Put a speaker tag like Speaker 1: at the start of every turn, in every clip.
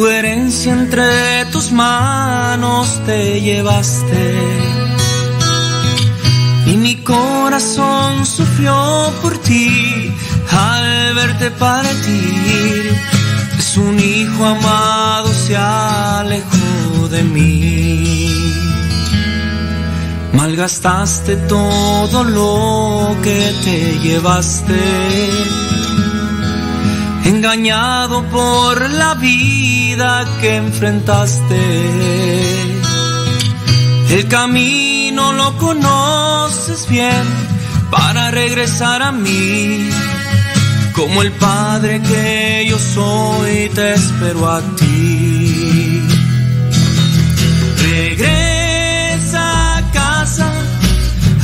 Speaker 1: tu herencia entre tus manos te llevaste. Y mi corazón sufrió por ti al verte partir. Es un hijo amado se alejó de mí. Malgastaste todo lo que te llevaste engañado por la vida que enfrentaste. El camino lo conoces bien para regresar a mí. Como el Padre que yo soy, te espero a ti. Regresa a casa,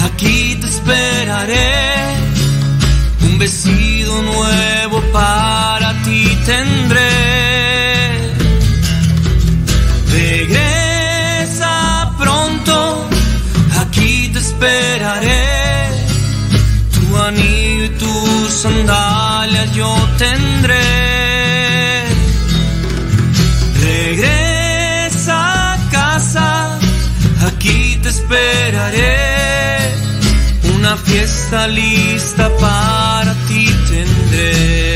Speaker 1: aquí te esperaré un vestido nuevo para tendré. Regresa pronto, aquí te esperaré. Tu anillo y tus sandalias yo tendré. Regresa a casa, aquí te esperaré una fiesta lista para ti tendré.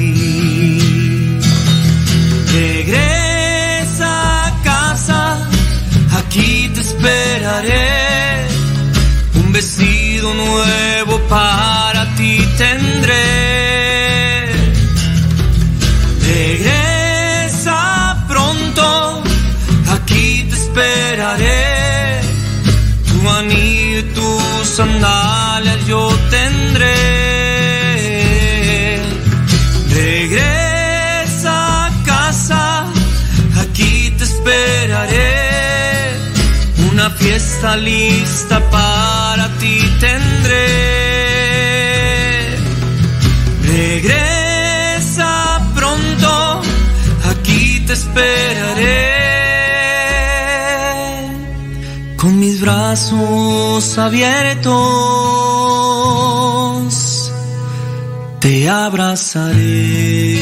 Speaker 1: Te esperaré. Un vestido nuevo para ti tendré. Regresa pronto, aquí te esperaré. Tu anillo y tus sandalias yo tendré. Fiesta lista para ti tendré. Regresa pronto, aquí te esperaré. Con mis brazos abiertos, te abrazaré.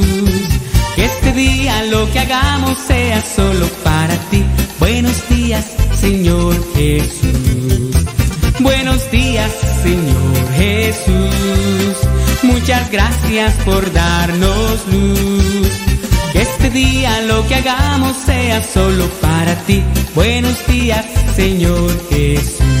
Speaker 2: Este día lo que hagamos sea solo para ti. Buenos días, Señor Jesús. Buenos días, Señor Jesús. Muchas gracias por darnos luz. Este día lo que hagamos sea solo para ti. Buenos días, Señor Jesús.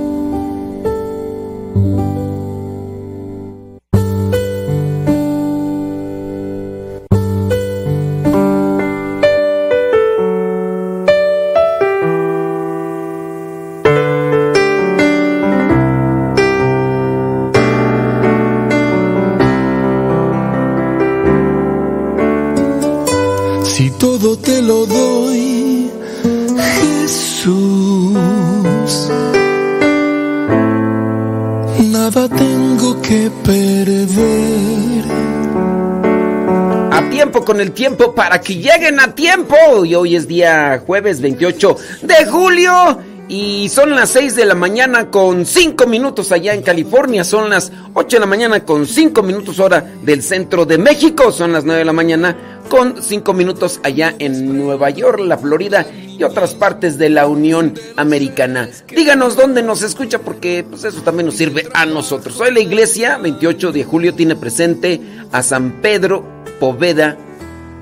Speaker 3: Tiempo para que lleguen a tiempo. Y hoy es día jueves 28 de julio. Y son las 6 de la mañana con 5 minutos allá en California. Son las 8 de la mañana con 5 minutos hora del centro de México. Son las 9 de la mañana con 5 minutos allá en Nueva York, la Florida y otras partes de la Unión Americana. Díganos dónde nos escucha porque pues eso también nos sirve a nosotros. Hoy la iglesia 28 de julio tiene presente a San Pedro Poveda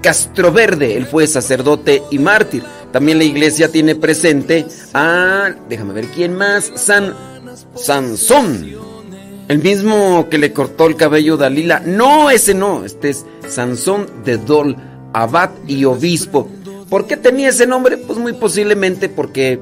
Speaker 3: Castroverde, él fue sacerdote y mártir. También la iglesia tiene presente a, déjame ver quién más, San Sansón, el mismo que le cortó el cabello a Dalila. No, ese no, este es Sansón de Dol, abad y obispo. ¿Por qué tenía ese nombre? Pues muy posiblemente porque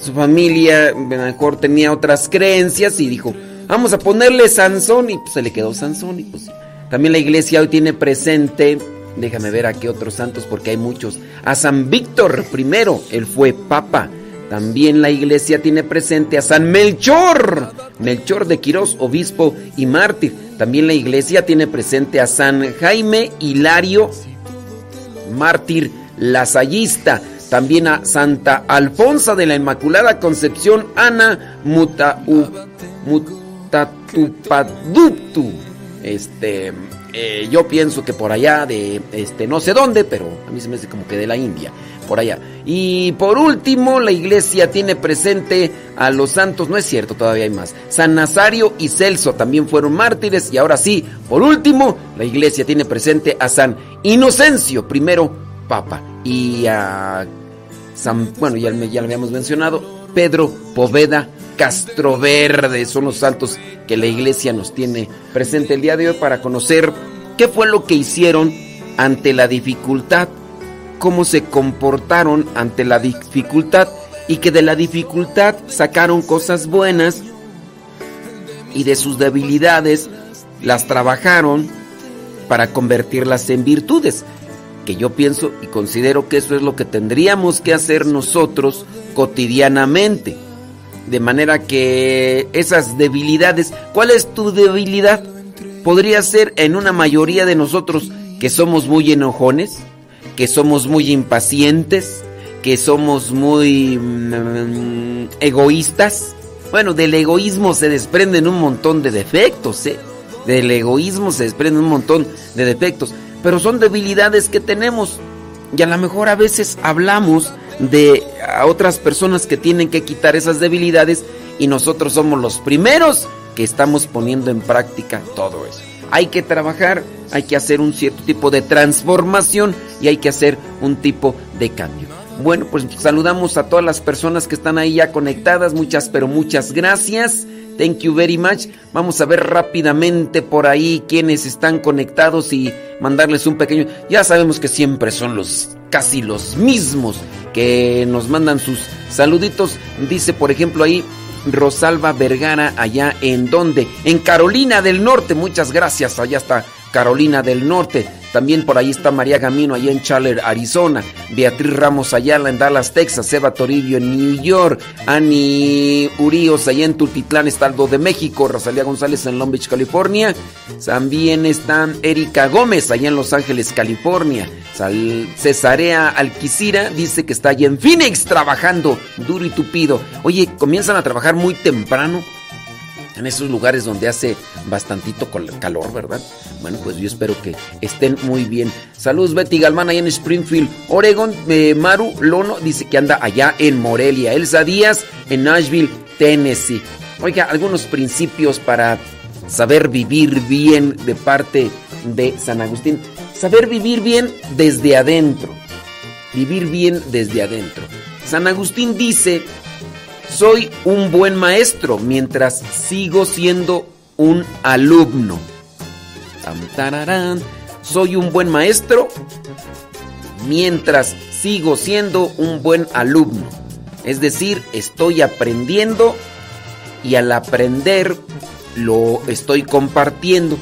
Speaker 3: su familia mejor tenía otras creencias y dijo, vamos a ponerle Sansón y pues se le quedó Sansón y pues también la iglesia hoy tiene presente Déjame ver a qué otros santos porque hay muchos. A San Víctor primero, él fue papa. También la iglesia tiene presente a San Melchor, Melchor de Quirós, obispo y mártir. También la iglesia tiene presente a San Jaime Hilario, mártir lasallista. También a Santa Alfonsa de la Inmaculada Concepción, Ana Mutatupaduptu. Este, eh, yo pienso que por allá de, este, no sé dónde, pero a mí se me hace como que de la India, por allá. Y por último, la iglesia tiene presente a los santos, no es cierto, todavía hay más. San Nazario y Celso también fueron mártires y ahora sí, por último, la iglesia tiene presente a San Inocencio, primero papa, y a San, bueno, ya, ya lo habíamos mencionado, Pedro Poveda Castroverde. Son los santos que la iglesia nos tiene presente el día de hoy para conocer qué fue lo que hicieron ante la dificultad, cómo se comportaron ante la dificultad y que de la dificultad sacaron cosas buenas y de sus debilidades las trabajaron para convertirlas en virtudes. Que yo pienso y considero que eso es lo que tendríamos que hacer nosotros cotidianamente. De manera que esas debilidades, ¿cuál es tu debilidad? Podría ser en una mayoría de nosotros que somos muy enojones, que somos muy impacientes, que somos muy mm, egoístas. Bueno, del egoísmo se desprenden un montón de defectos, ¿eh? Del egoísmo se desprenden un montón de defectos, pero son debilidades que tenemos. Y a lo mejor a veces hablamos de a otras personas que tienen que quitar esas debilidades y nosotros somos los primeros que estamos poniendo en práctica todo eso. Hay que trabajar, hay que hacer un cierto tipo de transformación y hay que hacer un tipo de cambio. Bueno, pues saludamos a todas las personas que están ahí ya conectadas. Muchas, pero muchas gracias. Thank you very much. Vamos a ver rápidamente por ahí quienes están conectados y mandarles un pequeño. Ya sabemos que siempre son los casi los mismos que nos mandan sus saluditos. Dice, por ejemplo, ahí Rosalba Vergara, allá en donde? En Carolina del Norte. Muchas gracias. Allá está Carolina del Norte. También por ahí está María Gamino, allá en Chandler, Arizona. Beatriz Ramos Ayala en Dallas, Texas. Eva Toribio en New York. Ani Urios allá en Tultitlán, Estado de México. Rosalía González en Long Beach, California. También están Erika Gómez allá en Los Ángeles, California. Cesarea Alquicira dice que está allá en Phoenix trabajando duro y tupido. Oye, comienzan a trabajar muy temprano en esos lugares donde hace bastantito calor, ¿verdad? Bueno, pues yo espero que estén muy bien. Saludos Betty Galmán allá en Springfield, Oregon. Eh, Maru Lono dice que anda allá en Morelia. Elsa Díaz en Nashville, Tennessee. Oiga, algunos principios para saber vivir bien de parte de San Agustín. Saber vivir bien desde adentro. Vivir bien desde adentro. San Agustín dice soy un buen maestro mientras sigo siendo un alumno. Soy un buen maestro mientras sigo siendo un buen alumno. Es decir, estoy aprendiendo y al aprender lo estoy compartiendo.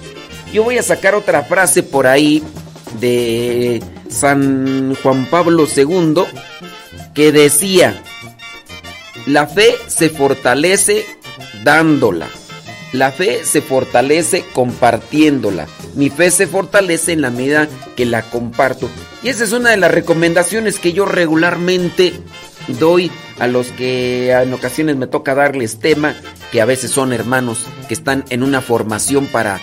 Speaker 3: Yo voy a sacar otra frase por ahí de San Juan Pablo II que decía, la fe se fortalece dándola. La fe se fortalece compartiéndola. Mi fe se fortalece en la medida que la comparto. Y esa es una de las recomendaciones que yo regularmente doy a los que en ocasiones me toca darles tema, que a veces son hermanos que están en una formación para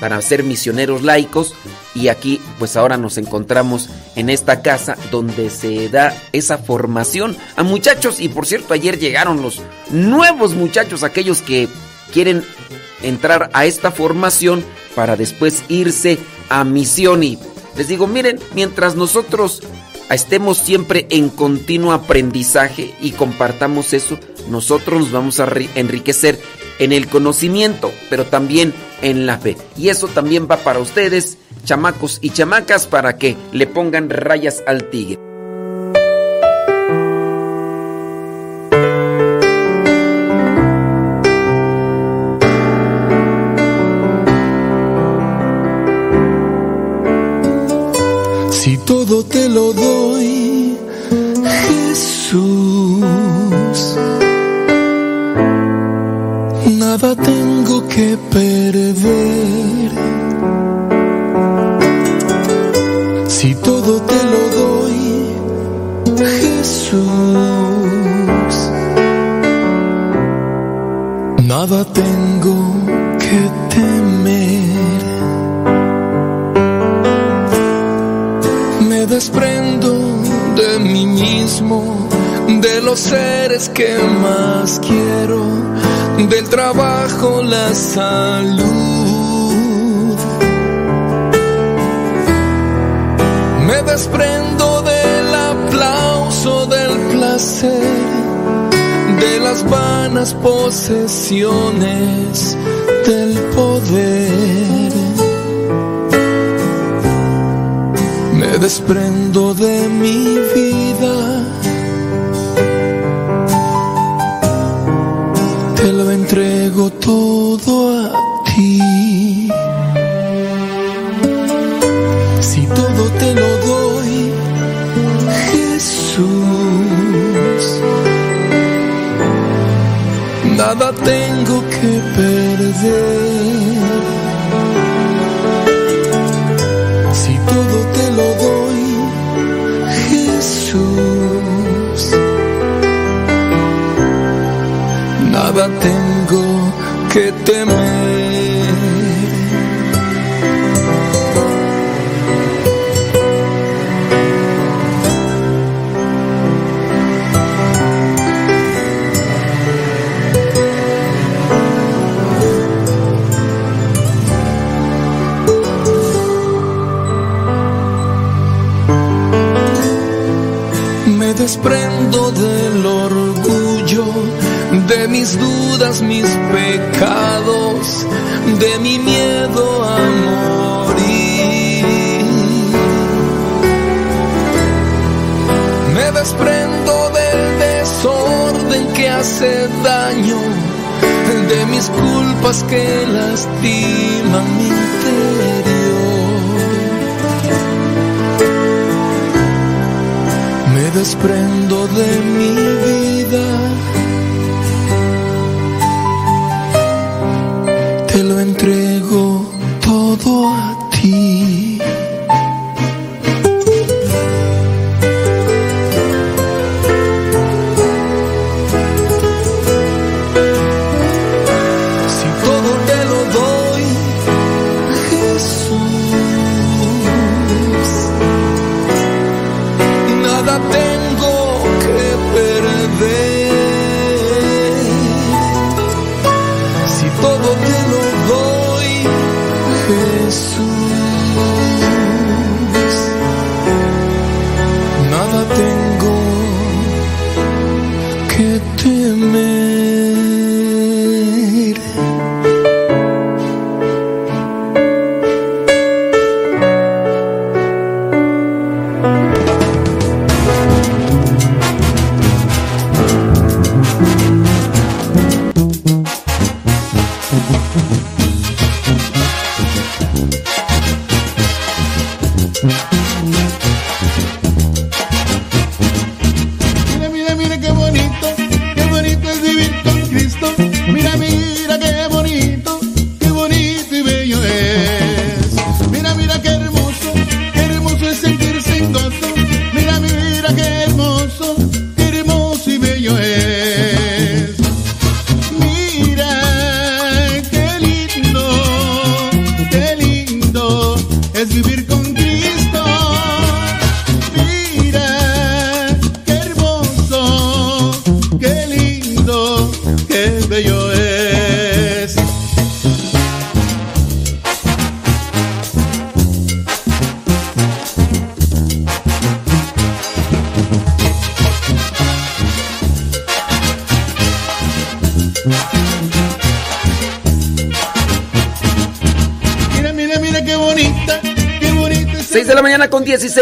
Speaker 3: para ser misioneros laicos. Y aquí pues ahora nos encontramos en esta casa donde se da esa formación a muchachos. Y por cierto ayer llegaron los nuevos muchachos, aquellos que quieren entrar a esta formación para después irse a misión. Y les digo, miren, mientras nosotros estemos siempre en continuo aprendizaje y compartamos eso, nosotros nos vamos a enriquecer en el conocimiento, pero también en la fe. Y eso también va para ustedes, chamacos y chamacas, para que le pongan rayas al tigre.
Speaker 4: Si todo te lo doy, Jesús nada tengo que perder. Si todo te lo doy, Jesús, nada tengo que temer. Me desprendo de mí mismo, de los seres que más quiero del trabajo la salud. Me desprendo del aplauso, del placer, de las vanas posesiones, del poder. Me desprendo de mi vida lo entrego todo a ti. Si todo te lo doy, Jesús, nada tengo que perder. Si todo te lo doy, Jesús, nada tengo que temer. Me desprendo del de mis dudas, mis pecados, de mi miedo a morir. Me desprendo del desorden que hace daño, de mis culpas que lastiman mi interior. Me desprendo de mi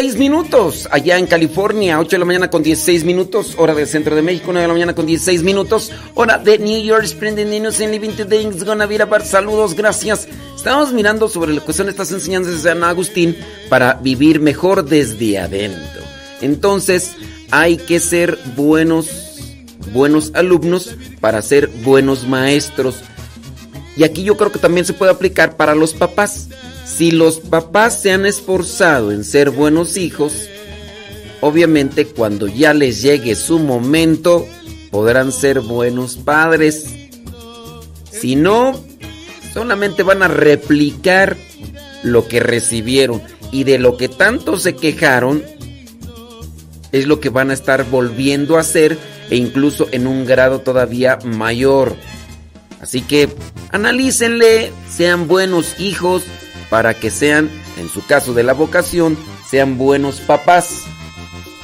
Speaker 3: 16 minutos. Allá en California, 8 de la mañana con 16 minutos. Hora del centro de México, 9 de la mañana con 16 minutos. Hora de New York, Spring Innocent Living Today. It's gonna be a Saludos, gracias. Estamos mirando sobre la cuestión de estas enseñanzas de San Agustín para vivir mejor desde adentro. Entonces, hay que ser buenos, buenos alumnos para ser buenos maestros. Y aquí yo creo que también se puede aplicar para los papás. Si los papás se han esforzado en ser buenos hijos, obviamente cuando ya les llegue su momento, podrán ser buenos padres. Si no, solamente van a replicar lo que recibieron y de lo que tanto se quejaron, es lo que van a estar volviendo a hacer e incluso en un grado todavía mayor. Así que analícenle, sean buenos hijos para que sean, en su caso de la vocación, sean buenos papás.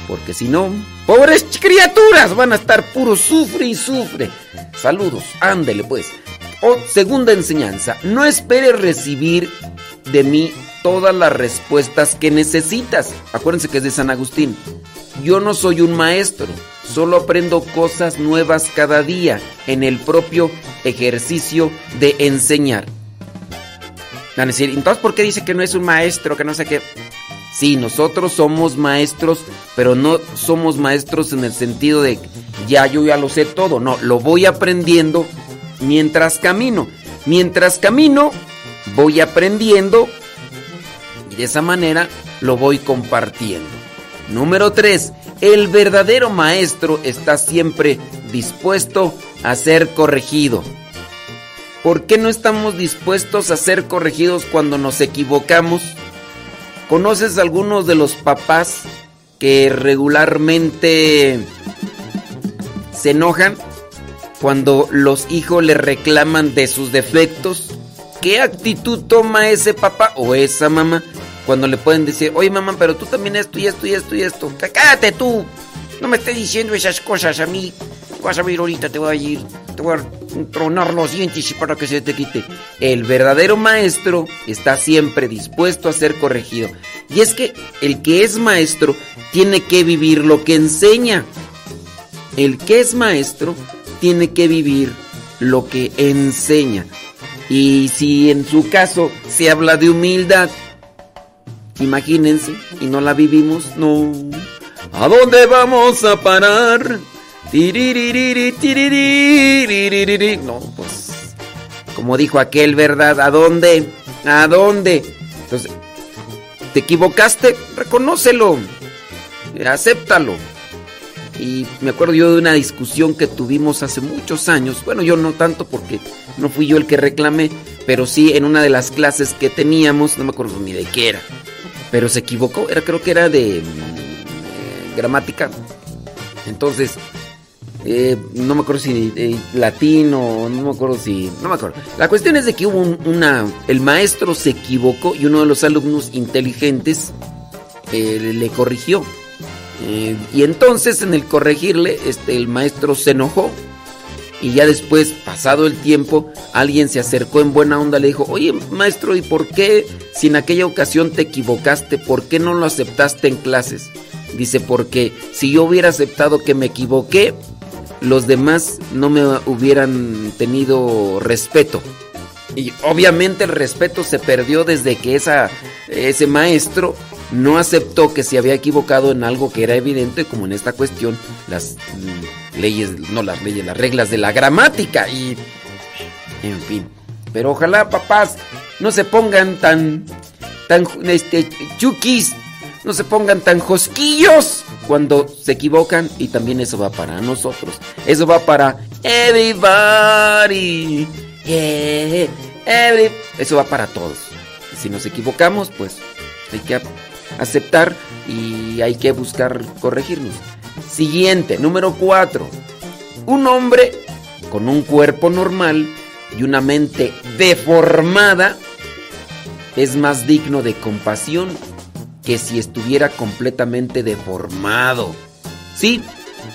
Speaker 3: Porque si no, pobres criaturas van a estar puro sufre y sufre. Saludos, ándele pues. O segunda enseñanza, no esperes recibir de mí todas las respuestas que necesitas. Acuérdense que es de San Agustín. yo no soy un maestro, solo aprendo cosas nuevas cada día en el propio ejercicio de enseñar. Entonces, ¿por qué dice que no es un maestro, que no sé qué? Sí, nosotros somos maestros, pero no somos maestros en el sentido de ya yo ya lo sé todo. No, lo voy aprendiendo mientras camino. Mientras camino, voy aprendiendo y de esa manera lo voy compartiendo. Número 3. El verdadero maestro está siempre dispuesto a ser corregido. ¿Por qué no estamos dispuestos a ser corregidos cuando nos equivocamos? ¿Conoces algunos de los papás que regularmente se enojan cuando los hijos le reclaman de sus defectos? ¿Qué actitud toma ese papá o esa mamá cuando le pueden decir, oye mamá, pero tú también esto y esto y esto y esto? Cállate tú, no me estés diciendo esas cosas a mí. Vas a ver ahorita, te voy a ir, te voy a tronar los dientes para que se te quite. El verdadero maestro está siempre dispuesto a ser corregido. Y es que el que es maestro tiene que vivir lo que enseña. El que es maestro tiene que vivir lo que enseña. Y si en su caso se habla de humildad, imagínense, y no la vivimos, no. ¿A dónde vamos a parar? No, pues, como dijo aquel, ¿verdad? ¿A dónde? ¿A dónde? Entonces, ¿te equivocaste? Reconócelo, acéptalo. Y me acuerdo yo de una discusión que tuvimos hace muchos años. Bueno, yo no tanto porque no fui yo el que reclamé, pero sí en una de las clases que teníamos, no me acuerdo ni de qué era, pero se equivocó, era creo que era de gramática. Entonces, eh, no me acuerdo si eh, latino, no me acuerdo si, no me acuerdo. La cuestión es de que hubo una, el maestro se equivocó y uno de los alumnos inteligentes eh, le corrigió. y entonces en el corregirle, este, el maestro se enojó. Y ya después, pasado el tiempo, alguien se acercó en buena onda, le dijo, oye maestro, ¿y por qué si en aquella ocasión te equivocaste, por qué no lo aceptaste en clases? Dice, porque si yo hubiera aceptado que me equivoqué, los demás no me hubieran tenido respeto. Y obviamente el respeto se perdió desde que esa, ese maestro no aceptó que se había equivocado en algo que era evidente, como en esta cuestión, las mm, leyes, no las leyes, las reglas de la gramática y... En fin. Pero ojalá papás no se pongan tan... tan este, chukis no se pongan tan josquillos cuando se equivocan y también eso va para nosotros. Eso va para everybody. Eso va para todos. Si nos equivocamos, pues hay que aceptar y hay que buscar corregirnos. Siguiente, número 4. Un hombre con un cuerpo normal y una mente deformada es más digno de compasión que si estuviera completamente deformado. Sí,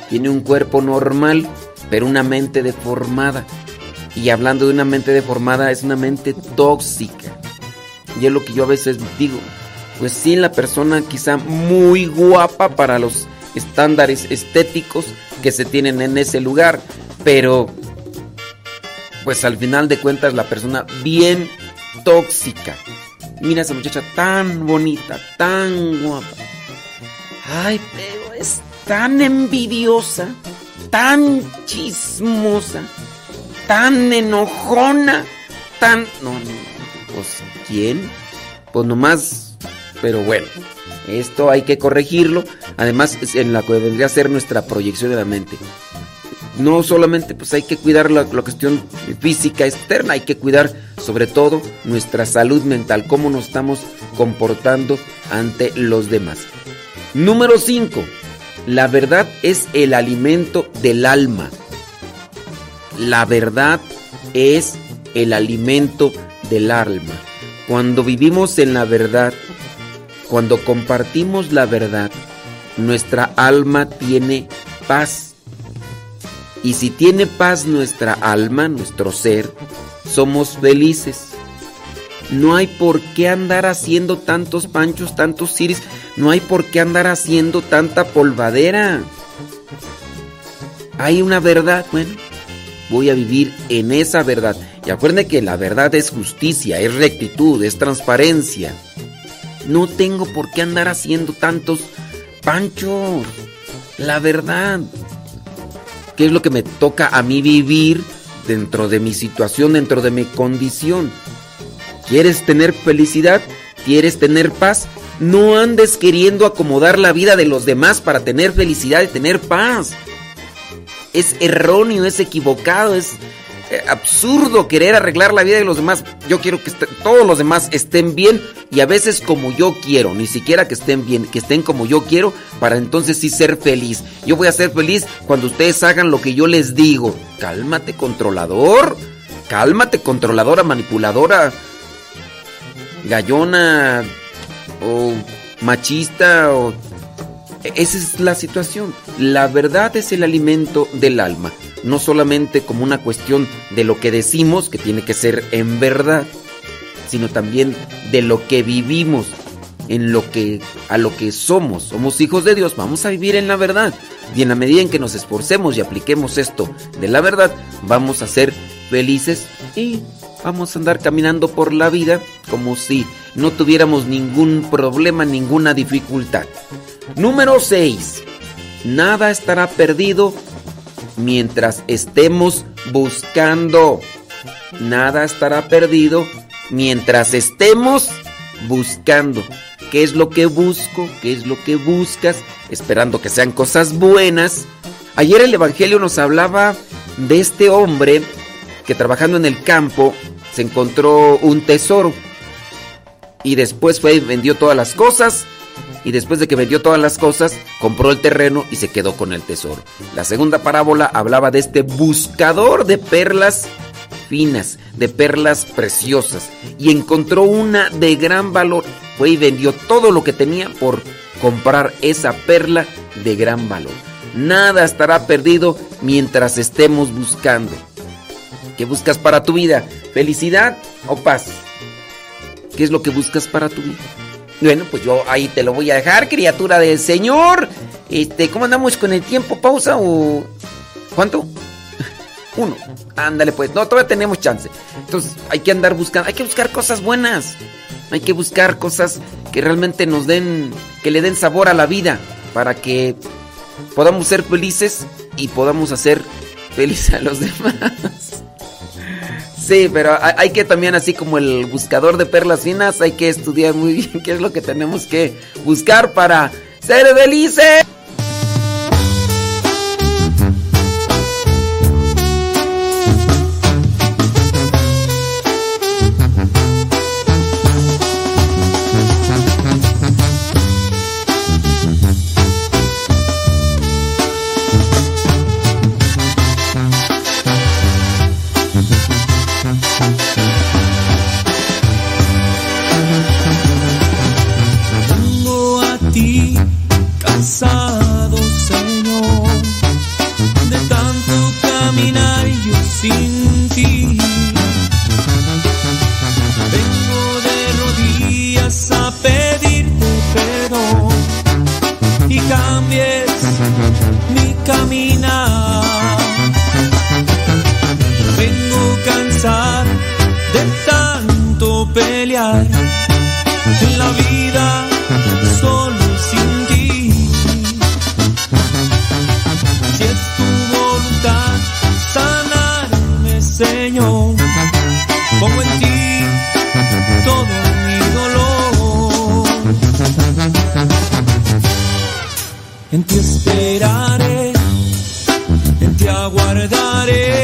Speaker 3: tiene un cuerpo normal, pero una mente deformada. Y hablando de una mente deformada, es una mente tóxica. Y es lo que yo a veces digo. Pues sí, la persona quizá muy guapa para los estándares estéticos que se tienen en ese lugar. Pero, pues al final de cuentas, la persona bien tóxica. Mira esa muchacha tan bonita, tan guapa. Ay, pero es tan envidiosa, tan chismosa, tan enojona, tan... No, no, pues ¿quién? Pues nomás, pero bueno, esto hay que corregirlo. Además, en la que debería ser nuestra proyección de la mente no solamente pues hay que cuidar la, cuestión física externa, hay que cuidar sobre todo nuestra salud mental, cómo nos estamos comportando ante los demás. Número 5. La verdad es el alimento del alma. La verdad es el alimento del alma. Cuando vivimos en la verdad, cuando compartimos la verdad, nuestra alma tiene paz y si tiene paz nuestra alma, nuestro ser, somos felices. No hay por qué andar haciendo tantos panchos, tantos siris. No hay por qué andar haciendo tanta polvadera. Hay una verdad, bueno, voy a vivir en esa verdad. Y acuérdense que la verdad es justicia, es rectitud, es transparencia. No tengo por qué andar haciendo tantos panchos. La verdad. ¿Qué es lo que me toca a mí vivir dentro de mi situación, dentro de mi condición? ¿Quieres tener felicidad? ¿Quieres tener paz? No andes queriendo acomodar la vida de los demás para tener felicidad y tener paz. Es erróneo, es equivocado, es eh, absurdo querer arreglar la vida de los demás. Yo quiero que todos los demás estén bien y a veces como yo quiero, ni siquiera que estén bien, que estén como yo quiero para entonces sí ser feliz. Yo voy a ser feliz cuando ustedes hagan lo que yo les digo. Cálmate controlador, cálmate controladora, manipuladora, gallona o machista o... Esa es la situación. La verdad es el alimento del alma, no solamente como una cuestión de lo que decimos, que tiene que ser en verdad, sino también de lo que vivimos, en lo que a lo que somos. Somos hijos de Dios, vamos a vivir en la verdad. Y en la medida en que nos esforcemos y apliquemos esto de la verdad, vamos a ser felices y vamos a andar caminando por la vida como si no tuviéramos ningún problema, ninguna dificultad. Número 6. Nada estará perdido mientras estemos buscando. Nada estará perdido mientras estemos buscando. ¿Qué es lo que busco? ¿Qué es lo que buscas? Esperando que sean cosas buenas. Ayer el Evangelio nos hablaba de este hombre que trabajando en el campo se encontró un tesoro. Y después fue y vendió todas las cosas. Y después de que vendió todas las cosas, compró el terreno y se quedó con el tesoro. La segunda parábola hablaba de este buscador de perlas finas, de perlas preciosas. Y encontró una de gran valor. Fue y vendió todo lo que tenía por comprar esa perla de gran valor. Nada estará perdido mientras estemos buscando. ¿Qué buscas para tu vida? ¿Felicidad o paz? ¿Qué es lo que buscas para tu vida? Bueno, pues yo ahí te lo voy a dejar, criatura del Señor. Este, ¿cómo andamos con el tiempo? ¿Pausa o cuánto? Uno. Ándale, pues. No, todavía tenemos chance. Entonces, hay que andar buscando, hay que buscar cosas buenas. Hay que buscar cosas que realmente nos den, que le den sabor a la vida, para que podamos ser felices y podamos hacer felices a los demás. Sí, pero hay que también, así como el buscador de perlas finas, hay que estudiar muy bien qué es lo que tenemos que buscar para ser felices. guardaré.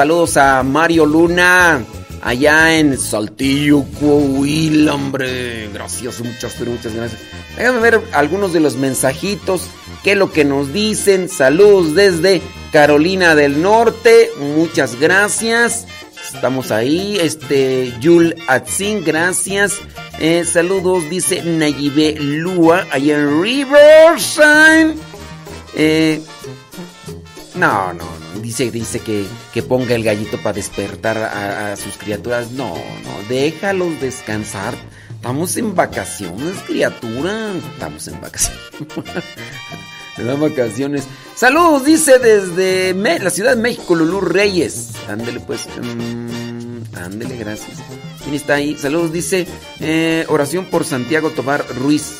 Speaker 3: Saludos a Mario Luna, allá en Saltillo, Coahuila, hombre. Gracias, muchas, gracias. Déjame ver algunos de los mensajitos, qué es lo que nos dicen. Saludos desde Carolina del Norte, muchas gracias. Estamos ahí, este, Yul Atzin, gracias. Eh, saludos, dice Nayibe Lua, allá en Riverside. Eh, no, no, no. Dice, que, que ponga el gallito para despertar a, sus criaturas. No, no, déjalos descansar. Estamos en vacaciones, criatura. Estamos en vacaciones. Se dan vacaciones. Saludos, dice desde Me- la Ciudad de México, Lulú Reyes. Ándele pues. mm, ándele, gracias. ¿Quién está ahí? Saludos, dice eh, oración por Santiago Tobar Ruiz.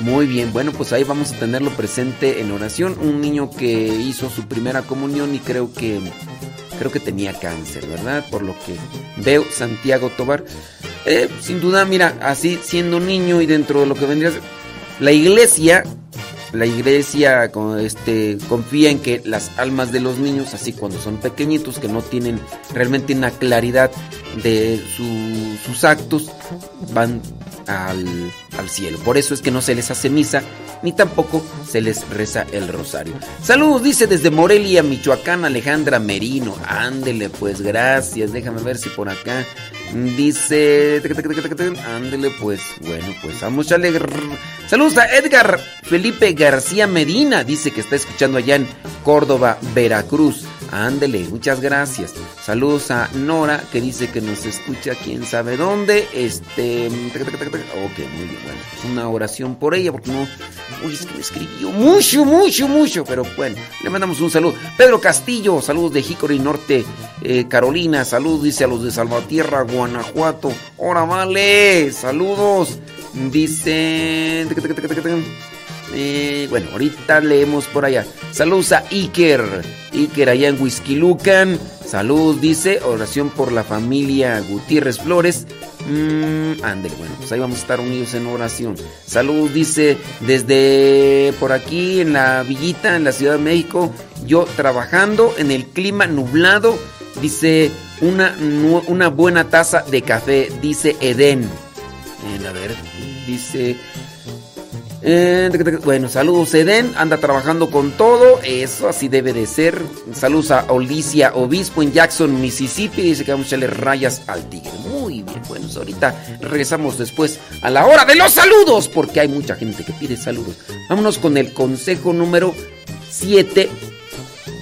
Speaker 3: Muy bien, bueno, pues ahí vamos a tenerlo presente en oración. Un niño que hizo su primera comunión y creo que creo que tenía cáncer, ¿verdad? Por lo que veo Santiago Tobar. Eh, sin duda, mira, así siendo niño y dentro de lo que vendría a ser- la iglesia, la iglesia este, confía en que las almas de los niños, así cuando son pequeñitos, que no tienen realmente una claridad de su- sus actos, van al, al cielo. Por eso es que no se les hace misa, ni tampoco se les reza el rosario. Saludos, dice desde Morelia, Michoacán, Alejandra Merino. Ándele, pues gracias. Déjame ver si por acá Dice. Ándele, pues. Bueno, pues a leer. Saludos a Edgar Felipe García Medina. Dice que está escuchando allá en Córdoba, Veracruz. Ándele, muchas gracias. Saludos a Nora que dice que nos escucha quién sabe dónde. Este. Ok, muy bien. Bueno, una oración por ella porque no. Uy, es que me escribió mucho, mucho, mucho. Pero bueno, le mandamos un saludo. Pedro Castillo, saludos de Hickory Norte, eh, Carolina. Saludos, dice a los de Salvatierra, Guanajuato. Ahora vale, saludos. Dice. Eh, bueno, ahorita leemos por allá. Saludos a Iker. Iker allá en Lucan. Saludos, dice. Oración por la familia Gutiérrez Flores. Mm, bueno, pues ahí vamos a estar unidos en oración. Saludos, dice, desde por aquí en la villita, en la Ciudad de México, yo trabajando en el clima nublado, dice, una, una buena taza de café, dice Edén. a ver, dice... Eh, bueno, saludos Eden, anda trabajando con todo, eso así debe de ser. Saludos a Olicia Obispo en Jackson, Mississippi, dice que vamos a echarle rayas al tigre. Muy bien, bueno, pues ahorita regresamos después a la hora de los saludos, porque hay mucha gente que pide saludos. Vámonos con el consejo número 7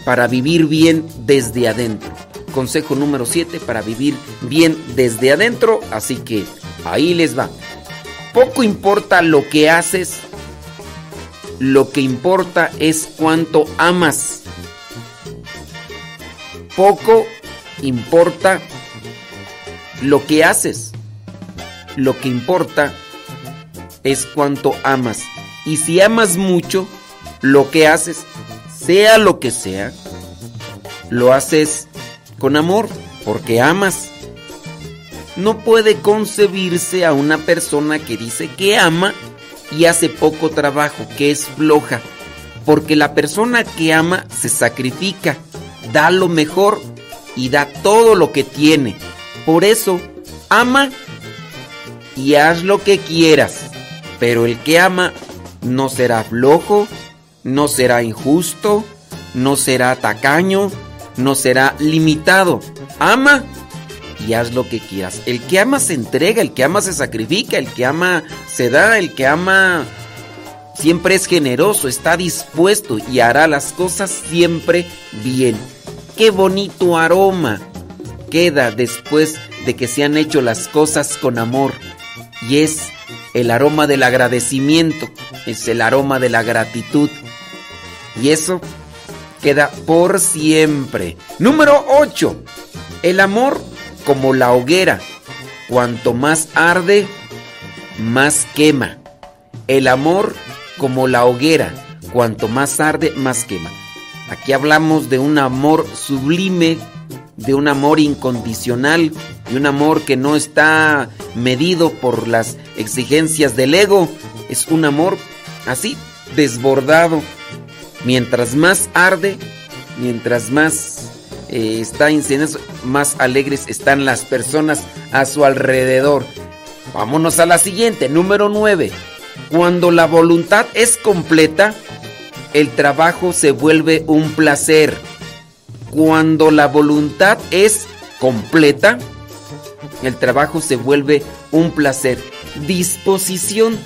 Speaker 3: para vivir bien desde adentro. Consejo número 7 para vivir bien desde adentro, así que ahí les va. Poco importa lo que haces, lo que importa es cuánto amas. Poco importa lo que haces, lo que importa es cuánto amas. Y si amas mucho, lo que haces, sea lo que sea, lo haces con amor, porque amas. No puede concebirse a una persona que dice que ama y hace poco trabajo, que es floja. Porque la persona que ama se sacrifica, da lo mejor y da todo lo que tiene. Por eso, ama y haz lo que quieras. Pero el que ama no será flojo, no será injusto, no será tacaño, no será limitado. Ama y haz lo que quieras. El que ama se entrega, el que ama se sacrifica, el que ama se da, el que ama siempre es generoso, está dispuesto y hará las cosas siempre bien. Qué bonito aroma queda después de que se han hecho las cosas con amor. Y es el aroma del agradecimiento, es el aroma de la gratitud. Y eso queda por siempre. Número 8. El amor como la hoguera. Cuanto más arde, más quema. El amor como la hoguera. Cuanto más arde, más quema. Aquí hablamos de un amor sublime, de un amor incondicional, de un amor que no está medido por las exigencias del ego. Es un amor así, desbordado. Mientras más arde, mientras más eh, está incendiando, más alegres están las personas a su alrededor. Vámonos a la siguiente, número 9. Cuando la voluntad es completa, el trabajo se vuelve un placer. Cuando la voluntad es completa, el trabajo se vuelve un placer. Disposición.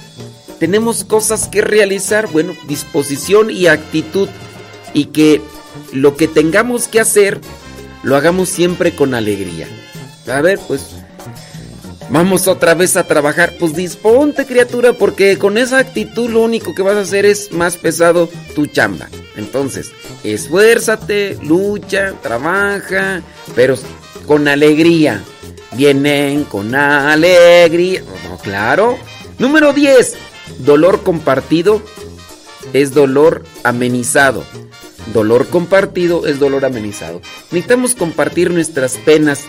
Speaker 3: Tenemos cosas que realizar, bueno, disposición y actitud. Y que lo que tengamos que hacer, lo hagamos siempre con alegría. A ver, pues vamos otra vez a trabajar. Pues disponte, criatura, porque con esa actitud lo único que vas a hacer es más pesado tu chamba. Entonces, esfuérzate, lucha, trabaja, pero con alegría. Vienen con alegría. claro. Número 10. Dolor compartido es dolor amenizado. Dolor compartido es dolor amenizado. Necesitamos compartir nuestras penas,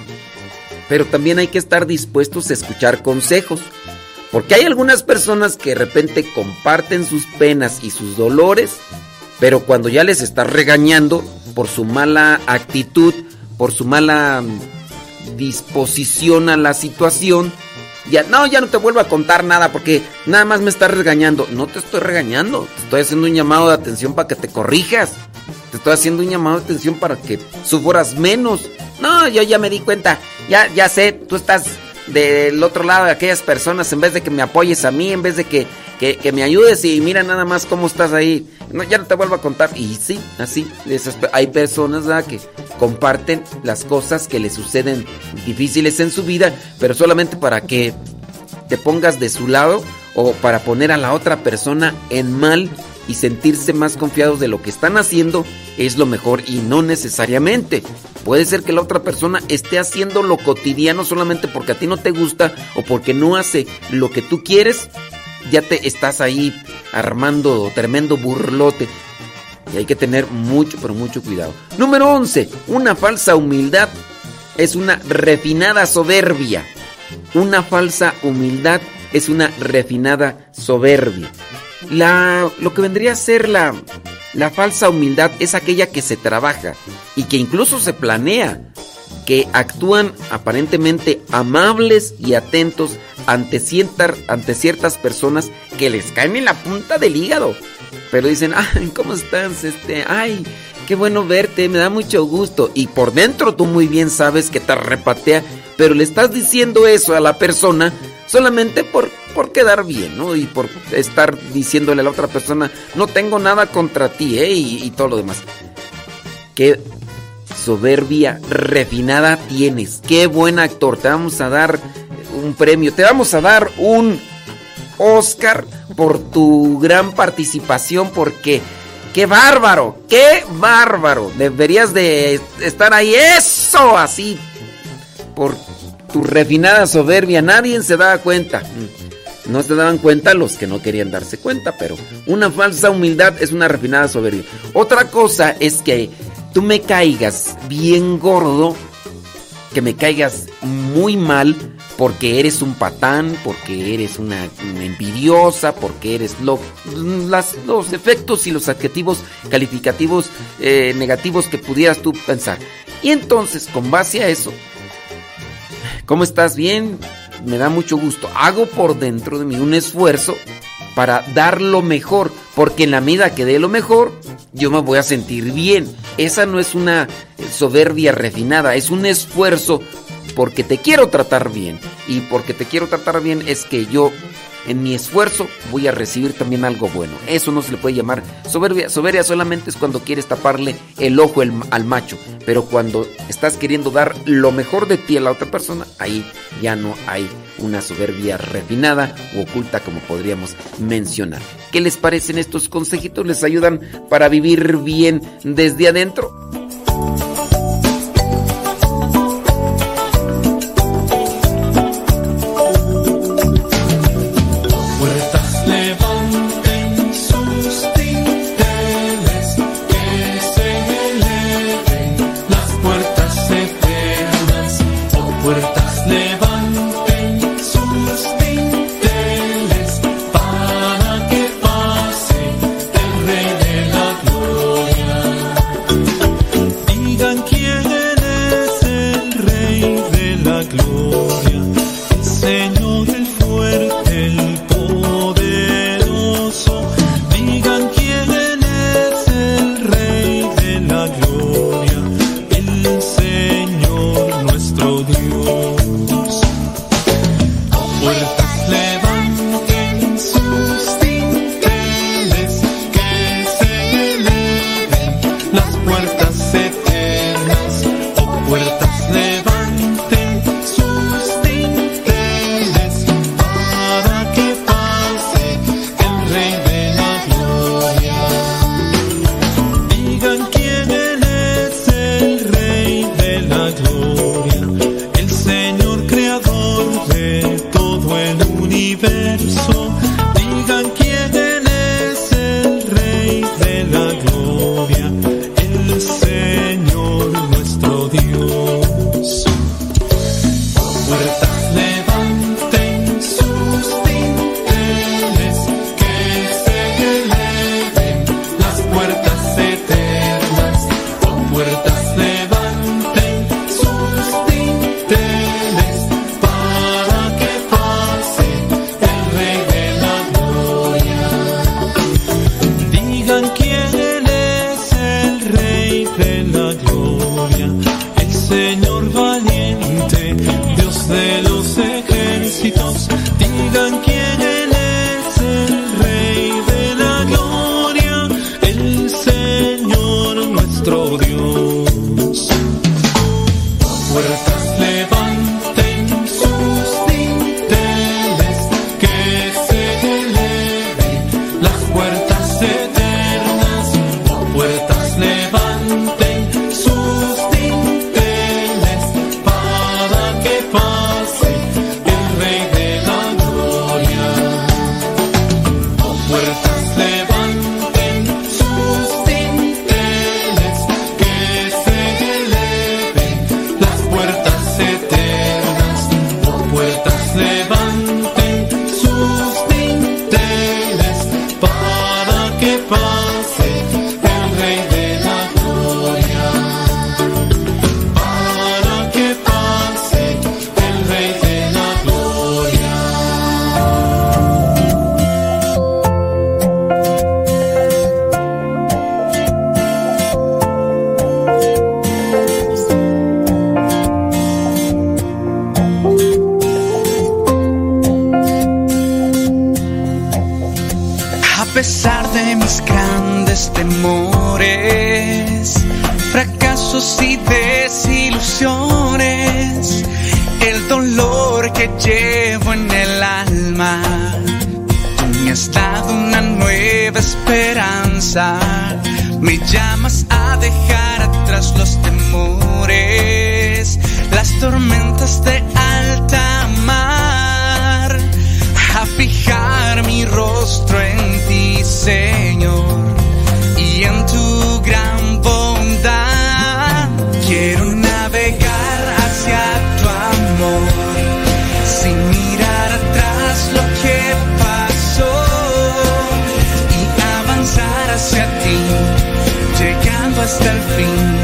Speaker 3: pero también hay que estar dispuestos a escuchar consejos. Porque hay algunas personas que de repente comparten sus penas y sus dolores, pero cuando ya les está regañando por su mala actitud, por su mala mm, disposición a la situación, ya no, ya no te vuelvo a contar nada porque nada más me estás regañando. No te estoy regañando, te estoy haciendo un llamado de atención para que te corrijas. Te estoy haciendo un llamado de atención para que sufras menos. No, yo ya me di cuenta. Ya, ya sé, tú estás del otro lado de aquellas personas, en vez de que me apoyes a mí, en vez de que, me ayudes y mira nada más cómo estás ahí. No, ya no te vuelvo a contar. Y sí, así, hay personas que comparten las cosas que les suceden difíciles en su vida, pero solamente para que te pongas de su lado o para poner a la otra persona en mal y sentirse más confiados de lo que están haciendo es lo mejor y no necesariamente. Puede ser que la otra persona esté haciendo lo cotidiano solamente porque a ti no te gusta o porque no hace lo que tú quieres. Ya te estás ahí armando tremendo burlote. Y hay que tener mucho, mucho cuidado. Número 11. Una falsa humildad es una refinada soberbia. Una falsa humildad es una refinada soberbia. La, lo que vendría a ser la, falsa humildad es aquella que se trabaja y que incluso se planea, que actúan aparentemente amables y atentos ante, ante ciertas personas que les caen en la punta del hígado. Pero dicen, ay, ¿cómo estás? Este, ay, qué bueno verte, me da mucho gusto. Y por dentro tú muy bien sabes que te repatea, pero le estás diciendo eso a la persona solamente por por quedar bien, ¿no? Y por estar diciéndole a la otra persona, no tengo nada contra ti, ¿eh? Y, todo lo demás. Qué soberbia refinada tienes. Qué buen actor. Te vamos a dar un premio. Te vamos a dar un Oscar por tu gran participación porque... ¡Qué bárbaro! ¡Qué bárbaro! Deberías de estar ahí. ¡Eso! Así. Por tu refinada soberbia. Nadie se da cuenta. No se daban cuenta los que no querían darse cuenta, pero una falsa humildad es una refinada soberbia. Otra cosa es que tú me caigas bien gordo, que me caigas muy mal porque eres un patán, porque eres una, envidiosa, porque eres lo, los efectos y los adjetivos calificativos eh, negativos que pudieras tú pensar. Y entonces, con base a eso, ¿cómo estás? Bien, me da mucho gusto. Hago por dentro de mí un esfuerzo para dar lo mejor, porque en la medida que dé lo mejor, yo me voy a sentir bien. Esa no es una soberbia refinada, es un esfuerzo porque te quiero tratar bien. Y porque te quiero tratar bien es que yo en mi esfuerzo voy a recibir también algo bueno. Eso no se le puede llamar soberbia. Soberbia solamente es cuando quieres taparle el ojo al macho. Pero cuando estás queriendo dar lo mejor de ti a la otra persona, ahí ya no hay una soberbia refinada u oculta como podríamos mencionar. ¿Qué les parecen estos consejitos? ¿Les ayudan para vivir bien desde adentro?
Speaker 5: Has dado una nueva esperanza. Me llamas a dejar atrás los temores, las tormentas de alta mar, a fijar mi rostro en ti, Señor, y en tu gran hasta el fin.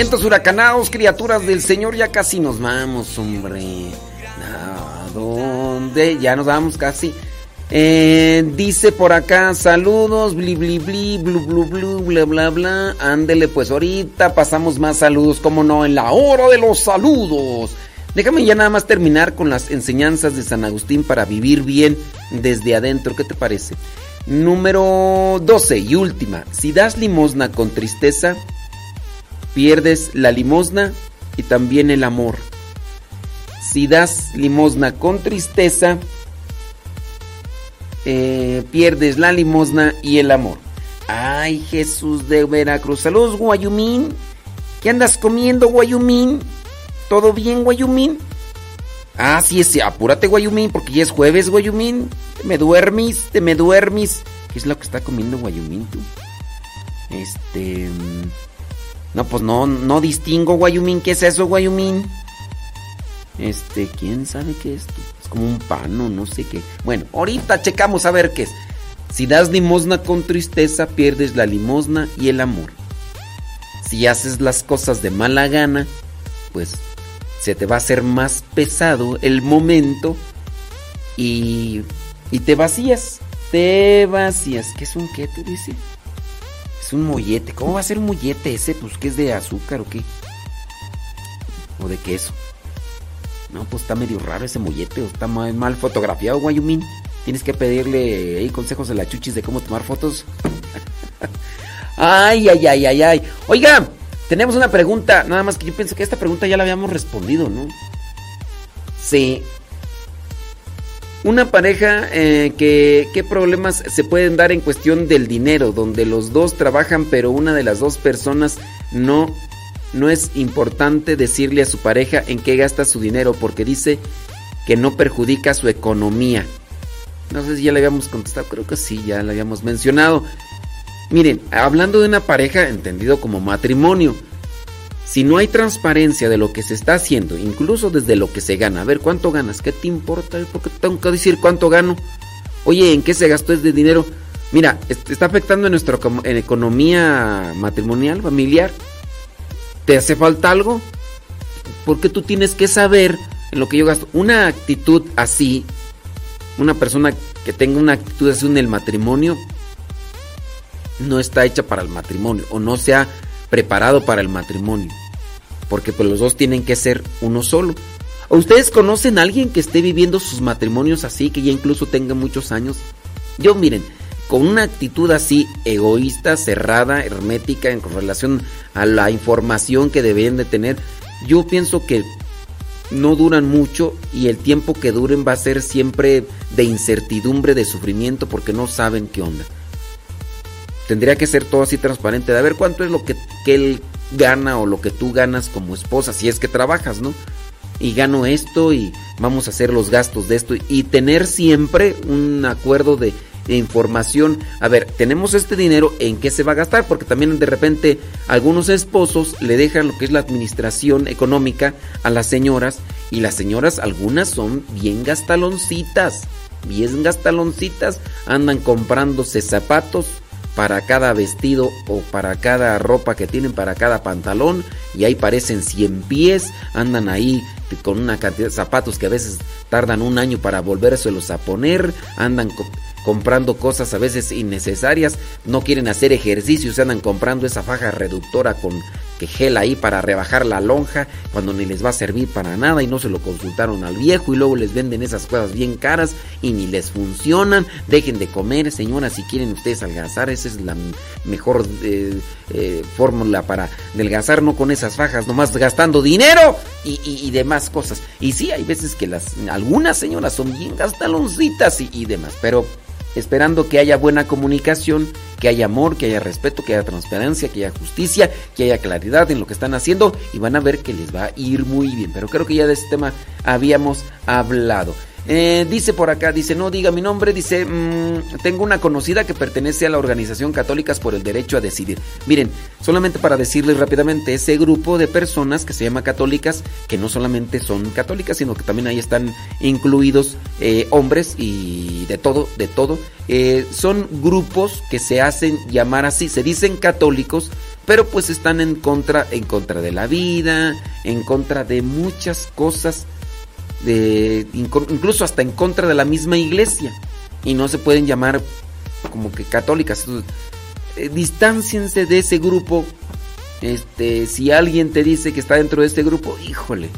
Speaker 3: Vientos huracanados, criaturas del Señor, ya casi nos vamos, hombre. ¿A dónde? Ya nos vamos casi. Eh, dice por acá, saludos, bli bli bli, blu blu blu, bla bla bla. Ándele, pues ahorita pasamos más saludos, como no, en la hora de los saludos. Déjame ya nada más terminar con las enseñanzas de San Agustín para vivir bien desde adentro. ¿Qué te parece? Número 12 y última. Si das limosna con tristeza, pierdes la limosna y también el amor. Si das limosna con tristeza, eh, pierdes la limosna y el amor. Ay, Jesús de Veracruz. Saludos, Guayumín. ¿Qué andas comiendo, Guayumín? ¿Todo bien, Guayumín? Ah, sí, sí, apúrate, Guayumín, porque ya es jueves, Guayumín. Te me duermis, te me duermis. ¿Qué es lo que está comiendo Guayumín? Este... No, pues no, no distingo, Guayumín. ¿Qué es eso, Guayumín? Este, ¿quién sabe qué es? tú? Es como un pano, no sé qué. Bueno, ahorita checamos a ver qué es. Si das limosna con tristeza, pierdes la limosna y el amor. Si haces las cosas de mala gana, pues se te va a hacer más pesado el momento y, y te vacías. Te vacías. ¿Qué es un qué te dice? Un mollete. ¿Cómo va a ser un mollete ese? Pues que es de azúcar o qué. O de queso. No, pues está medio raro ese mollete. O está mal, fotografiado, Guayumín. Tienes que pedirle ahí consejos a la chuchis de cómo tomar fotos. ay, ay, ay, ay, ay. Oiga, tenemos una pregunta. Nada más que yo pienso que esta pregunta ya la habíamos respondido, ¿no? Sí. Una pareja eh, que qué problemas se pueden dar en cuestión del dinero, donde los dos trabajan pero una de las dos personas no no es importante decirle a su pareja en qué gasta su dinero porque dice que no perjudica su economía. No sé si ya le habíamos contestado, creo que sí, ya le habíamos mencionado. Miren, hablando de una pareja entendido como matrimonio, si no hay transparencia de lo que se está haciendo, incluso desde lo que se gana, a ver cuánto ganas, ¿qué te importa? ¿Por qué tengo que decir cuánto gano? Oye, ¿en qué se gastó ese dinero? Mira, está afectando en nuestra economía matrimonial, familiar. ¿Te hace falta algo? Porque tú tienes que saber en lo que yo gasto. Una actitud así, una persona que tenga una actitud así en el matrimonio, no está hecha para el matrimonio o no se ha preparado para el matrimonio. Porque pues los dos tienen que ser uno solo. ¿O ustedes conocen a alguien que esté viviendo sus matrimonios así, que ya incluso tenga muchos años? Yo miren, con una actitud así egoísta, cerrada, hermética en relación a la información que deben de tener, yo pienso que no duran mucho y el tiempo que duren va a ser siempre de incertidumbre, de sufrimiento, porque no saben qué onda. Tendría que ser todo así transparente, de ver cuánto es lo que, que él gana o lo que tú ganas como esposa, si es que trabajas, ¿no? Y gano esto y vamos a hacer los gastos de esto y tener siempre un acuerdo de información. A ver, tenemos este dinero, ¿en qué se va a gastar? Porque también de repente algunos esposos le dejan lo que es la administración económica a las señoras y las señoras algunas son bien gastaloncitas, bien gastaloncitas, andan comprándose zapatos para cada vestido o para cada ropa que tienen, para cada pantalón y ahí parecen 100 pies, andan ahí con una cantidad de zapatos que a veces tardan un año para volvérselos a poner, andan comprando cosas a veces innecesarias, no quieren hacer ejercicio, se andan comprando esa faja reductora con que gel ahí para rebajar la lonja cuando ni les va a servir para nada y no se lo consultaron al viejo y luego les venden esas cosas bien caras y ni les funcionan. Dejen de comer, señora, si quieren ustedes adelgazar, esa es la mejor eh, eh, fórmula para adelgazar, no con esas fajas, nomás gastando dinero y, demás cosas. Y sí, hay veces que las algunas señoras son bien gastaloncitas y, y demás, pero esperando que haya buena comunicación, que haya amor, que haya respeto, que haya transparencia, que haya justicia, que haya claridad en lo que están haciendo y van a ver que les va a ir muy bien. Pero creo que ya de este tema habíamos hablado. Eh, dice por acá, dice, no diga mi nombre, dice, mm, tengo una conocida que pertenece a la organización Católicas por el Derecho a Decidir. Miren, solamente para decirles rápidamente, ese grupo de personas que se llama católicas, que no solamente son católicas, sino que también ahí están incluidos eh, hombres y de todo, de todo, eh, son grupos que se hacen llamar así, se dicen católicos, pero pues están en contra, en contra de la vida, en contra de muchas cosas de, incluso hasta en contra de la misma iglesia y no se pueden llamar como que católicas. Eh, distánciense de ese grupo. Este, si alguien te dice que está dentro de este grupo, híjole,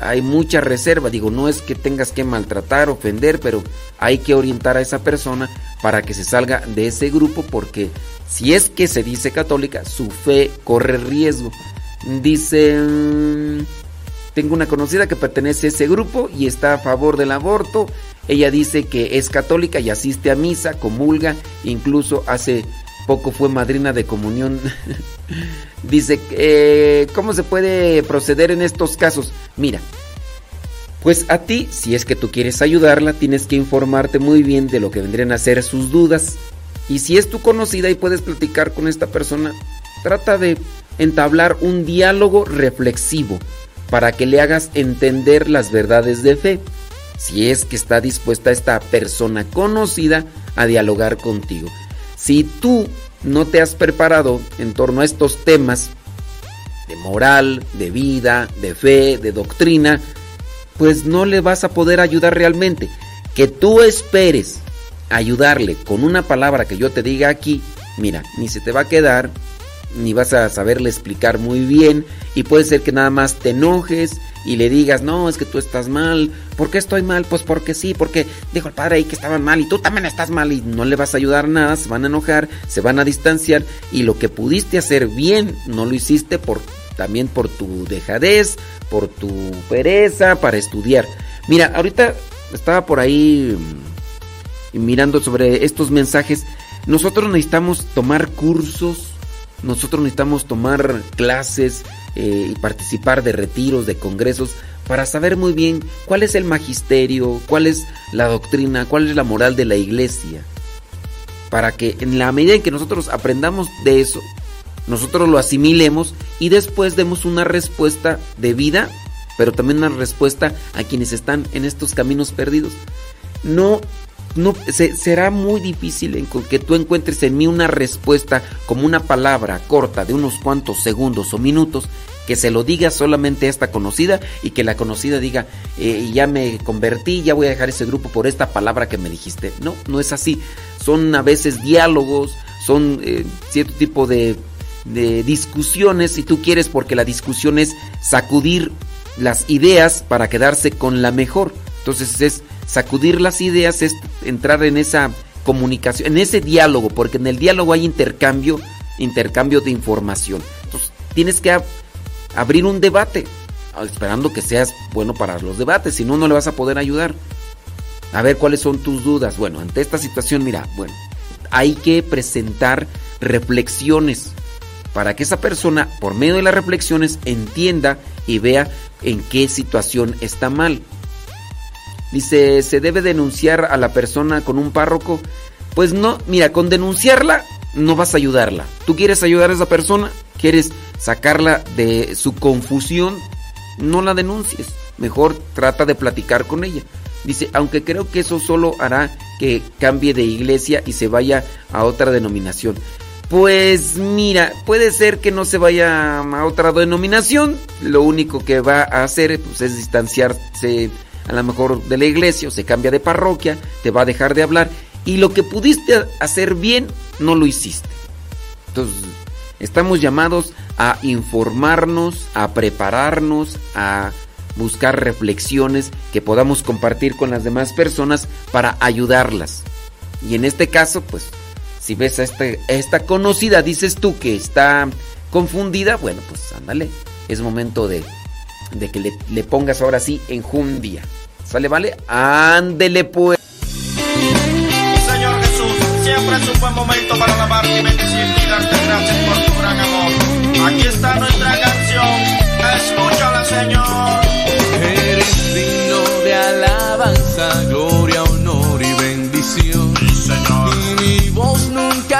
Speaker 3: hay mucha reserva. Digo, no es que tengas que maltratar, ofender, pero hay que orientar a esa persona para que se salga de ese grupo porque si es que se dice católica, su fe corre riesgo. Dice... tengo una conocida que pertenece a ese grupo y está a favor del aborto. Ella dice que es católica y asiste a misa, comulga, incluso hace poco fue madrina de comunión. dice, eh, ¿cómo se puede proceder en estos casos? Mira, pues a ti, si es que tú quieres ayudarla, tienes que informarte muy bien de lo que vendrían a ser sus dudas. Y si es tu conocida y puedes platicar con esta persona, trata de entablar un diálogo reflexivo para que le hagas entender las verdades de fe, si es que está dispuesta esta persona conocida a dialogar contigo. Si tú no te has preparado en torno a estos temas de moral, de vida, de fe, de doctrina, pues no le vas a poder ayudar realmente. Que tú esperes ayudarle con una palabra que yo te diga aquí, mira, ni se te va a quedar ni vas a saberle explicar muy bien y puede ser que nada más te enojes y le digas, no, es que tú estás mal. ¿Por qué estoy mal? Pues porque sí, porque dijo el padre ahí que estaban mal y tú también estás mal y no le vas a ayudar nada, se van a enojar, se van a distanciar y lo que pudiste hacer bien no lo hiciste por también por tu dejadez, por tu pereza para estudiar. Mira, ahorita estaba por ahí mm, mirando sobre estos mensajes. Nosotros necesitamos tomar cursos, nosotros necesitamos tomar clases eh, y participar de retiros, de congresos, para saber muy bien cuál es el magisterio, cuál es la doctrina, cuál es la moral de la iglesia. Para que en la medida en que nosotros aprendamos de eso, nosotros lo asimilemos y después demos una respuesta de vida, pero también una respuesta a quienes están en estos caminos perdidos. No, no será muy difícil que tú encuentres en mí una respuesta como una palabra corta de unos cuantos segundos o minutos que se lo diga solamente a esta conocida y que la conocida diga, eh, ya me convertí, ya voy a dejar ese grupo por esta palabra que me dijiste. No, no es así. Son a veces diálogos, son eh, cierto tipo de de discusiones, si tú quieres, porque la discusión es sacudir las ideas para quedarse con la mejor. Entonces es sacudir las ideas, es entrar en esa comunicación, en ese diálogo, porque en el diálogo hay intercambio, intercambio de información. Entonces tienes que abrir un debate, esperando que seas bueno para los debates, si no, no le vas a poder ayudar. A ver cuáles son tus dudas. Bueno, ante esta situación, mira, bueno, hay que presentar reflexiones para que esa persona, por medio de las reflexiones, entienda y vea en qué situación está mal. Dice, ¿se debe denunciar a la persona con un párroco? Pues no, mira, con denunciarla no vas a ayudarla. ¿Tú quieres ayudar a esa persona? ¿Quieres sacarla de su confusión? No la denuncies. Mejor trata de platicar con ella. Dice, aunque creo que eso solo hará que cambie de iglesia y se vaya a otra denominación. Pues mira, puede ser que no se vaya a otra denominación. Lo único que va a hacer pues, es distanciarse a lo mejor de la iglesia o se cambia de parroquia, te va a dejar de hablar. Y lo que pudiste hacer bien, no lo hiciste. Entonces, estamos llamados a informarnos, a prepararnos, a buscar reflexiones que podamos compartir con las demás personas para ayudarlas. Y en este caso, pues si ves a este, esta conocida, dices tú que está confundida, bueno, pues ándale, es momento de, de que le, pongas ahora sí enjundia. ¿Sale, vale? Ándele pues.
Speaker 6: Señor Jesús, siempre es un buen momento para alabarte y bendecirte y darte gracias por tu gran amor. Aquí está nuestra canción, escúchala Señor.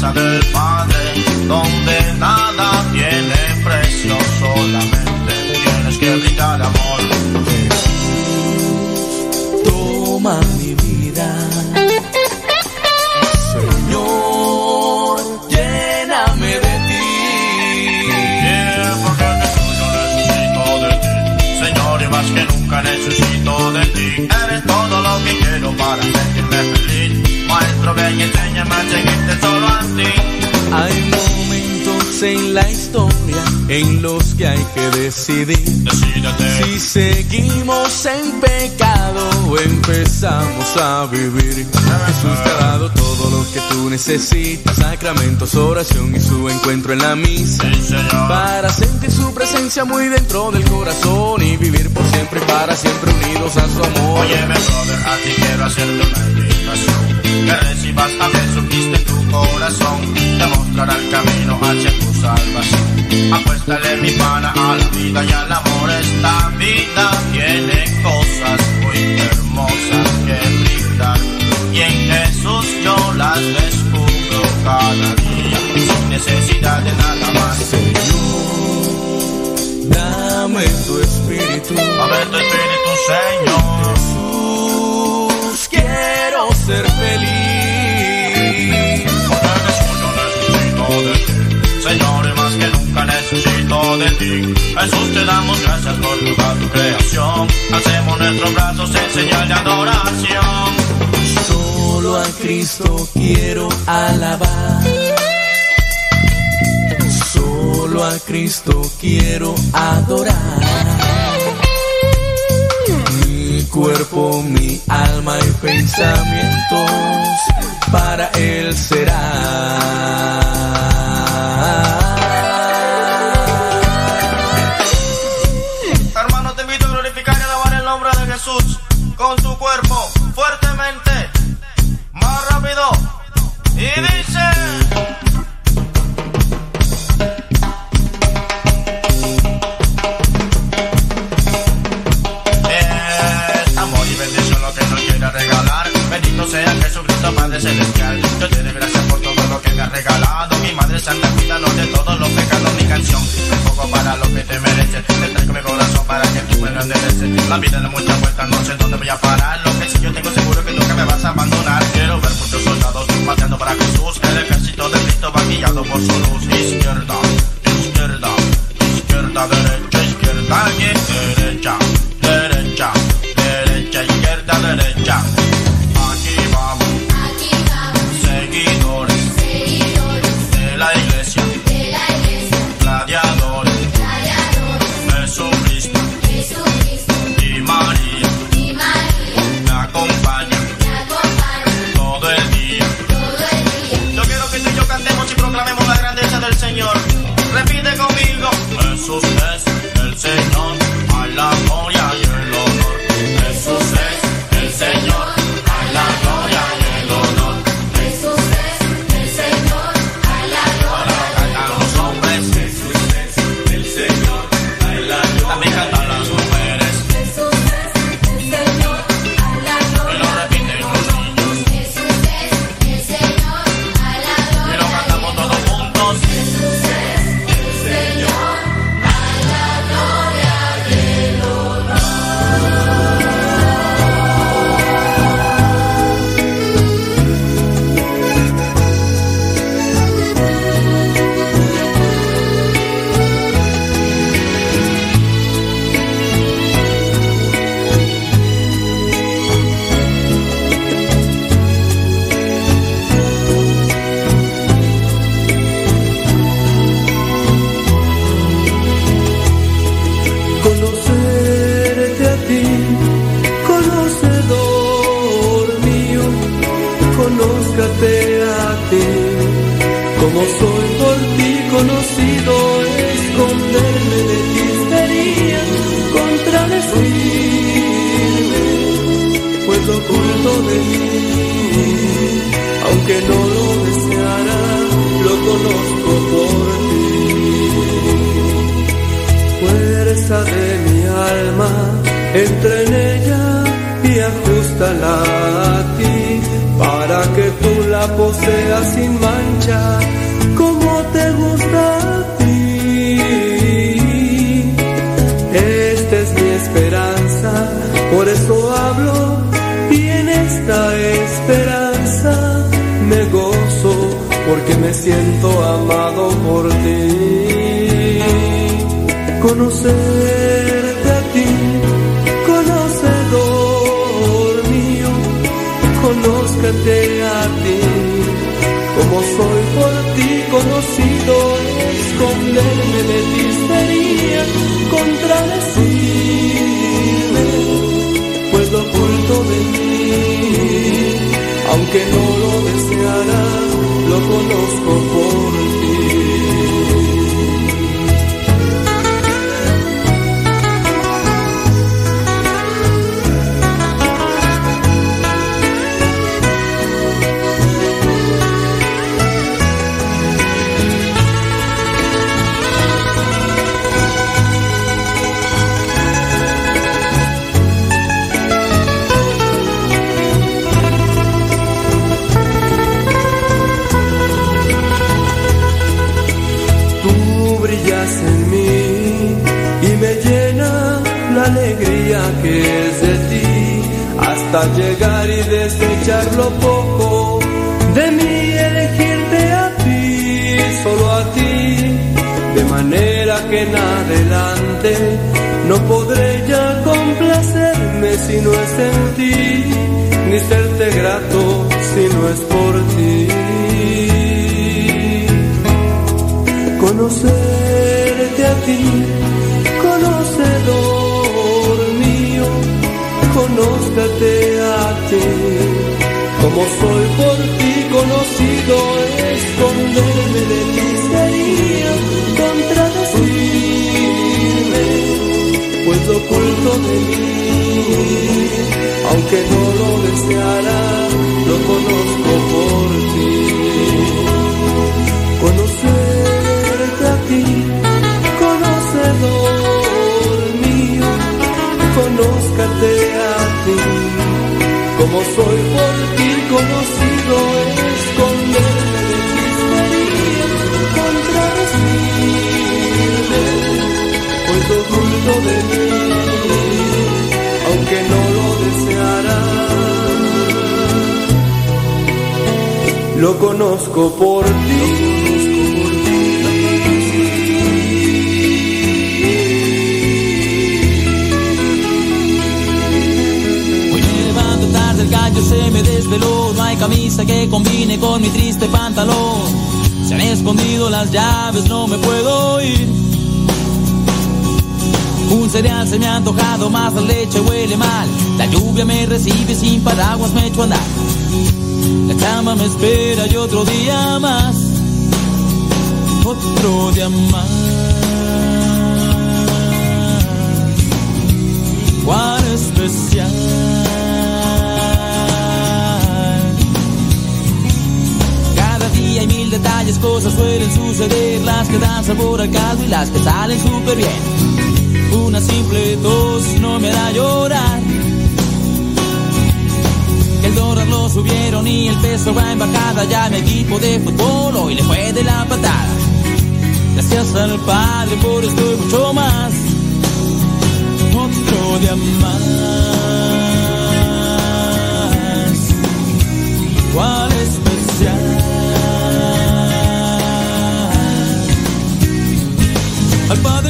Speaker 6: casa del Padre, donde nada tiene precio, solamente tienes que brindar amor.
Speaker 1: Toma mi vida. Señor, lléname de ti.
Speaker 6: Yeah, porque yo necesito de ti, Señor, y más que nunca necesito de ti. Eres todo lo que quiero para feliz. Seguirte solo a ti.
Speaker 1: Hay momentos en la historia en los que hay que decidir si seguimos en pecado o empezamos a vivir. Jesús te ha dado todo lo que tú necesitas, sacramentos, oración y su encuentro en la misa.
Speaker 6: Sí.
Speaker 1: Para sentir su presencia muy dentro del corazón y vivir por siempre y para siempre unidos a su amor.
Speaker 6: Óyeme, brother, a ti quiero hacerte una invitación. Que recibas a Jesucristo en tu corazón. Te mostrará el camino hacia tu salvación. Apuéstale mi pana a la vida y al amor. Esta vida tiene cosas muy hermosas que brindar. Y en Jesús yo las descubro cada día. Sin necesidad de nada más.
Speaker 1: Dame tu espíritu.
Speaker 6: Dame tu espíritu, Señor.
Speaker 1: Jesús, quiero ser feliz.
Speaker 6: Necesito de ti. Señor, más que nunca necesito de ti. Jesús, te damos gracias por toda tu creación. nuestros brazos en señal de adoración.
Speaker 1: Solo a Cristo quiero alabar. Solo a Cristo quiero adorar. Cuerpo, mi alma y pensamientos para Él será.
Speaker 6: Hermano, te invito a glorificar y alabar el nombre de Jesús con su cuerpo fuertemente, más rápido. Y dice. Santa, cuídanos de todos los pecados. Mi canción es poco para lo que te mereces. Te traigo mi corazón para que tú me lo endereces. La vida da muchas vueltas, no sé dónde voy a parar. Lo que sí yo tengo seguro que nunca me vas a abandonar. Quiero ver muchos soldados marchando para Jesús. El ejército de Cristo va guiado por su luz. Izquierda, izquierda, izquierda, derecha, izquierda, y
Speaker 7: esconderme de ti sería contradecirme, pues lo oculto de mí, aunque no lo deseara, lo conozco por
Speaker 1: antojado, más la leche huele mal. La lluvia me recibe sin paraguas, me echo a andar. La cama me espera y otro día más. Otro día más. Cuán especial. Cada día hay mil detalles, cosas suelen suceder, las que dan sabor al caldo y las que salen súper bien. Una simple tos no me hará llorar. El dólar lo subieron y el peso va en bajada. Ya mi equipo de fútbol hoy le fue de la patada. Gracias al Padre por esto y mucho más. Otro día más. ¿Cuál especial? Al Padre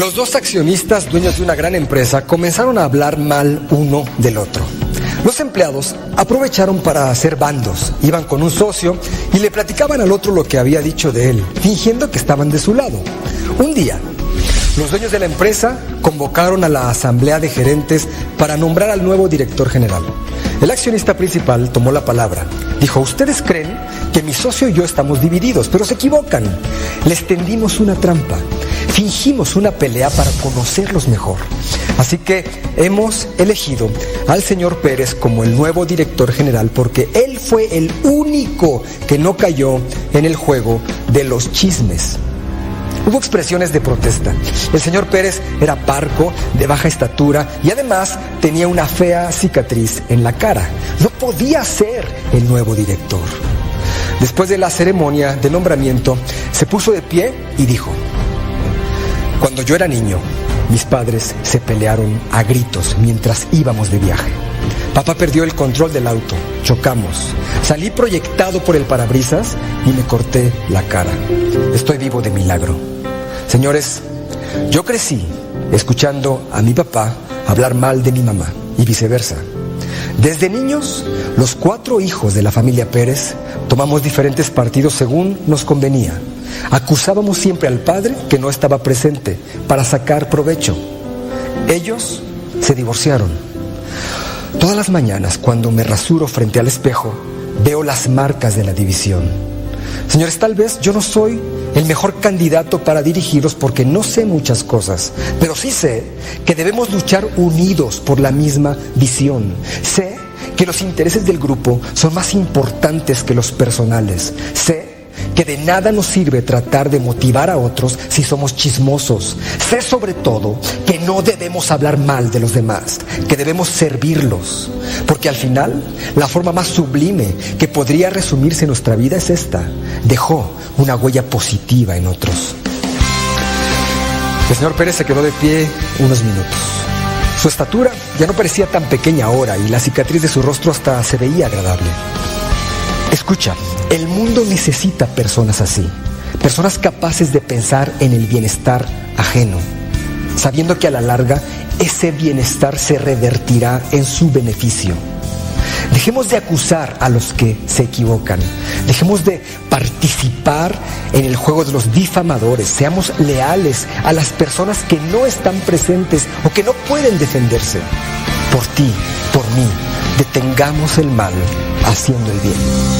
Speaker 8: Los dos accionistas, dueños de una gran empresa, comenzaron a hablar mal uno del otro. Los empleados aprovecharon para hacer bandos, iban con un socio y le platicaban al otro lo que había dicho de él, fingiendo que estaban de su lado. Un día, Los dueños de la empresa convocaron a la asamblea de gerentes para nombrar al nuevo director general. El accionista principal tomó la palabra. Dijo, ustedes creen que mi socio y yo estamos divididos, pero se equivocan. Les tendimos una trampa. Fingimos una pelea para conocerlos mejor. Así que hemos elegido al señor Pérez como el nuevo director general porque él fue el único que no cayó en el juego de los chismes. Hubo expresiones de protesta. El señor Pérez era parco, de baja estatura y además tenía una fea cicatriz en la cara. No podía ser el nuevo director. Después de la ceremonia de nombramiento, se puso de pie y dijo, cuando yo era niño, mis padres se pelearon a gritos mientras íbamos de viaje. Papá perdió el control del auto, chocamos, salí proyectado por el parabrisas y me corté la cara. Estoy vivo de milagro. Señores, yo crecí escuchando a mi papá hablar mal de mi mamá y viceversa. Desde niños, los cuatro hijos de la familia Pérez tomamos diferentes partidos según nos convenía. Acusábamos siempre al padre que no estaba presente para sacar provecho. Ellos se divorciaron. Todas las mañanas, cuando me rasuro frente al espejo, veo las marcas de la división. Señores, tal vez yo no soy el mejor candidato para dirigirlos porque no sé muchas cosas, pero sí sé que debemos luchar unidos por la misma visión. Sé que los intereses del grupo son más importantes que los personales. Sé que de nada nos sirve tratar de motivar a otros si somos chismosos. Sé sobre todo que no debemos hablar mal de los demás, que debemos servirlos, porque al final la forma más sublime que podría resumirse nuestra vida es esta. Dejó una huella positiva en otros. El señor Pérez se quedó de pie unos minutos. Su estatura ya no parecía tan pequeña ahora y la cicatriz de su rostro hasta se veía agradable. Escucha, el mundo necesita personas así, personas capaces de pensar en el bienestar ajeno, sabiendo que a la larga ese bienestar se revertirá en su beneficio. Dejemos de acusar a los que se equivocan. Dejemos de participar en el juego de los difamadores. Seamos leales a las personas que no están presentes o que no pueden defenderse. Por ti, por mí, detengamos el mal haciendo el bien.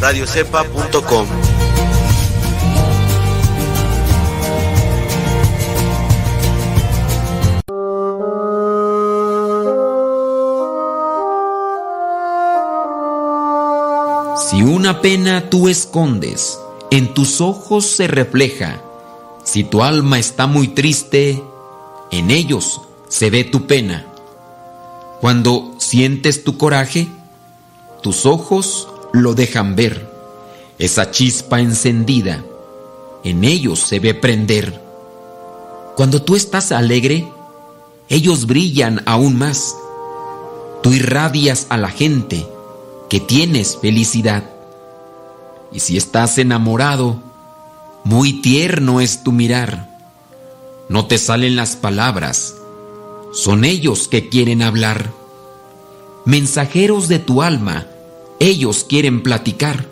Speaker 9: radiocepa.com
Speaker 3: Si una pena tú escondes, en tus ojos se refleja. Si tu alma está muy triste, en ellos se ve tu pena. Cuando sientes tu coraje, tus ojos lo dejan ver. Esa chispa encendida, en ellos se ve prender. Cuando tú estás alegre, ellos brillan aún más. Tú irradias a la gente que tienes felicidad. Y si estás enamorado, muy tierno es tu mirar. No te salen las palabras, son ellos que quieren hablar. Mensajeros de tu alma, ellos quieren platicar.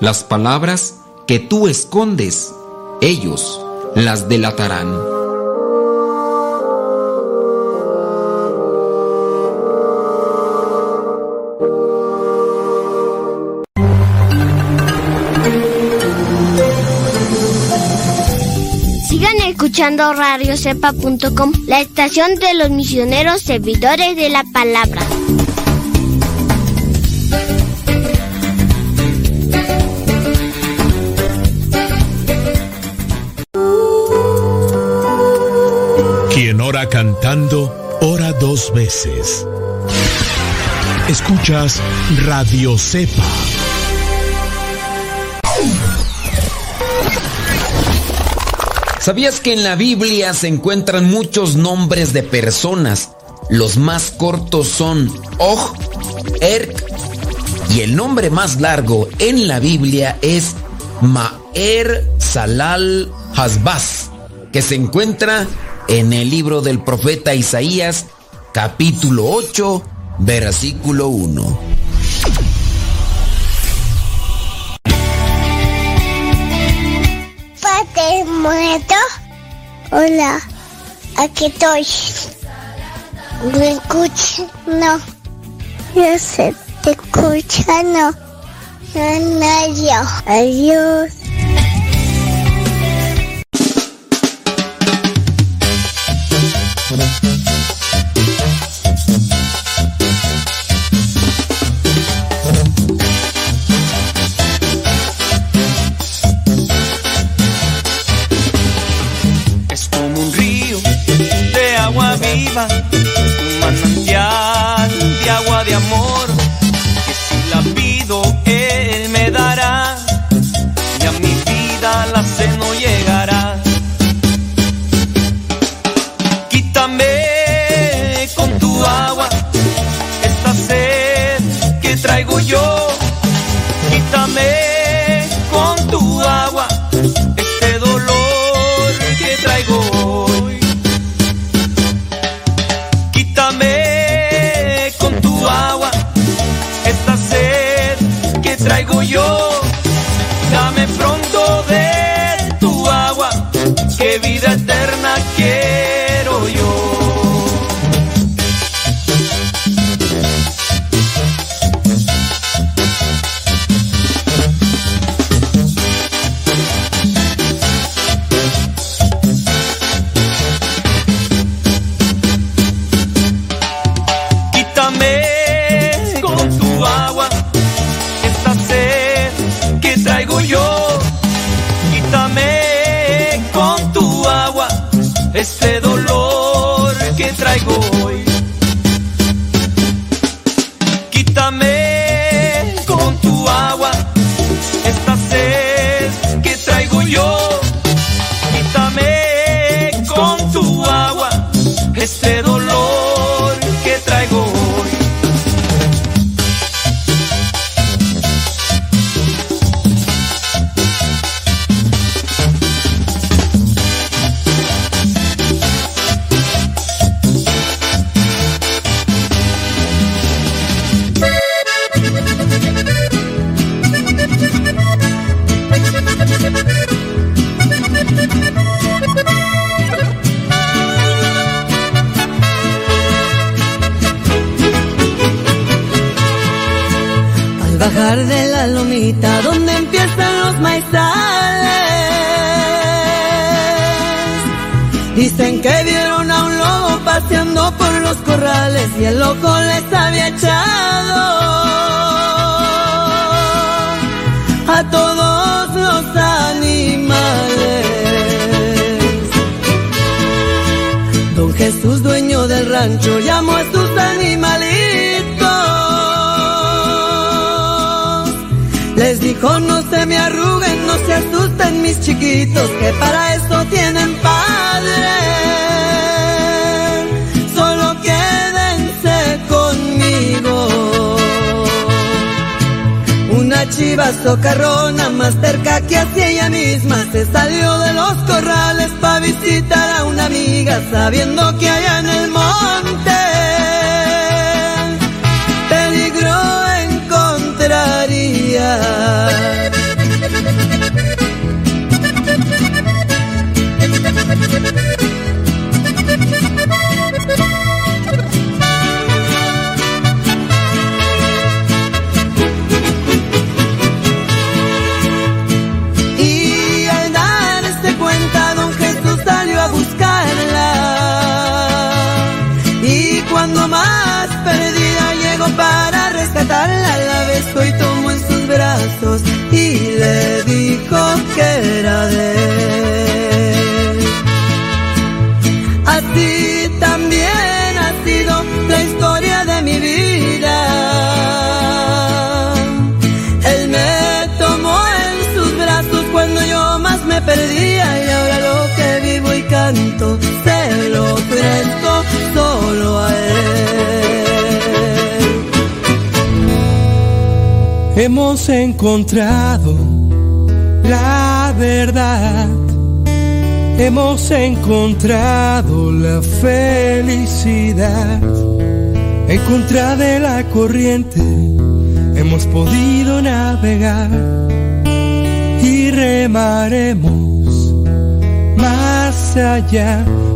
Speaker 3: Las palabras que tú escondes, ellos las delatarán.
Speaker 10: Sigan escuchando radiocepa.com, la estación de los misioneros servidores de la palabra.
Speaker 11: cantando Ora dos veces.
Speaker 12: Escuchas Radio Cepa.
Speaker 3: ¿Sabías que en la Biblia se encuentran muchos nombres de personas? Los más cortos son Og, Erk y el nombre más largo en la Biblia es Maer Salal Hasbaz, que se encuentra en el libro del profeta Isaías, capítulo 8, versículo 1.
Speaker 13: Padre muerto, hola, aquí estoy. ¿Me escuchas? No. Yo sé, te escucha, no. Yo
Speaker 14: no, yo.
Speaker 15: Adiós.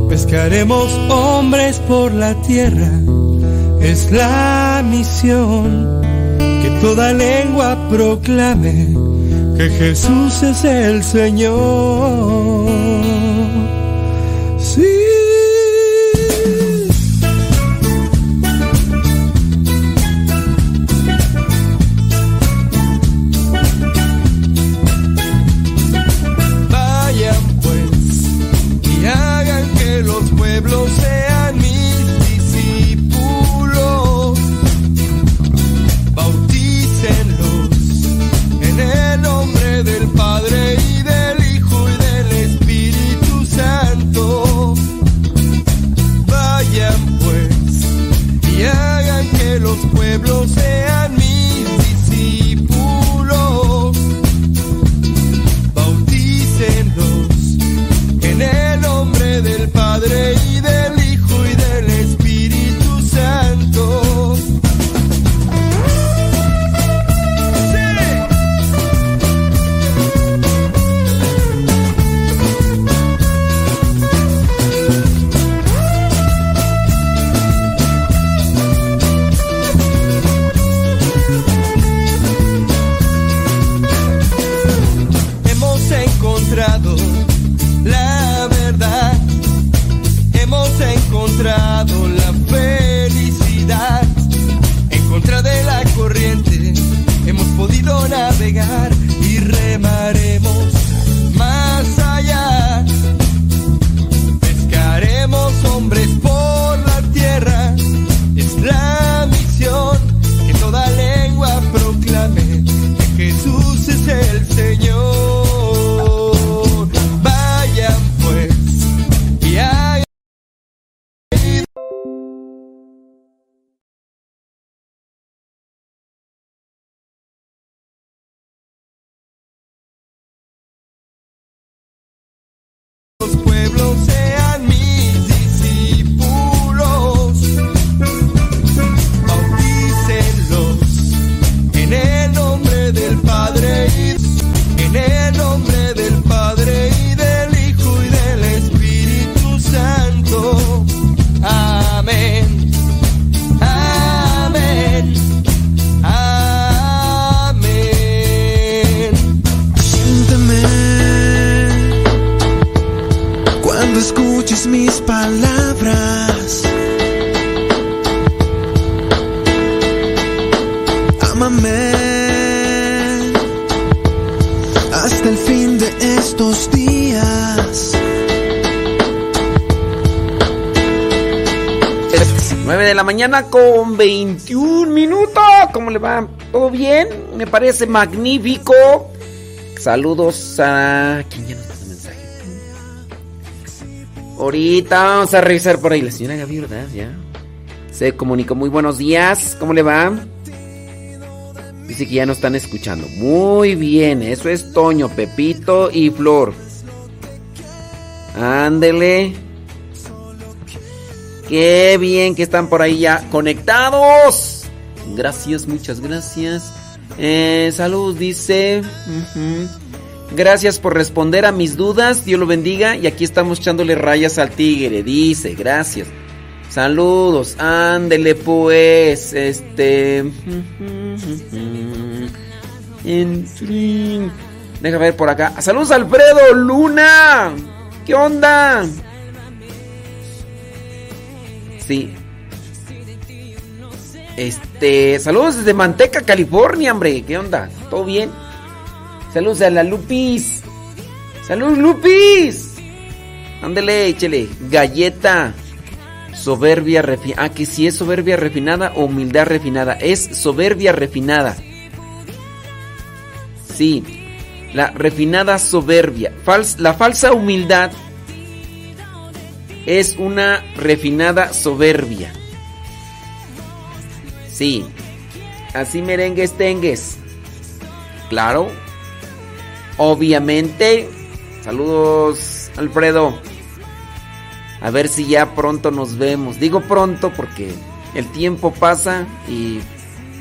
Speaker 15: Pescaremos hombres por la tierra. Es la misión que toda lengua proclame que Jesús es el Señor.
Speaker 3: Me parece magnífico. Saludos a. ¿Quién ya nos mandó mensaje? Ahorita vamos a revisar por ahí. La señora Gaby, ¿verdad? Ya. Se comunicó. Muy buenos días. ¿Cómo le va? Dice que ya nos están escuchando. Muy bien. Eso es Toño, Pepito y Flor. Ándele. Qué bien que están por ahí ya conectados. Gracias, muchas gracias. Eh, salud, dice. Gracias por responder a mis dudas. Dios lo bendiga. Y aquí estamos echándole rayas al tigre. Dice, gracias. Saludos. Ándele pues. Este. En. Deja ver por acá. Saludos Alfredo Luna. ¿Qué onda? Sí. Este, saludos desde Manteca, California, hombre. ¿Qué onda? ¿Todo bien? Saludos a la Lupis. Saludos, Lupis. Ándele, échele. Galleta. Soberbia refinada. Ah, que si es soberbia refinada o humildad refinada. Es soberbia refinada. Sí. La refinada soberbia. La falsa humildad es una refinada soberbia. Sí. Así merengues tengues. claro. Obviamente. Saludos, Alfredo. A ver si ya pronto nos vemos. Digo pronto porque el tiempo pasa y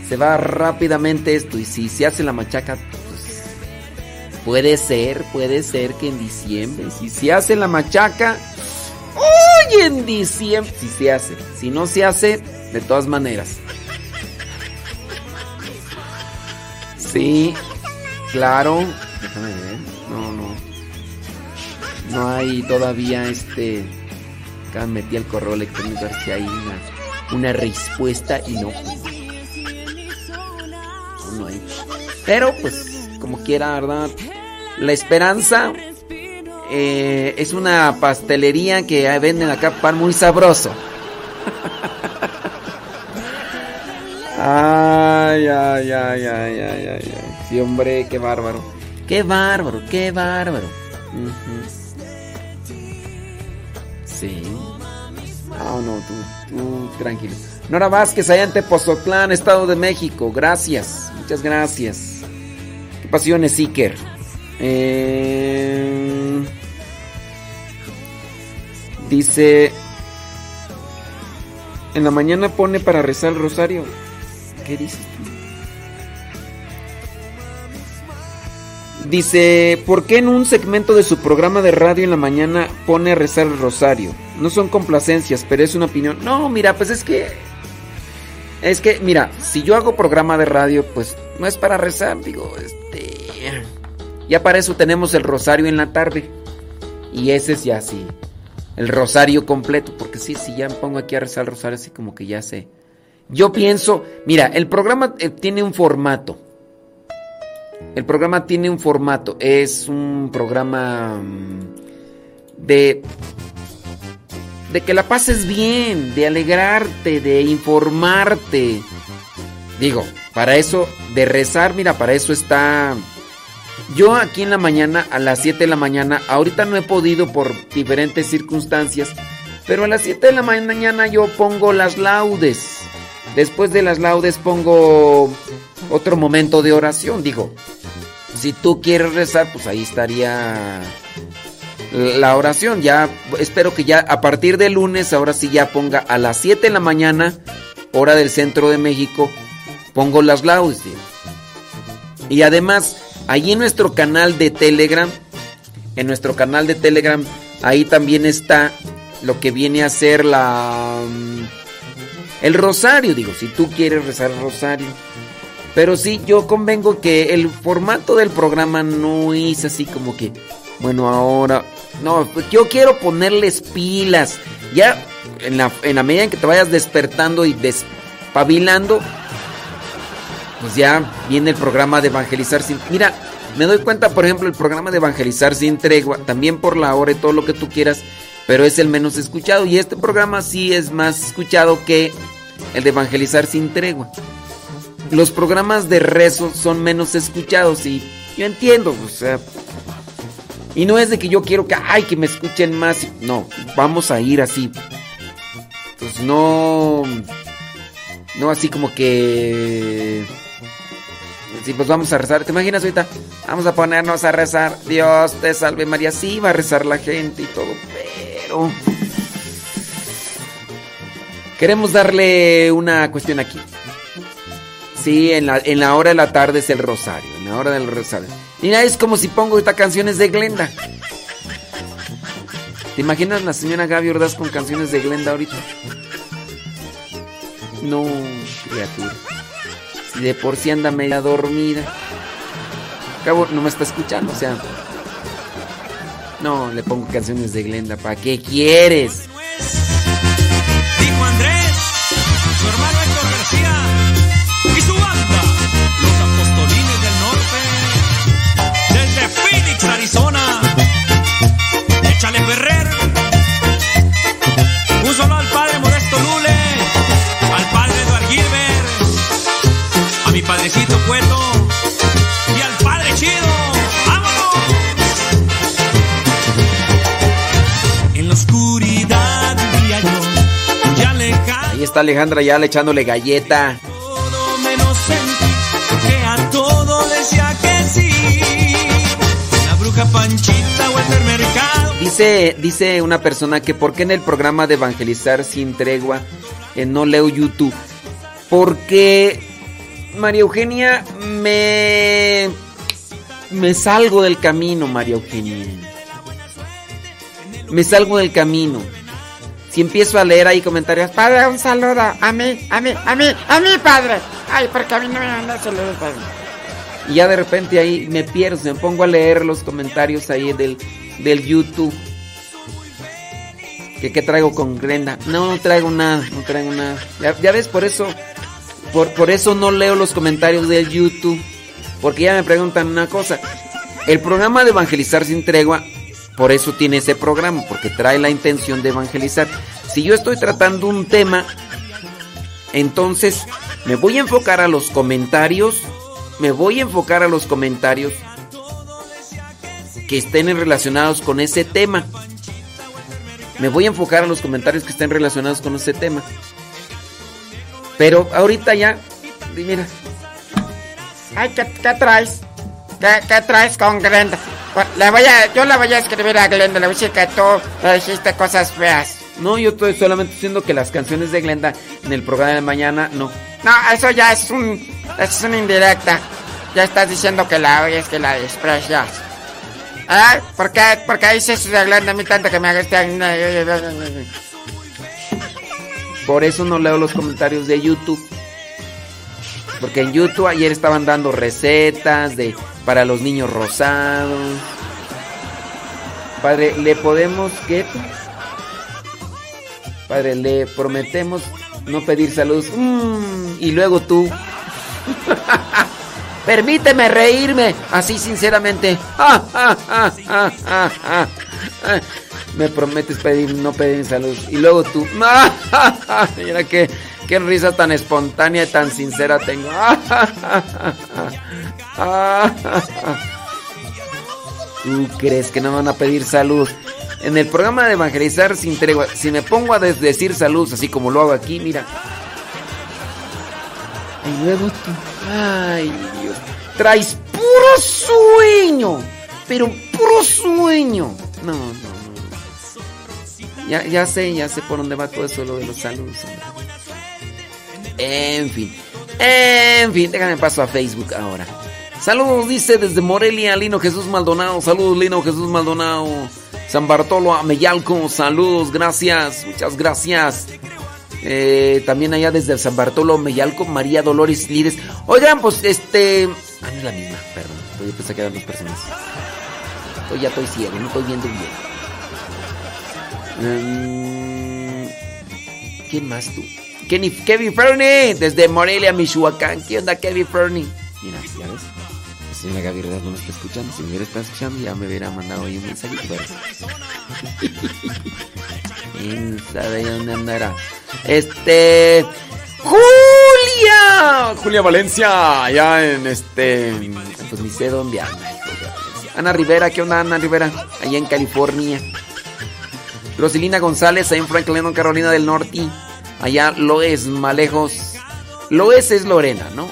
Speaker 3: se va rápidamente esto. Y si se hace la machaca, pues puede ser, puede ser que en diciembre. Si se hace la machaca, ¡uy! En diciembre. Si se hace. Si no se hace, de todas maneras. Sí, claro. Déjame ver. No, no. No hay todavía este. Acá metí el correo electrónico a ver si hay una, una respuesta y no. No, no hay. Pero pues, como quiera, ¿verdad? La esperanza eh, es una pastelería que venden acá pan muy sabroso. Ay, ay, ay, ay, ay, ay, ay. Sí, hombre, qué bárbaro. Qué bárbaro, qué bárbaro. Sí. Ah, no, tú, tú, tranquilo. Nora Vázquez, allá en Tepozotlán, Estado de México. Gracias, muchas gracias. Qué pasiones, Iker. Eh, dice. En la mañana pone para rezar el rosario. ¿Qué dices? Dice, ¿por qué en un segmento de su programa de radio en la mañana pone a rezar el rosario? No son complacencias, pero es una opinión. No, mira, pues es que... Es que, mira, si yo hago programa de radio, pues no es para rezar, digo, este... Ya para eso tenemos el rosario en la tarde. Y ese es ya así. El rosario completo, porque sí, si ya me pongo aquí a rezar el rosario, así como que ya sé. Yo pienso, mira, el programa eh, tiene un formato. El programa tiene un formato. Es un programa mm, de. de que la pases bien, de alegrarte, de informarte. Digo, para eso, de rezar, mira, para eso está. Yo aquí en la mañana, a las 7 de la mañana, ahorita no he podido por diferentes circunstancias, pero a las 7 de la mañana yo pongo las laudes. Después de las laudes pongo otro momento de oración. Digo, si tú quieres rezar, pues ahí estaría la oración. Ya espero que ya a partir de lunes, ahora sí ya ponga a las 7 de la mañana, hora del centro de México, pongo las laudes. Y además, ahí en nuestro canal de Telegram, en nuestro canal de Telegram, ahí también está lo que viene a ser la el rosario, digo, si tú quieres rezar el rosario. Pero sí, yo convengo que el formato del programa no es así como que, bueno, ahora, no, yo quiero ponerles pilas. Ya en la, en la medida en que te vayas despertando y despabilando, pues ya viene el programa de evangelizar sin... Mira, me doy cuenta, por ejemplo, el programa de evangelizar sin tregua, también por la hora y todo lo que tú quieras, pero es el menos escuchado. Y este programa sí es más escuchado que el de evangelizar sin tregua. Los programas de rezo son menos escuchados y yo entiendo, o sea... Y no es de que yo quiero que, ay, que me escuchen más. No, vamos a ir así. Pues no... No así como que... Sí, pues vamos a rezar. ¿Te imaginas ahorita? Vamos a ponernos a rezar. Dios te salve María. Sí, va a rezar la gente y todo, pero... Queremos darle una cuestión aquí. Sí, en la, en la hora de la tarde es el rosario. En la hora del rosario. Mira, es como si pongo estas canciones de Glenda. ¿Te imaginas la señora Gaby Ordaz con canciones de Glenda ahorita? No, criatura. Si de por sí anda media dormida. Cabo no me está escuchando, o sea. No, le pongo canciones de Glenda. ¿Para qué quieres?
Speaker 1: Dijo Andrés, su hermano Héctor García y su banda, los apostolines del norte, desde Phoenix, Arizona. Échale Ferrer, un solo al padre Modesto Lule, al padre Eduard Gilbert, a mi padrecito Cueto
Speaker 3: está Alejandra ya le echándole galleta.
Speaker 1: todo menos sentí que a todo decía que Panchita o el mercado.
Speaker 3: Dice, dice una persona que por qué en el programa de evangelizar sin tregua eh, no leo YouTube. Porque María Eugenia me me salgo del camino, María Eugenia. Me salgo del camino. Si empiezo a leer ahí comentarios,
Speaker 16: padre, un saludo a mí, a mí, a mí, a mí, padre. Ay, porque a mí no me manda saludos, padre.
Speaker 3: Y ya de repente ahí me pierdo, me pongo a leer los comentarios ahí del, del YouTube. ¿Qué, ¿Qué traigo con Glenda? No, no traigo nada, no traigo nada. Ya, ya ves, por eso, por, por eso no leo los comentarios del YouTube. Porque ya me preguntan una cosa. El programa de Evangelizar sin tregua, por eso tiene ese programa, porque trae la intención de evangelizar. Si yo estoy tratando un tema, entonces me voy a enfocar a los comentarios, me voy a enfocar a los comentarios que estén relacionados con ese tema. Me voy a enfocar a los comentarios que estén relacionados con ese tema. Pero ahorita ya, mira,
Speaker 16: Ay, ¿qué, traes? ¿Qué, ¿Qué, traes con Glenda? Le voy a, yo le voy a escribir a Glenda, le voy a decir que tú le dijiste cosas feas.
Speaker 3: No, yo estoy solamente diciendo que las canciones de Glenda en el programa de mañana, no.
Speaker 16: No, eso ya es un, es una indirecta. Ya estás diciendo que la oyes, que la desprecias. ¿Eh? ¿Por qué, por qué dices eso de Glenda a mí tanto que me hagas.
Speaker 3: Por eso no leo los comentarios de YouTube. Porque en YouTube ayer estaban dando recetas de para los niños rosados. Padre, ¿le podemos qué? Padre, le prometemos no pedir saludos. Mm, y luego tú. Permíteme reírme, así sinceramente. Me prometes pedir, no pedir salud. Y luego tú. Mira qué, qué risa tan espontánea y tan sincera tengo. ¿Tú crees que no van a pedir salud? En el programa de Evangelizar sin tregua, si me pongo a decir salud, así como lo hago aquí, mira. Y luego tú. Ay, Dios. Traes puro sueño. Pero puro sueño. No, no, no. Ya, ya sé, ya sé por dónde va todo eso lo de los saludos. En fin. En fin, déjame paso a Facebook ahora. Saludos, dice desde Morelia, Lino Jesús Maldonado. Saludos, Lino Jesús Maldonado. San Bartolo Ameyalco, saludos, gracias, muchas gracias. Eh, también allá desde San Bartolo Meyalco, María Dolores Lides. Oigan, pues este. Ah, no es la misma, perdón. Yo pensé que eran dos personas. Estoy, ya estoy ciego, no estoy viendo bien. Um, ¿Quién más tú? Kenny, Kevin Fernie, desde Morelia, Michoacán. ¿Qué onda, Kevin Fernie? Mira, ya ves. La señora Gaby no me está escuchando. Si me hubiera estado escuchando, ya me hubiera mandado ahí un mensajito. ¿Quién sabe dónde andará? Este. ¡Julia! Julia Valencia, allá en este. Pues ni sé dónde anda. Ana Rivera, ¿qué onda, Ana Rivera? Allá en California. Roselina González, allá en Franklin, Carolina del Norte. Allá Loes Malejos. Loes es Lorena, ¿no?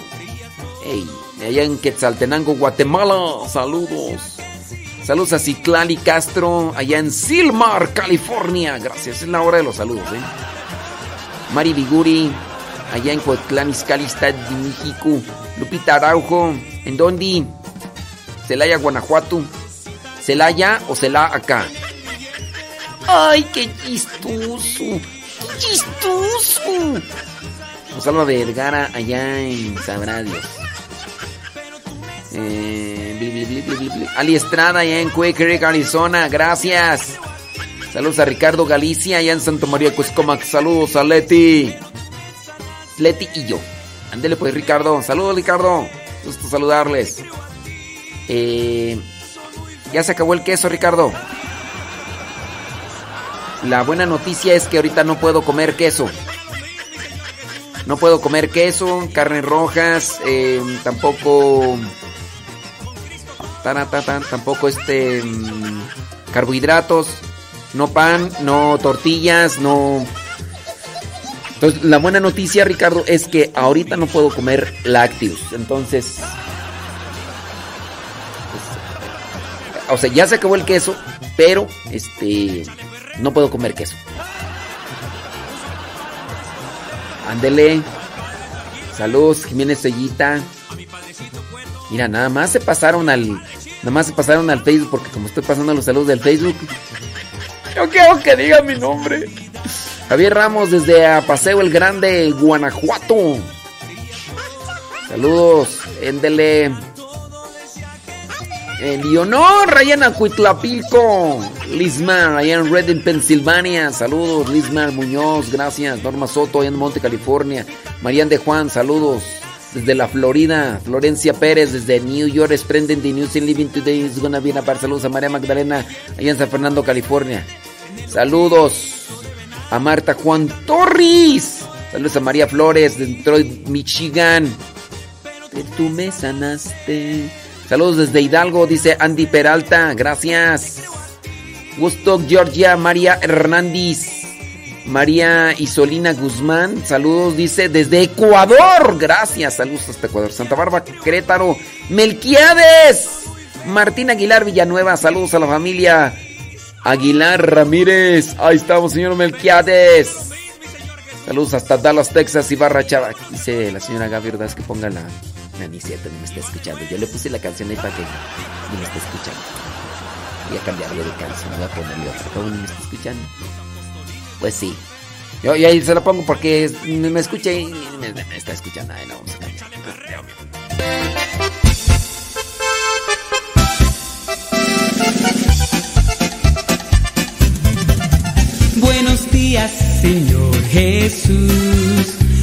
Speaker 3: Ey, allá en Quetzaltenango, Guatemala. Saludos. Saludos a Ciclali Castro, allá en Silmar, California. Gracias, es la hora de los saludos, ¿eh? Mari Viguri, allá en Coetlán, Izcalli, de México. Lupita Araujo, ¿en dónde? Celaya, Guanajuato. ¿Celaya o Celá acá? ¡Ay, qué chistoso! ¡Qué chistoso! Rosalba Vergara, allá en Sabrá Dios. Eh. Ali Estrada, allá en Quaker, Arizona. Gracias. Saludos a Ricardo Galicia, allá en Santa María Cuscomac. Saludos a Leti. Leti y yo. Ándele pues, Ricardo. Saludos, Ricardo. Gusto saludarles. Eh, ya se acabó el queso, Ricardo. La buena noticia es que ahorita no puedo comer queso. No puedo comer queso, carnes rojas, eh, tampoco. Taratata, tampoco este. mm, carbohidratos. No pan, no tortillas, no. Entonces, la buena noticia, Ricardo, es que ahorita no puedo comer lácteos. Entonces. o sea, ya se acabó el queso, pero este no puedo comer queso. Ándele. Saludos, Jiménez Sellita. Mira, nada más se pasaron al. Nada más se pasaron al Facebook porque como estoy pasando los saludos del Facebook. Yo quiero que diga mi nombre. Javier Ramos desde Paseo el Grande, Guanajuato. Saludos, Éndele. Leonor, en Acuitlapilco. Lismar, allá en Redding, Pensilvania. Saludos, Lismar Muñoz, gracias. Norma Soto, allá en Monte, California. Marian de Juan, saludos. Desde la Florida, Florencia Pérez, desde New York, Sprending the News in Living Today is gonna be a Saludos a María Magdalena, allá en San Fernando, California. Saludos a Marta Juan Torres. Saludos a María Flores, de Detroit, Michigan. Tú me sanaste. Saludos desde Hidalgo, dice Andy Peralta. Gracias. Gusto, Georgia, María Hernández. María Isolina Guzmán, saludos, dice, desde Ecuador. Gracias, saludos hasta Ecuador. Santa Bárbara, Querétaro. Melquiades. Martín Aguilar Villanueva, saludos a la familia Aguilar Ramírez. Ahí estamos, señor Melquiades. Saludos hasta Dallas, Texas y Barra Chava. Dice la señora Gaby Ordaz que ponga la, ni me está escuchando. Yo le puse la canción ahí para que ni me esté escuchando. Voy a cambiarle de canción, voy a ponerle otra. ¿Cómo ni me está escuchando? Pues sí. Yo, ahí se lo pongo porque me, escucha y me, está escuchando. Ay, no, vamos.
Speaker 2: Buenos días, Señor Jesús.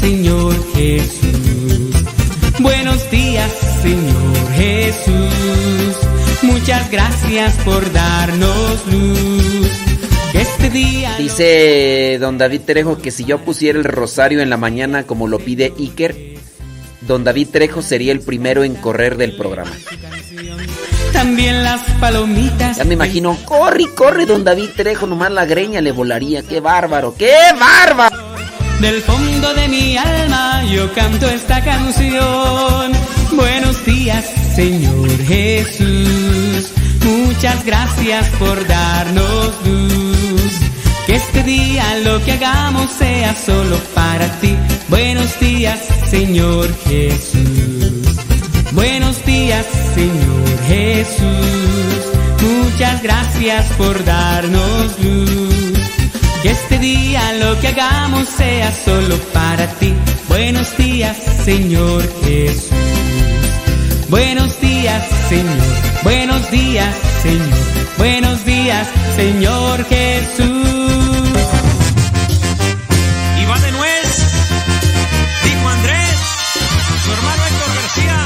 Speaker 2: Señor Jesús. Buenos días, Señor Jesús. Muchas gracias por darnos luz. Este día.
Speaker 3: Dice don David Trejo que si yo pusiera el rosario en la mañana como lo pide Iker, don David Trejo sería el primero en correr del programa.
Speaker 2: También las palomitas.
Speaker 3: Ya me imagino, corre, corre, don David Trejo, nomás la greña le volaría. ¡Qué bárbaro! ¡Qué bárbaro!
Speaker 2: Del fondo de mi alma yo canto esta canción. Buenos días, Señor Jesús. Muchas gracias por darnos luz. Que este día lo que hagamos sea solo para ti. Buenos días, Señor Jesús. Buenos días, Señor Jesús. Muchas gracias por darnos luz. Este día lo que hagamos sea solo para ti. Buenos días, Señor Jesús. Buenos días, Señor. Buenos días, Señor. Buenos días, Señor Jesús.
Speaker 1: Y va de nuez, dijo Andrés, su hermano Héctor García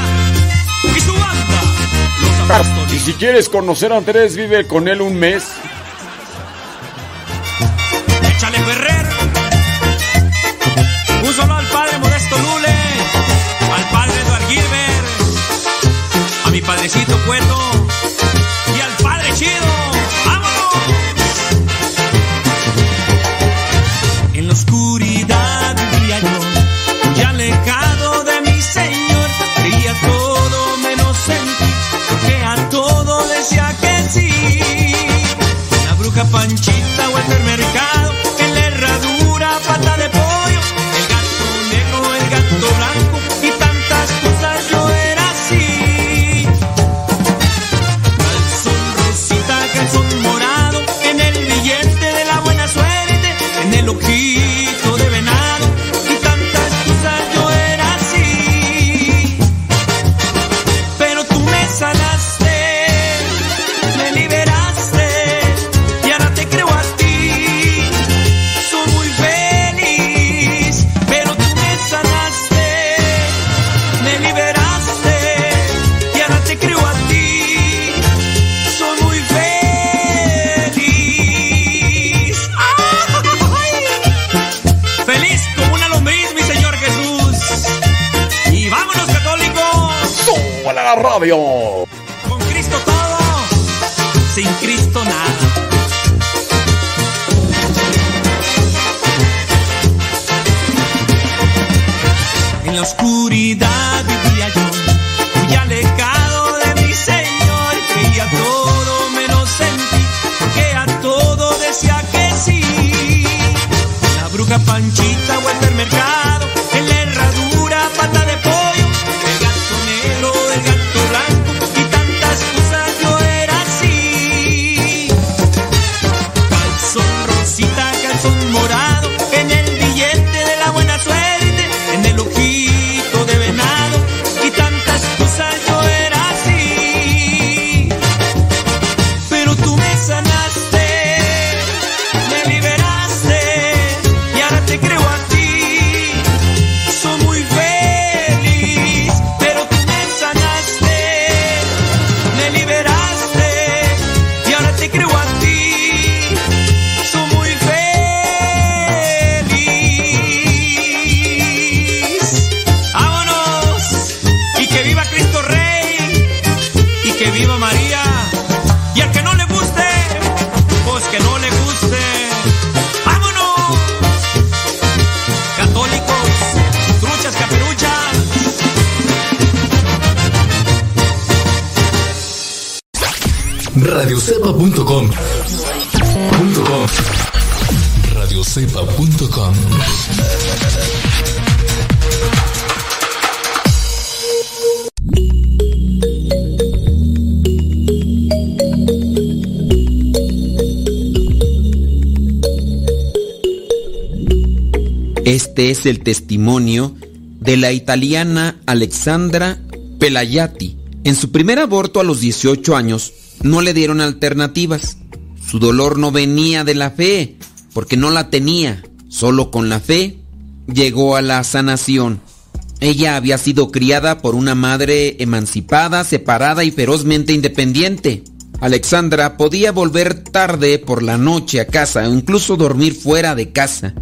Speaker 1: y su banda. Los apóstoles.
Speaker 3: Y si quieres conocer a Andrés, vive con él un mes.
Speaker 1: A mi
Speaker 3: es el testimonio de la italiana Alexandra Pelayati. En su primer aborto a los 18 años no le dieron alternativas. Su dolor no venía de la fe, porque no la tenía. Solo con la fe llegó a la sanación. Ella había sido criada por una madre emancipada, separada y ferozmente independiente. Alexandra podía volver tarde por la noche a casa o incluso dormir fuera de casa.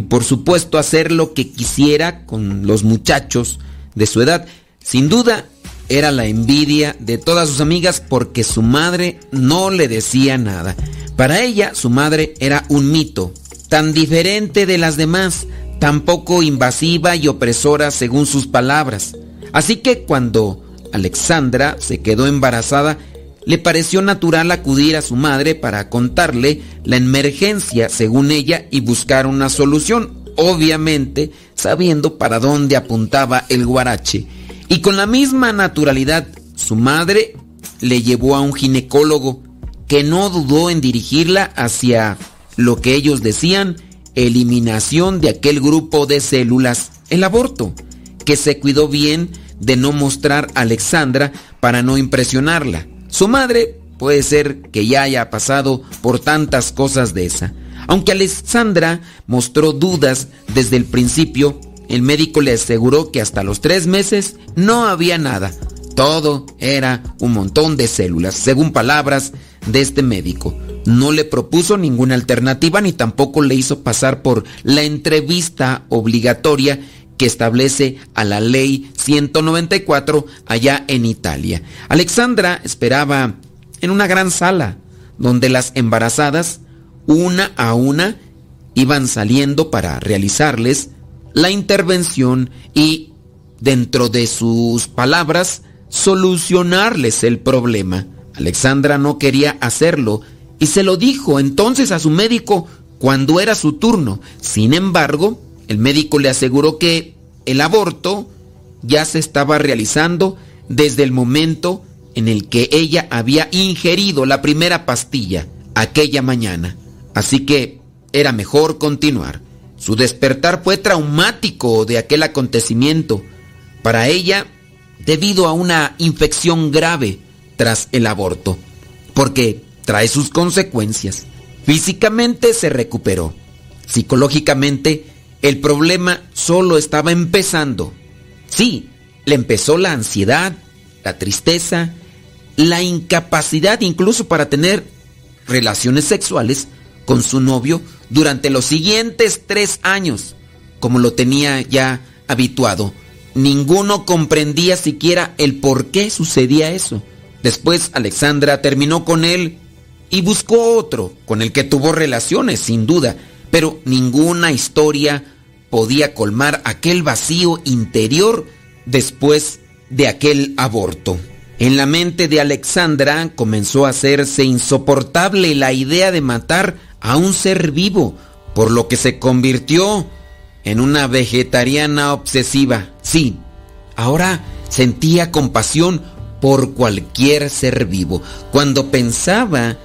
Speaker 3: Y por supuesto hacer lo que quisiera con los muchachos de su edad. Sin duda era la envidia de todas sus amigas porque su madre no le decía nada. Para ella su madre era un mito, tan diferente de las demás, tan poco invasiva y opresora según sus palabras. Así que cuando Alexandra se quedó embarazada, le pareció natural acudir a su madre para contarle la emergencia, según ella, y buscar una solución, obviamente sabiendo para dónde apuntaba el guarache. Y con la misma naturalidad, su madre le llevó a un ginecólogo que no dudó en dirigirla hacia lo que ellos decían, eliminación de aquel grupo de células, el aborto, que se cuidó bien de no mostrar a Alexandra para no impresionarla. Su madre puede ser que ya haya pasado por tantas cosas de esa. Aunque Alexandra mostró dudas desde el principio, el médico le aseguró que hasta los tres meses no había nada. Todo era un montón de células, según palabras de este médico. No le propuso ninguna alternativa ni tampoco le hizo pasar por la entrevista obligatoria que establece a la ley 194 allá en Italia. Alexandra esperaba en una gran sala donde las embarazadas, una a una, iban saliendo para realizarles la intervención y, dentro de sus palabras, solucionarles el problema. Alexandra no quería hacerlo y se lo dijo entonces a su médico cuando era su turno. Sin embargo, el médico le aseguró que el aborto ya se estaba realizando desde el momento en el que ella había ingerido la primera pastilla aquella mañana. Así que era mejor continuar. Su despertar fue traumático de aquel acontecimiento. Para ella, debido a una infección grave tras el aborto, porque trae sus consecuencias. Físicamente se recuperó. Psicológicamente, el problema solo estaba empezando. Sí, le empezó la ansiedad, la tristeza, la incapacidad incluso para tener relaciones sexuales con su novio durante los siguientes tres años, como lo tenía ya habituado. Ninguno comprendía siquiera el por qué sucedía eso. Después Alexandra terminó con él y buscó otro con el que tuvo relaciones, sin duda, pero ninguna historia podía colmar aquel vacío interior después de aquel aborto. En la mente de Alexandra comenzó a hacerse insoportable la idea de matar a un ser vivo, por lo que se convirtió en una vegetariana obsesiva. Sí, ahora sentía compasión por cualquier ser vivo. Cuando pensaba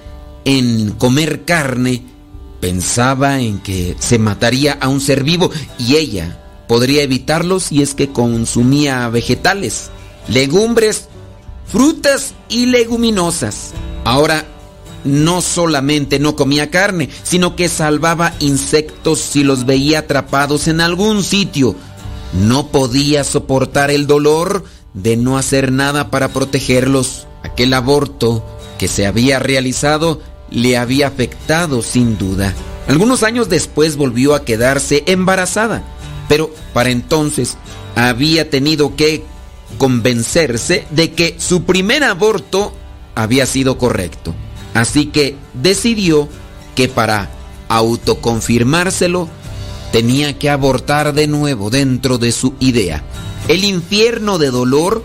Speaker 3: en comer carne, pensaba en que se mataría a un ser vivo y ella podría evitarlo si es que consumía vegetales, legumbres, frutas y leguminosas. Ahora no solamente no comía carne, sino que salvaba insectos si los veía atrapados en algún sitio. No podía soportar el dolor de no hacer nada para protegerlos. Aquel aborto que se había realizado le había afectado sin duda. Algunos años después volvió a quedarse embarazada, pero para entonces había tenido que convencerse de que su primer aborto había sido correcto. Así que decidió que para autoconfirmárselo tenía que abortar de nuevo dentro de su idea. El infierno de dolor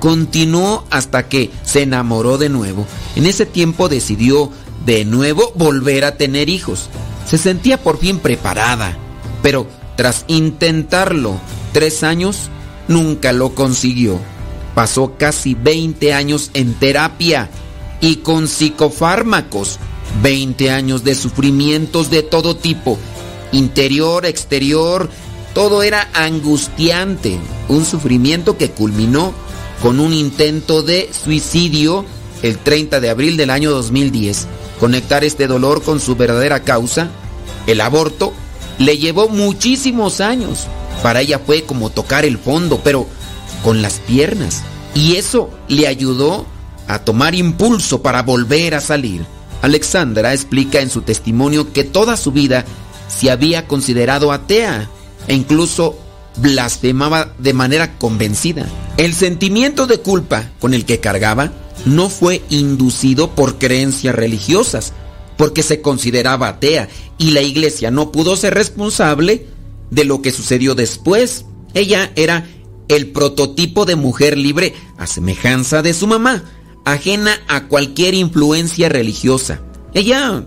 Speaker 3: continuó hasta que se enamoró de nuevo. En ese tiempo decidió de nuevo volver a tener hijos. Se sentía por fin preparada, pero tras intentarlo tres años, nunca lo consiguió. Pasó casi 20 años en terapia y con psicofármacos, 20 años de sufrimientos de todo tipo, interior, exterior, todo era angustiante, un sufrimiento que culminó con un intento de suicidio el 30 de abril del año 2010. Conectar este dolor con su verdadera causa, el aborto, le llevó muchísimos años. Para ella fue como tocar el fondo, pero con las piernas. Y eso le ayudó a tomar impulso para volver a salir. Alexandra explica en su testimonio que toda su vida se había considerado atea e incluso blasfemaba de manera convencida. El sentimiento de culpa con el que cargaba no fue inducido por creencias religiosas, porque se consideraba atea y la iglesia no pudo ser responsable de lo que sucedió después. Ella era el prototipo de mujer libre a semejanza de su mamá, ajena a cualquier influencia religiosa. Ella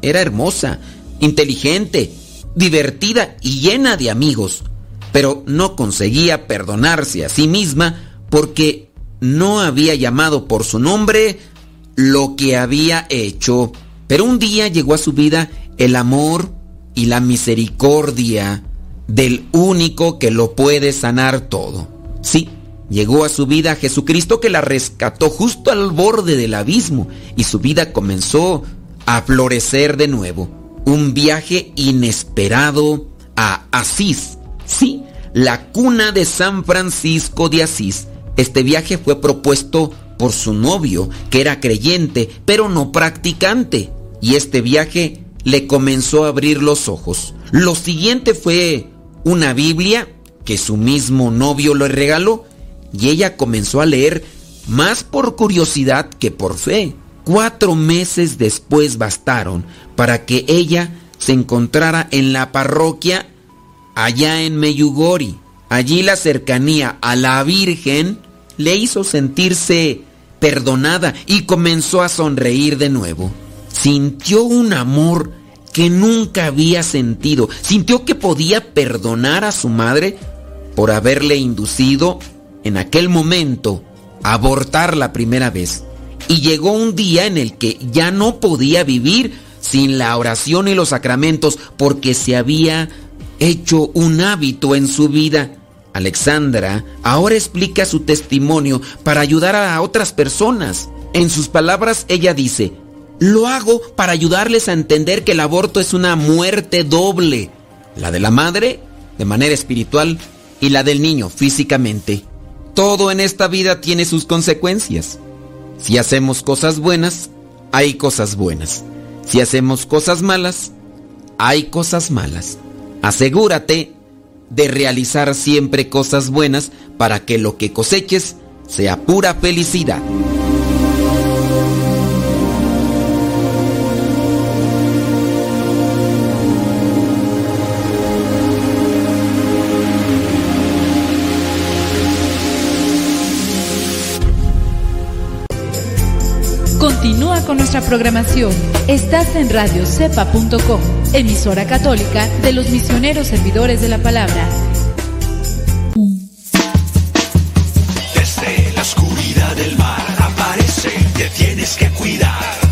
Speaker 3: era hermosa, inteligente, divertida y llena de amigos, pero no conseguía perdonarse a sí misma porque no había llamado por su nombre lo que había hecho. Pero un día llegó a su vida el amor y la misericordia del único que lo puede sanar todo. Sí, llegó a su vida Jesucristo que la rescató justo al borde del abismo y su vida comenzó a florecer de nuevo. Un viaje inesperado a Asís. Sí, la cuna de San Francisco de Asís. Este viaje fue propuesto por su novio, que era creyente, pero no practicante. Y este viaje le comenzó a abrir los ojos. Lo siguiente fue una Biblia que su mismo novio le regaló y ella comenzó a leer más por curiosidad que por fe. Cuatro meses después bastaron para que ella se encontrara en la parroquia allá en Meyugori. Allí la cercanía a la Virgen le hizo sentirse perdonada y comenzó a sonreír de nuevo. Sintió un amor que nunca había sentido. Sintió que podía perdonar a su madre por haberle inducido en aquel momento a abortar la primera vez. Y llegó un día en el que ya no podía vivir sin la oración y los sacramentos porque se había hecho un hábito en su vida. Alexandra ahora explica su testimonio para ayudar a otras personas. En sus palabras ella dice, lo hago para ayudarles a entender que el aborto es una muerte doble, la de la madre de manera espiritual y la del niño físicamente. Todo en esta vida tiene sus consecuencias. Si hacemos cosas buenas, hay cosas buenas. Si hacemos cosas malas, hay cosas malas. Asegúrate de realizar siempre cosas buenas para que lo que coseches sea pura felicidad.
Speaker 17: Con nuestra programación. Estás en radiocepa.com, emisora católica de los misioneros servidores de la palabra.
Speaker 18: Desde la oscuridad del mar aparece, te tienes que cuidar.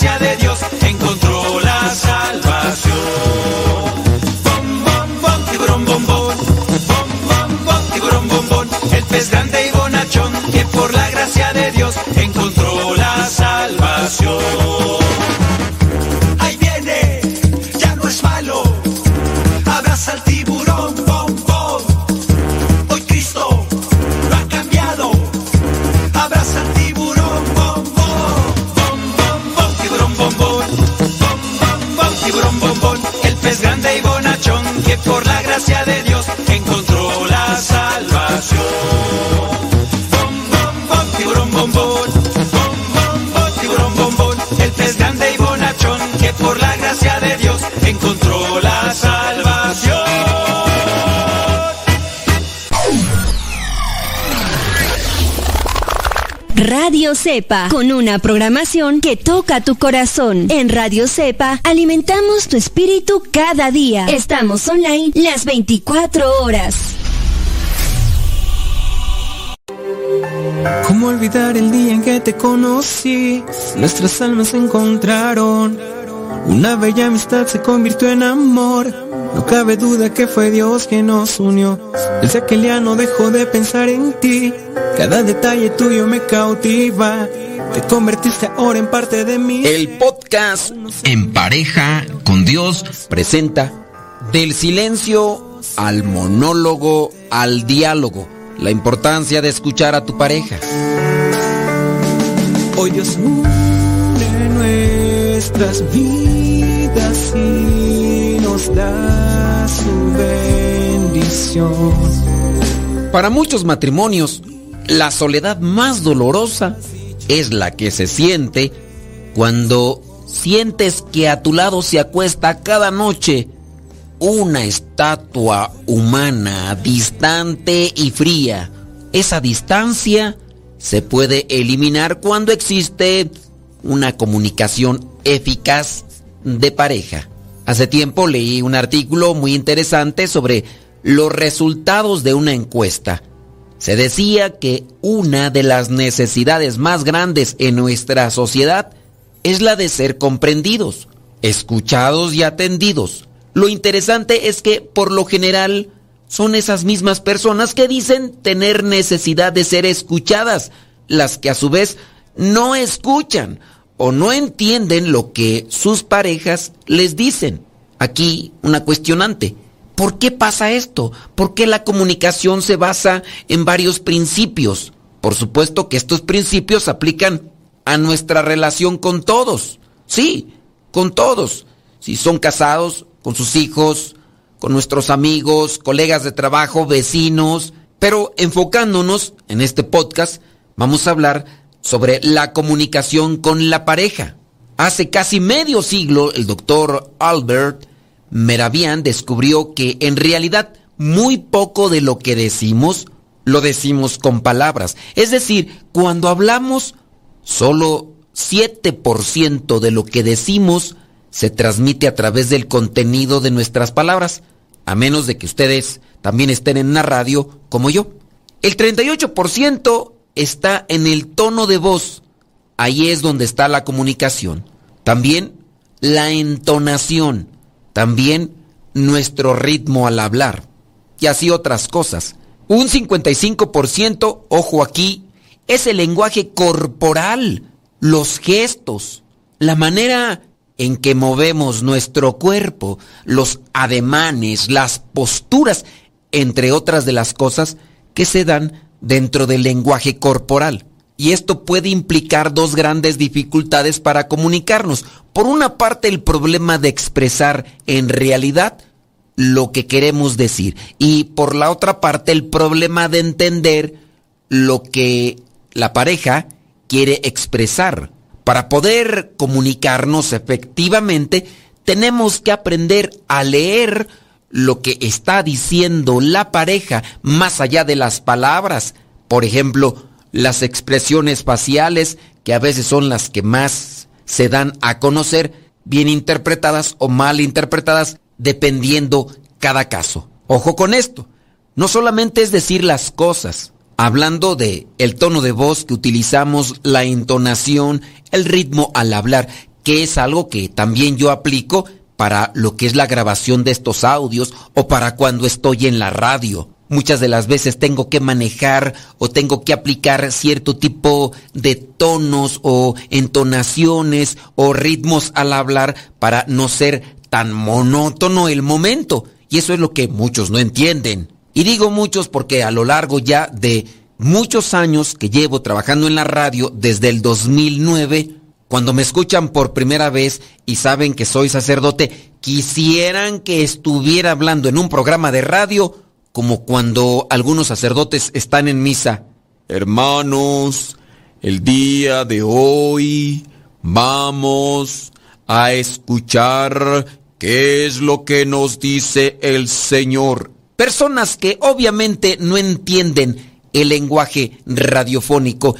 Speaker 1: Gracia de
Speaker 19: Radio Cepa, con una programación que toca tu corazón. En Radio Cepa alimentamos tu espíritu cada día. Estamos online las 24 horas.
Speaker 20: ¿Cómo olvidar el día en que te conocí? Nuestras almas se encontraron. Una bella amistad se convirtió en amor. No cabe duda que fue Dios quien nos unió. Día no dejó de pensar en ti. Cada detalle tuyo me cautiva. Te convertiste ahora en parte de mí.
Speaker 3: El podcast
Speaker 21: En pareja con Dios
Speaker 3: presenta Del silencio al monólogo al diálogo. La importancia de escuchar a tu pareja.
Speaker 20: Hoy Dios une nuestras vidas y nos da su
Speaker 3: Para muchos matrimonios, la soledad más dolorosa es la que se siente cuando sientes que a tu lado se acuesta cada noche una estatua humana distante y fría. Esa distancia se puede eliminar cuando existe una comunicación eficaz de pareja. Hace tiempo leí un artículo muy interesante sobre los resultados de una encuesta. Se decía que una de las necesidades más grandes en nuestra sociedad es la de ser comprendidos, escuchados y atendidos. Lo interesante es que por lo general son esas mismas personas que dicen tener necesidad de ser escuchadas, las que a su vez no escuchan o no entienden lo que sus parejas les dicen. Aquí una cuestionante. ¿Por qué pasa esto? ¿Por qué la comunicación se basa en varios principios? Por supuesto que estos principios aplican a nuestra relación con todos. Sí, con todos. Si son casados, con sus hijos, con nuestros amigos, colegas de trabajo, vecinos. Pero enfocándonos en este podcast, vamos a hablar sobre la comunicación con la pareja. Hace casi medio siglo, el doctor Albert Meravian descubrió que en realidad muy poco de lo que decimos lo decimos con palabras. Es decir, cuando hablamos, solo 7% de lo que decimos se transmite a través del contenido de nuestras palabras, a menos de que ustedes también estén en una radio como yo. El 38% está en el tono de voz. Ahí es donde está la comunicación. También la entonación. También nuestro ritmo al hablar. Y así otras cosas. Un 55%, ojo aquí, es el lenguaje corporal, los gestos, la manera en que movemos nuestro cuerpo, los ademanes, las posturas, entre otras de las cosas que se dan dentro del lenguaje corporal. Y esto puede implicar dos grandes dificultades para comunicarnos. Por una parte, el problema de expresar en realidad lo que queremos decir. Y por la otra parte, el problema de entender lo que la pareja quiere expresar. Para poder comunicarnos efectivamente, tenemos que aprender a leer lo que está diciendo la pareja más allá de las palabras. Por ejemplo, las expresiones faciales, que a veces son las que más se dan a conocer, bien interpretadas o mal interpretadas, dependiendo cada caso. Ojo con esto. No solamente es decir las cosas, hablando de el tono de voz que utilizamos, la entonación, el ritmo al hablar, que es algo que también yo aplico para lo que es la grabación de estos audios o para cuando estoy en la radio. Muchas de las veces tengo que manejar o tengo que aplicar cierto tipo de tonos o entonaciones o ritmos al hablar para no ser tan monótono el momento. Y eso es lo que muchos no entienden. Y digo muchos porque a lo largo ya de muchos años que llevo trabajando en la radio desde el 2009, cuando me escuchan por primera vez y saben que soy sacerdote, quisieran que estuviera hablando en un programa de radio como cuando algunos sacerdotes están en misa. Hermanos, el día de hoy vamos a escuchar qué es lo que nos dice el Señor. Personas que obviamente no entienden el lenguaje radiofónico,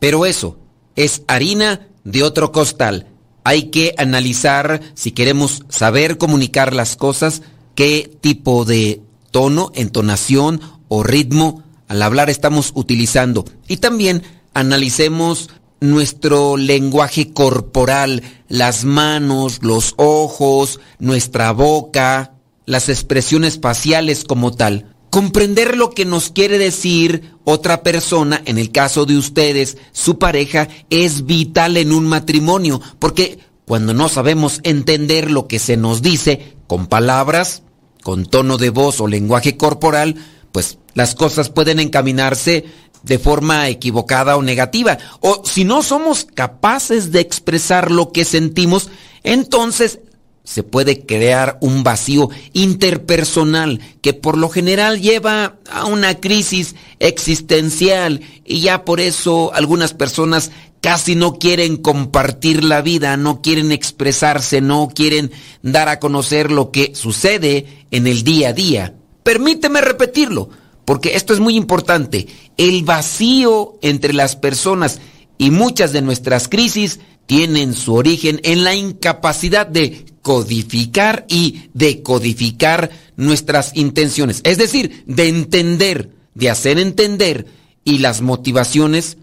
Speaker 3: pero eso es harina de otro costal. Hay que analizar si queremos saber comunicar las cosas, qué tipo de tono, entonación o ritmo al hablar estamos utilizando. Y también analicemos nuestro lenguaje corporal, las manos, los ojos, nuestra boca, las expresiones faciales como tal. Comprender lo que nos quiere decir otra persona, en el caso de ustedes, su pareja, es vital en un matrimonio, porque cuando no sabemos entender lo que se nos dice con palabras, con tono de voz o lenguaje corporal, pues las cosas pueden encaminarse de forma equivocada o negativa. O si no somos capaces de expresar lo que sentimos, entonces se puede crear un vacío interpersonal que por lo general lleva a una crisis existencial y ya por eso algunas personas casi no quieren compartir la vida, no quieren expresarse, no quieren dar a conocer lo que sucede en el día a día. Permíteme repetirlo, porque esto es muy importante. El vacío entre las personas y muchas de nuestras crisis tienen su origen en la incapacidad de codificar y decodificar nuestras intenciones, es decir, de entender, de hacer entender y las motivaciones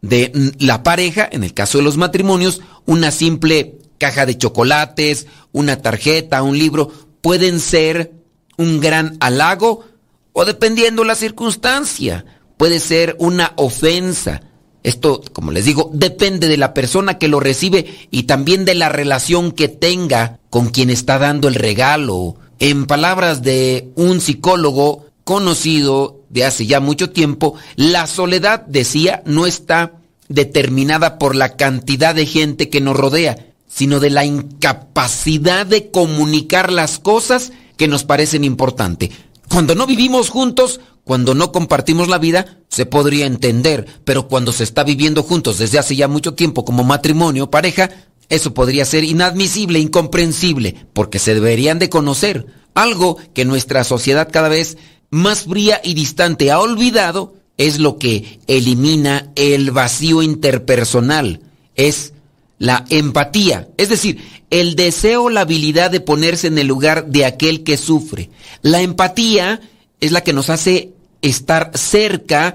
Speaker 3: de la pareja, en el caso de los matrimonios, una simple caja de chocolates, una tarjeta, un libro, pueden ser un gran halago o dependiendo la circunstancia, puede ser una ofensa. Esto, como les digo, depende de la persona que lo recibe y también de la relación que tenga con quien está dando el regalo. En palabras de un psicólogo conocido de hace ya mucho tiempo, la soledad, decía, no está determinada por la cantidad de gente que nos rodea, sino de la incapacidad de comunicar las cosas que nos parecen importantes. Cuando no vivimos juntos, cuando no compartimos la vida, se podría entender, pero cuando se está viviendo juntos desde hace ya mucho tiempo como matrimonio, pareja, eso podría ser inadmisible, incomprensible, porque se deberían de conocer. Algo que nuestra sociedad cada vez más fría y distante ha olvidado es lo que elimina el vacío interpersonal, es la empatía, es decir, el deseo, la habilidad de ponerse en el lugar de aquel que sufre. La empatía es la que nos hace estar cerca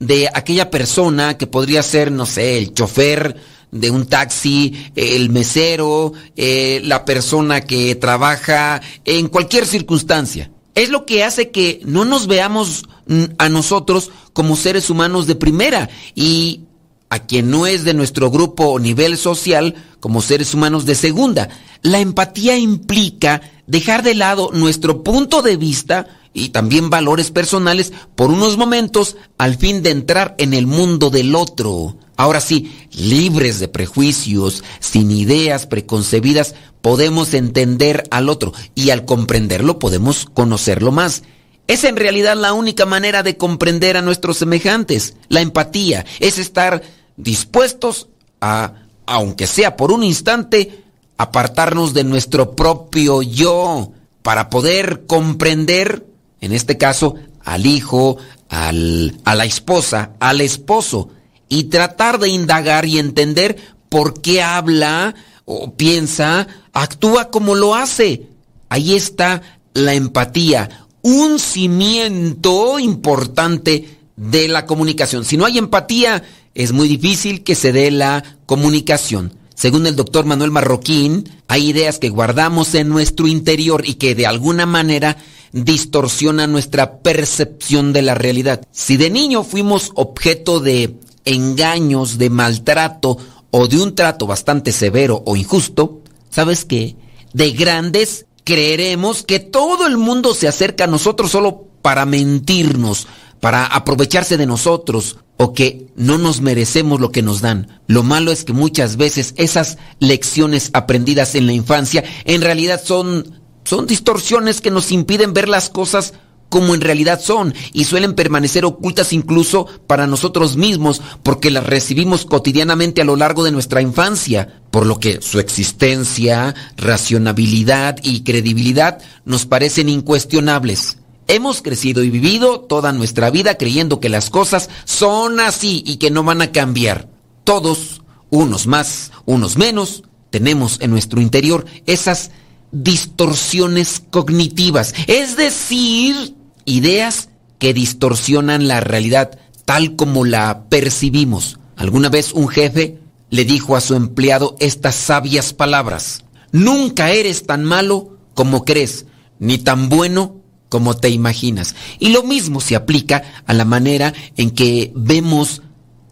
Speaker 3: de aquella persona que podría ser, no sé, el chofer de un taxi, el mesero, eh, la persona que trabaja en cualquier circunstancia es lo que hace que no nos veamos mm, a nosotros como seres humanos de primera y a quien no es de nuestro grupo o nivel social como seres humanos de segunda. La empatía implica dejar de lado nuestro punto de vista y también valores personales por unos momentos al fin de entrar en el mundo del otro. Ahora sí, libres de prejuicios, sin ideas preconcebidas, podemos entender al otro y al comprenderlo podemos conocerlo más. Es en realidad la única manera de comprender a nuestros semejantes. La empatía es estar dispuestos a, aunque sea por un instante, apartarnos de nuestro propio yo para poder comprender, en este caso, al hijo, al, a la esposa, al esposo, y tratar de indagar y entender por qué habla o piensa, actúa como lo hace. Ahí está la empatía, un cimiento importante de la comunicación. Si no hay empatía, es muy difícil que se dé la comunicación. Según el doctor Manuel Marroquín, hay ideas que guardamos en nuestro interior y que de alguna manera distorsionan nuestra percepción de la realidad. Si de niño fuimos objeto de engaños, de maltrato o de un trato bastante severo o injusto, ¿sabes qué? De grandes creeremos que todo el mundo se acerca a nosotros solo para mentirnos, para aprovecharse de nosotros o que no nos merecemos lo que nos dan. Lo malo es que muchas veces esas lecciones aprendidas en la infancia en realidad son son distorsiones que nos impiden ver las cosas como en realidad son y suelen permanecer ocultas incluso para nosotros mismos porque las recibimos cotidianamente a lo largo de nuestra infancia, por lo que su existencia, racionabilidad y credibilidad nos parecen incuestionables. Hemos crecido y vivido toda nuestra vida creyendo que las cosas son así y que no van a cambiar. Todos, unos más, unos menos, tenemos en nuestro interior esas distorsiones cognitivas, es decir, ideas que distorsionan la realidad tal como la percibimos. Alguna vez un jefe le dijo a su empleado estas sabias palabras. Nunca eres tan malo como crees, ni tan bueno como te imaginas. Y lo mismo se aplica a la manera en que vemos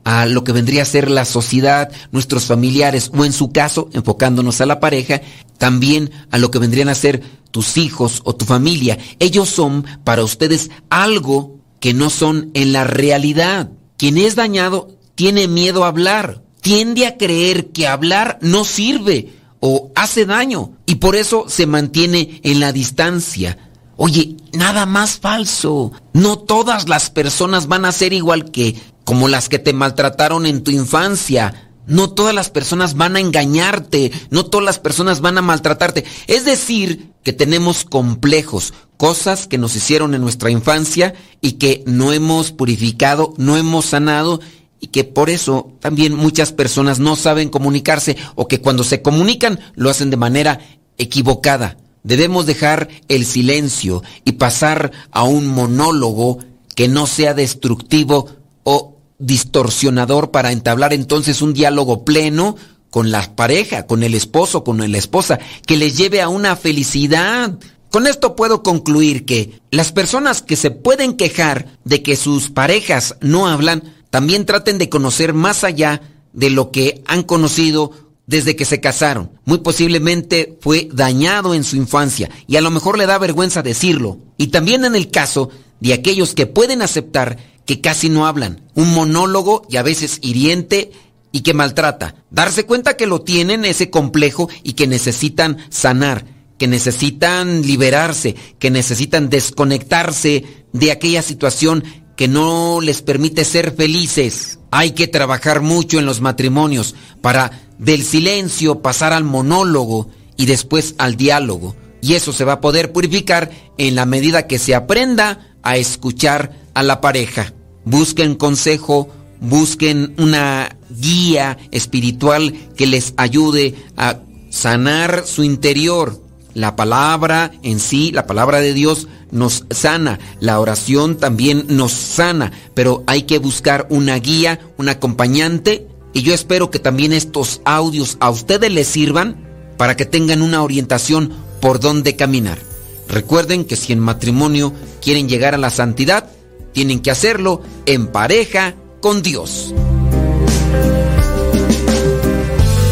Speaker 3: a lo que vendría a ser la sociedad, nuestros familiares, o en su caso, enfocándonos a la pareja, también a lo que vendrían a ser tus hijos o tu familia. Ellos son para ustedes algo que no son en la realidad. Quien es dañado tiene miedo a hablar, tiende a creer que hablar no sirve o hace daño y por eso se mantiene en la distancia. Oye, nada más falso. No todas las personas van a ser igual que como las que te maltrataron en tu infancia. No todas las personas van a engañarte, no todas las personas van a maltratarte. Es decir, que tenemos complejos, cosas que nos hicieron en nuestra infancia y que no hemos purificado, no hemos sanado y que por eso también muchas personas no saben comunicarse o que cuando se comunican lo hacen de manera equivocada. Debemos dejar el silencio y pasar a un monólogo que no sea destructivo o distorsionador para entablar entonces un diálogo pleno con la pareja, con el esposo, con la esposa, que les lleve a una felicidad. Con esto puedo concluir que las personas que se pueden quejar de que sus parejas no hablan, también traten de conocer más allá de lo que han conocido desde que se casaron. Muy posiblemente fue dañado en su infancia y a lo mejor le da vergüenza decirlo. Y también en el caso de aquellos que pueden aceptar que casi no hablan, un monólogo y a veces hiriente y que maltrata. Darse cuenta que lo tienen ese complejo y que necesitan sanar, que necesitan liberarse, que necesitan desconectarse de aquella situación que no les permite ser felices. Hay que trabajar mucho en los matrimonios para del silencio pasar al monólogo y después al diálogo. Y eso se va a poder purificar en la medida que se aprenda a escuchar a la pareja busquen consejo, busquen una guía espiritual que les ayude a sanar su interior. La palabra en sí, la palabra de Dios nos sana, la oración también nos sana, pero hay que buscar una guía, un acompañante y yo espero que también estos audios a ustedes les sirvan para que tengan una orientación por dónde caminar. Recuerden que si en matrimonio quieren llegar a la santidad, tienen que hacerlo en pareja con Dios.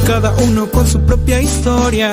Speaker 20: Cada uno con su propia historia,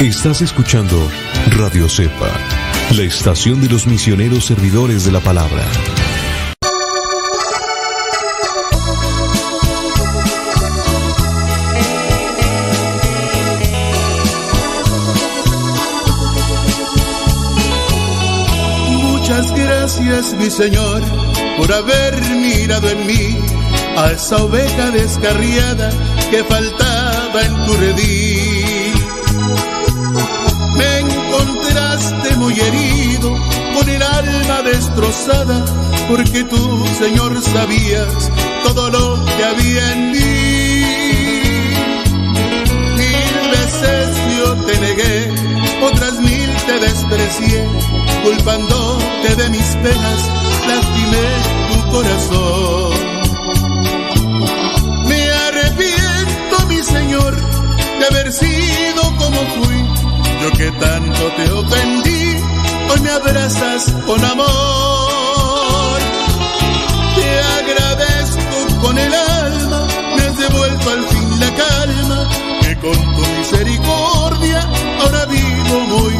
Speaker 22: Estás escuchando Radio Cepa, la estación de los misioneros servidores de la palabra.
Speaker 23: Muchas gracias, mi Señor por haber mirado en mí a esa oveja descarriada que faltaba en tu redil. Muy herido, con el alma destrozada, porque tú, Señor, sabías todo lo que había en mí. Mil veces yo te negué, otras mil te desprecié, culpándote de mis penas, lastimé tu corazón. Me arrepiento, mi Señor, de haber sido como fui, yo que tanto te ofendí, hoy me abrazas con amor. Te agradezco con el alma, me has devuelto al fin la calma, que con tu misericordia ahora vivo muy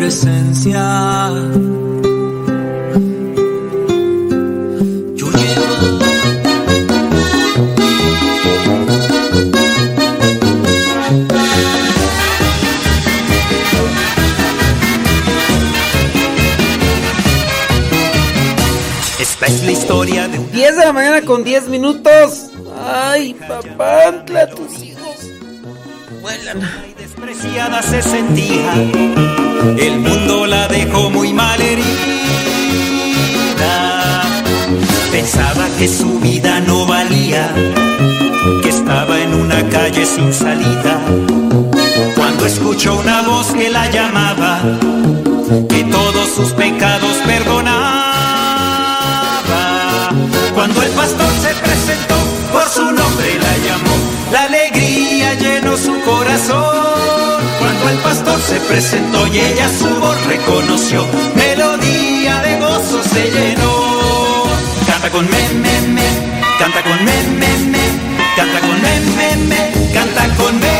Speaker 1: presencia. Yo
Speaker 24: Esta es la historia de un
Speaker 3: 10 de la mañana con 10 minutos. Ay, papantla, tus hijos. Vuelan.
Speaker 24: despreciada se sentía. El mundo la dejó muy mal herida. Pensaba que su vida no valía, que estaba en una calle sin salida. Cuando escuchó una voz que la llamaba, que todos sus pecados perdonaba. Cuando el pastor se presentó, el pastor se presentó y ella su voz reconoció, melodía de gozo se llenó. Canta con me, me, me, canta con me, me, me, canta con me, me, me, canta con melodía.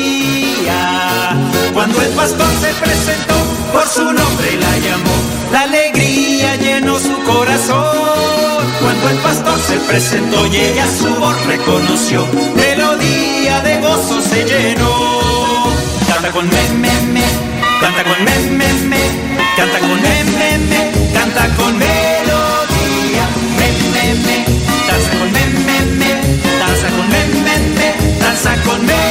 Speaker 24: Cuando el pastor se presentó, por su nombre la llamó. La alegría llenó su corazón. Cuando el pastor se presentó y ella su voz reconoció, melodía de gozo se llenó. Canta con me, me, me, canta con me, me, me, canta con me, me, me, canta con melodía. Me, me, me, danza con me, me, me, danza con me, me, me, danza con melodía.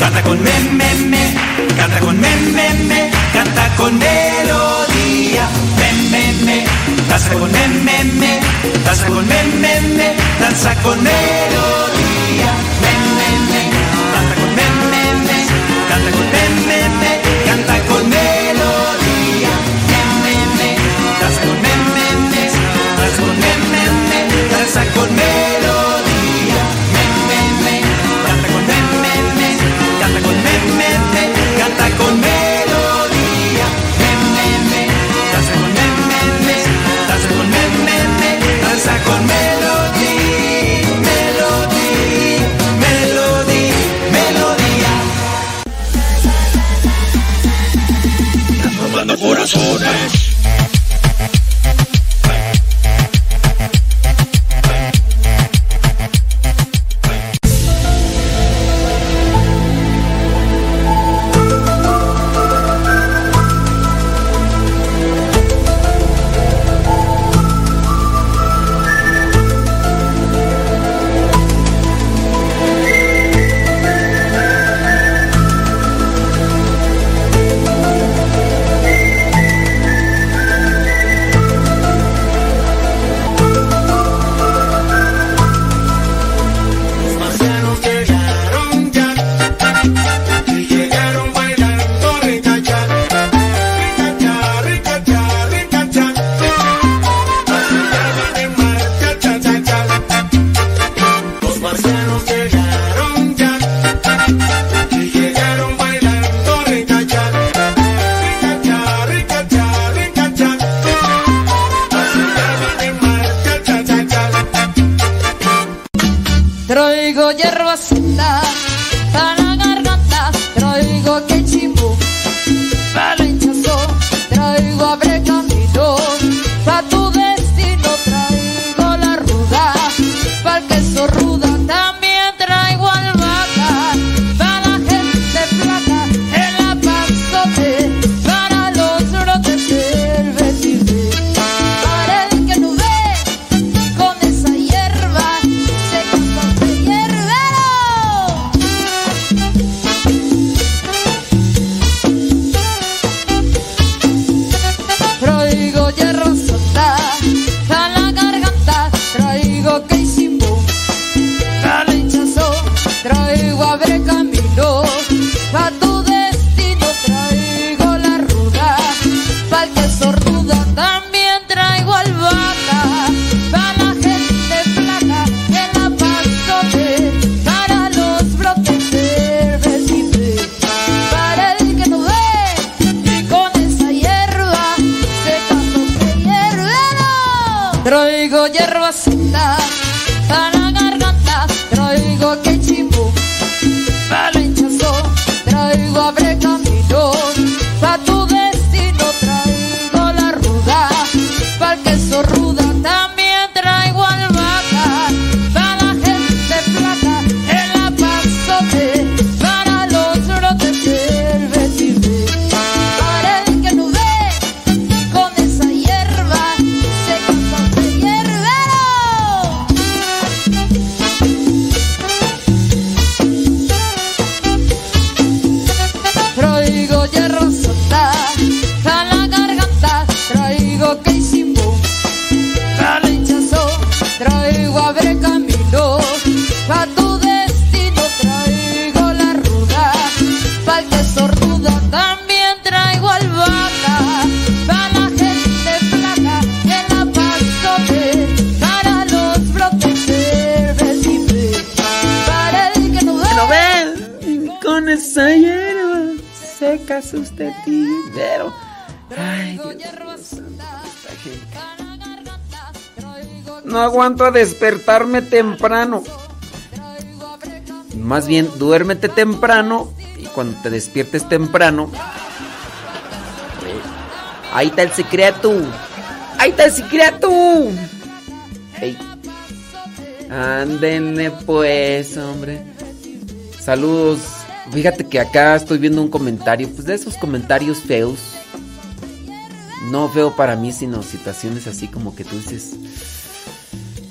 Speaker 24: canta con me, me, me, canta con me, me, me, canta con melodía, me, me, me, danza con me, me, me, danza con me, me, me, danza con melodía,
Speaker 25: No
Speaker 3: aguanto a despertarme temprano. Más bien, duérmete temprano y cuando te despiertes temprano. eh, Ahí está el secreto. Ahí está el secreto. Ey. Ándenle pues, hombre. Saludos. Fíjate que acá estoy viendo un comentario, pues de esos comentarios feos. No feo para mí, sino situaciones así como que tú dices.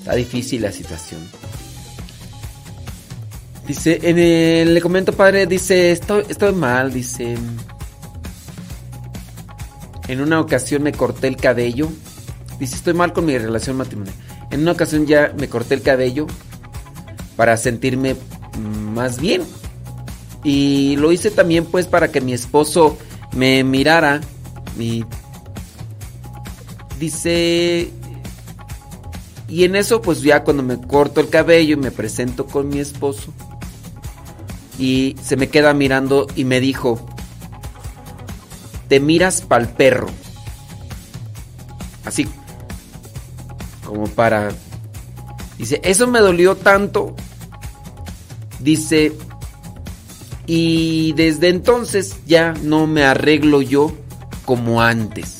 Speaker 3: Está difícil la situación. Dice, en el, le comento padre, dice, estoy, estoy mal, dice. En una ocasión me corté el cabello. Dice, estoy mal con mi relación matrimonial. En una ocasión ya me corté el cabello para sentirme más bien. Y lo hice también pues para que mi esposo me mirara. Y dice... Y en eso pues ya cuando me corto el cabello y me presento con mi esposo. Y se me queda mirando y me dijo, te miras pa'l perro. Así como para... Dice, eso me dolió tanto. Dice, y desde entonces ya no me arreglo yo como antes.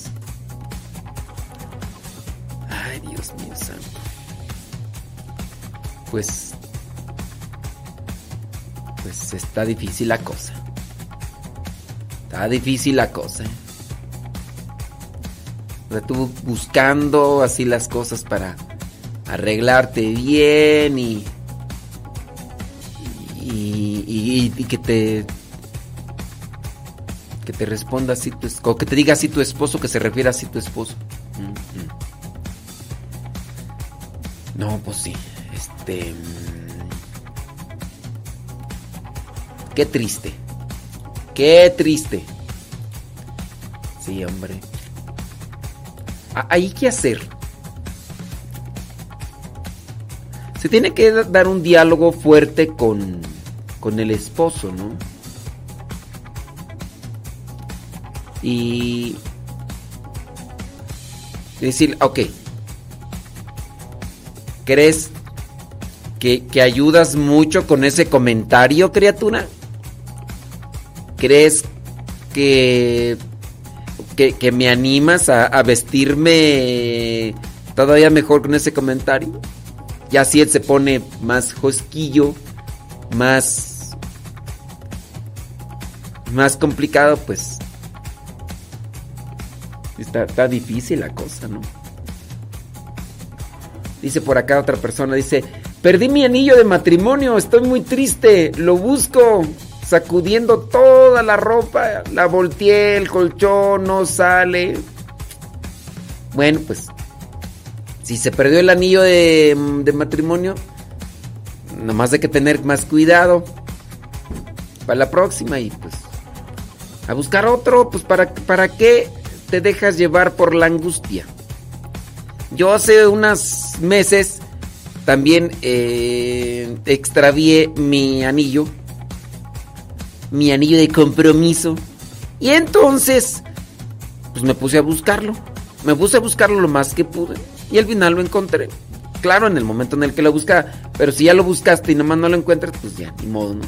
Speaker 3: Pues pues está difícil la cosa. Está difícil la cosa. O sea, tú buscando así las cosas para arreglarte bien y y, que te que te responda así tu o que te diga así tu esposo que se refiere así tu esposo Mm, mm. no pues sí mm, qué triste qué triste. Sí hombre. Ah, hay que hacer. Se tiene que da- dar un diálogo fuerte con, con el esposo, ¿no? Y decir, ok, ¿crees que, que ayudas mucho con ese comentario, criatura? ¿Crees que, que, me animas a, a vestirme todavía mejor con ese comentario? Ya si él se pone más josquillo, más. más complicado, pues. Está, está difícil la cosa, ¿no? Dice por acá otra persona, dice, perdí mi anillo de matrimonio, estoy muy triste, lo busco, sacudiendo toda la ropa, la volteé, el colchón no sale. Bueno, pues si se perdió el anillo de, de matrimonio, nomás hay que tener más cuidado para la próxima y pues a buscar otro, pues para, para qué te dejas llevar por la angustia. Yo hace unos meses también eh, extravié mi anillo, mi anillo de compromiso y entonces pues me puse a buscarlo, me puse a buscarlo lo más que pude. Y al final lo encontré. Claro, en el momento en el que lo buscaba. Pero si ya lo buscaste y nomás no lo encuentras, pues ya, ni modo, ¿no?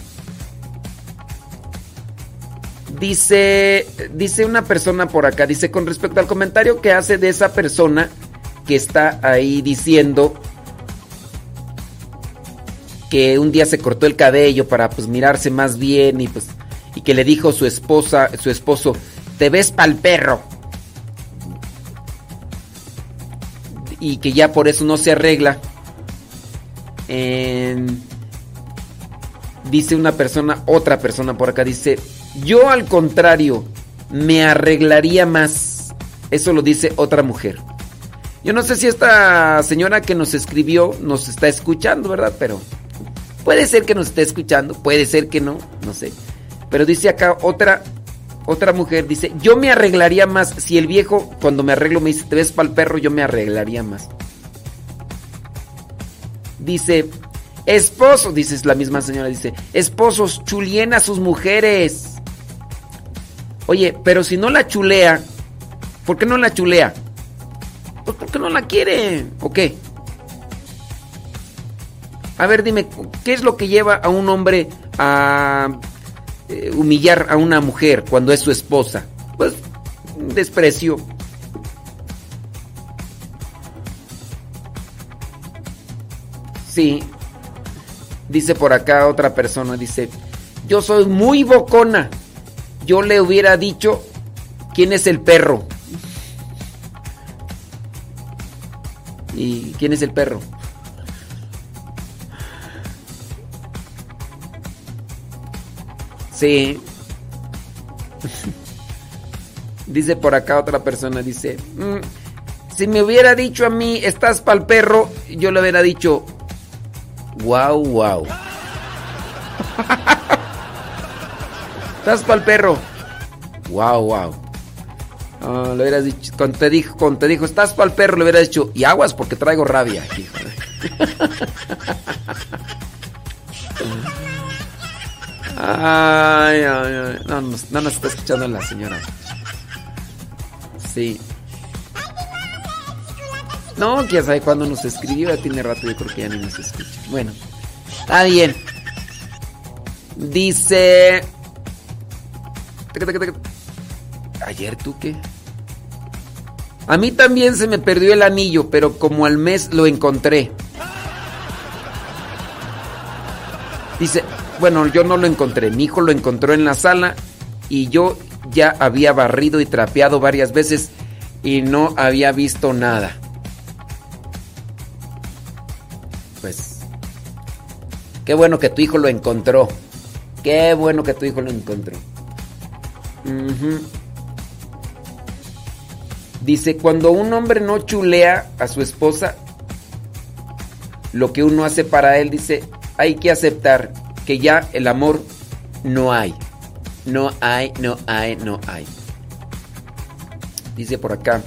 Speaker 3: Dice, dice una persona por acá, dice con respecto al comentario que hace de esa persona que está ahí diciendo que un día se cortó el cabello para pues mirarse más bien y pues y que le dijo su esposa, su esposo, te ves pa'l perro. y que ya por eso no se arregla. Dice una persona, otra persona por acá, dice, yo al contrario, me arreglaría más. Eso lo dice otra mujer. Yo no sé si esta señora que nos escribió nos está escuchando, ¿verdad? Pero puede ser que nos esté escuchando, puede ser que no, no sé. Pero dice acá otra otra mujer dice, "Yo me arreglaría más si el viejo cuando me arreglo me dice, "Te ves para el perro", yo me arreglaría más." Dice, "Esposo", dice la misma señora dice, "Esposos chulien a sus mujeres." Oye, pero si no la chulea, ¿por qué no la chulea? Pues porque no la quiere, ¿o qué? A ver, dime, ¿qué es lo que lleva a un hombre a eh, humillar a una mujer cuando es su esposa? Pues desprecio. Sí. Dice por acá otra persona, dice, yo soy muy bocona. Yo le hubiera dicho, ¿quién es el perro? ¿Y quién es el perro? Sí. dice por acá otra persona, dice, "Mm, si me hubiera dicho a mí, estás pa'l perro, yo le hubiera dicho, wow, wow. estás pa'l perro. Wow, wow. Ah, dicho, cuando te dijo, cuando te dijo, estás pa'l perro, le hubieras dicho, y aguas porque traigo rabia, hijo Ay, ay, ay. No, nos- no nos está escuchando la señora. Sí. No, quién sabe cuándo nos escribió. Ya tiene rato, yo creo que ya ni nos escucha. Bueno, está bien. Dice. ¿Ayer tú qué? A mí también se me perdió el anillo, pero como al mes lo encontré. Dice, bueno, yo no lo encontré, mi hijo lo encontró en la sala y yo ya había barrido y trapeado varias veces y no había visto nada. Pues, qué bueno que tu hijo lo encontró. Qué bueno que tu hijo lo encontró. Dice, cuando un hombre no chulea a su esposa, lo que uno hace para él, dice, hay que aceptar que ya el amor no hay. No hay, no hay, no hay. Dice por acá.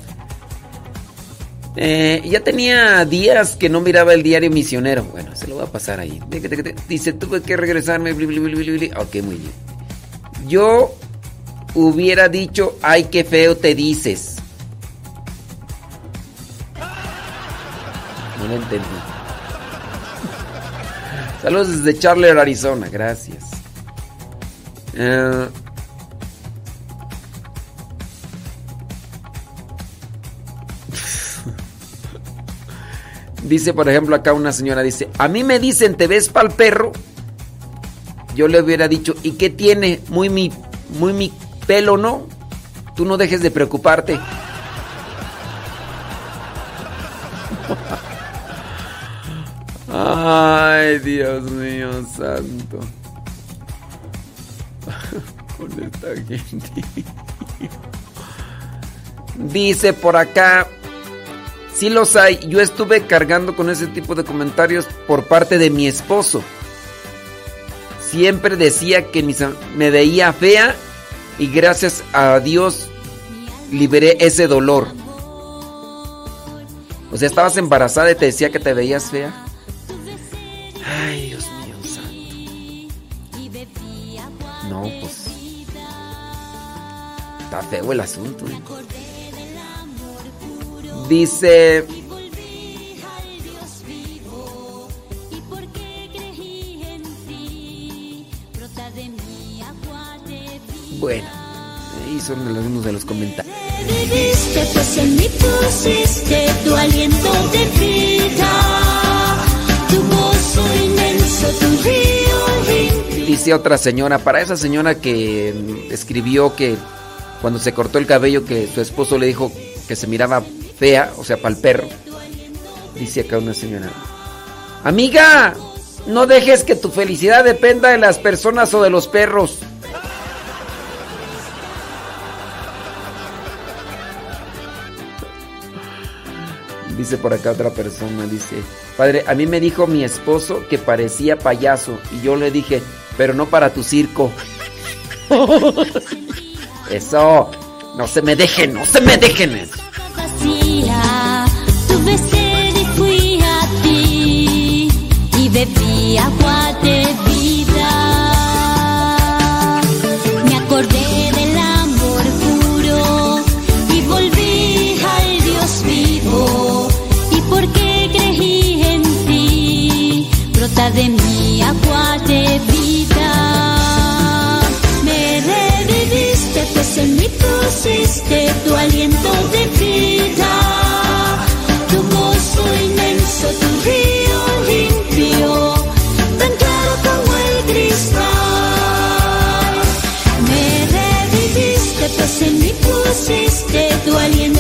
Speaker 3: eh, ya tenía días que no miraba el diario misionero. Bueno, se lo voy a pasar ahí. Dice, tuve que regresarme. Ok, muy bien. Yo hubiera dicho, ay, qué feo te dices. No lo entendí. Saludos desde Charler, Arizona. Gracias. Eh, dice, por ejemplo, acá una señora dice, a mí me dicen, ¿te ves pa'l perro? Yo le hubiera dicho, ¿y qué tiene? Muy mi, muy mi pelo, ¿no? Tú no dejes de preocuparte. Ay, Dios mío santo. Con esta gente. Dice por acá. Sí los hay. Yo estuve cargando con ese tipo de comentarios por parte de mi esposo. Siempre decía que me veía fea y gracias a Dios liberé ese dolor. O sea, estabas embarazada y te decía que te veías fea. Ay, Dios mío santo. No, pues. Está feo el asunto. ¿eh? Dice. Bueno, ahí son algunos de los comentarios.
Speaker 26: Viviste, pues en mí pusiste tu aliento de vida,
Speaker 3: Dice otra señora, para esa señora que escribió que cuando se cortó el cabello que su esposo le dijo que se miraba fea, o sea, para el perro. Dice acá una señora, amiga, no dejes que tu felicidad dependa de las personas o de los perros. Dice por acá otra persona, dice, padre, a mí me dijo mi esposo que parecía payaso y yo le dije, pero no para tu circo. Eso, no se me dejen, no se me dejen.
Speaker 26: Tuve sed y fui a ti y bebí agua pusiste tu aliento de vida. Tu gozo inmenso, tu río limpio, tan claro como el cristal. Me reviviste, pues en mí pusiste tu aliento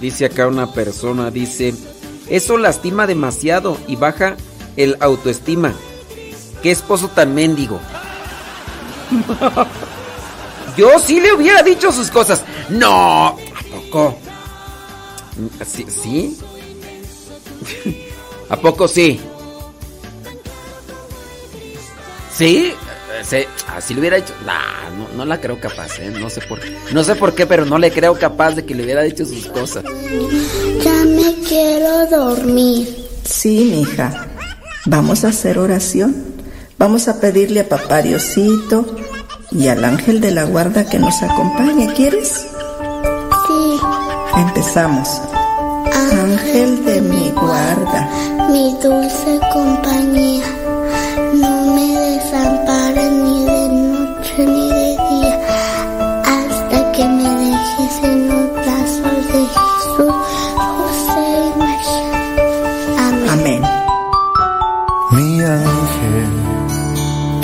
Speaker 3: Dice acá una persona, dice, eso lastima demasiado y baja el autoestima. ¿Qué esposo tan mendigo? Yo sí le hubiera dicho sus cosas. No, ¿a poco? ¿Sí? ¿Sí? ¿A poco sí? ¿Sí? Sí, Así le hubiera dicho. Nah, no, no la creo capaz, ¿eh? No sé por No sé por qué, pero no le creo capaz de que le hubiera dicho sus cosas.
Speaker 13: Ya me quiero dormir.
Speaker 27: Sí, mija. Vamos a hacer oración. Vamos a pedirle a papá Diosito y al ángel de la guarda que nos acompañe. ¿Quieres?
Speaker 13: Sí.
Speaker 27: Empezamos. Ángel de mi guarda.
Speaker 13: Mi dulce compañía,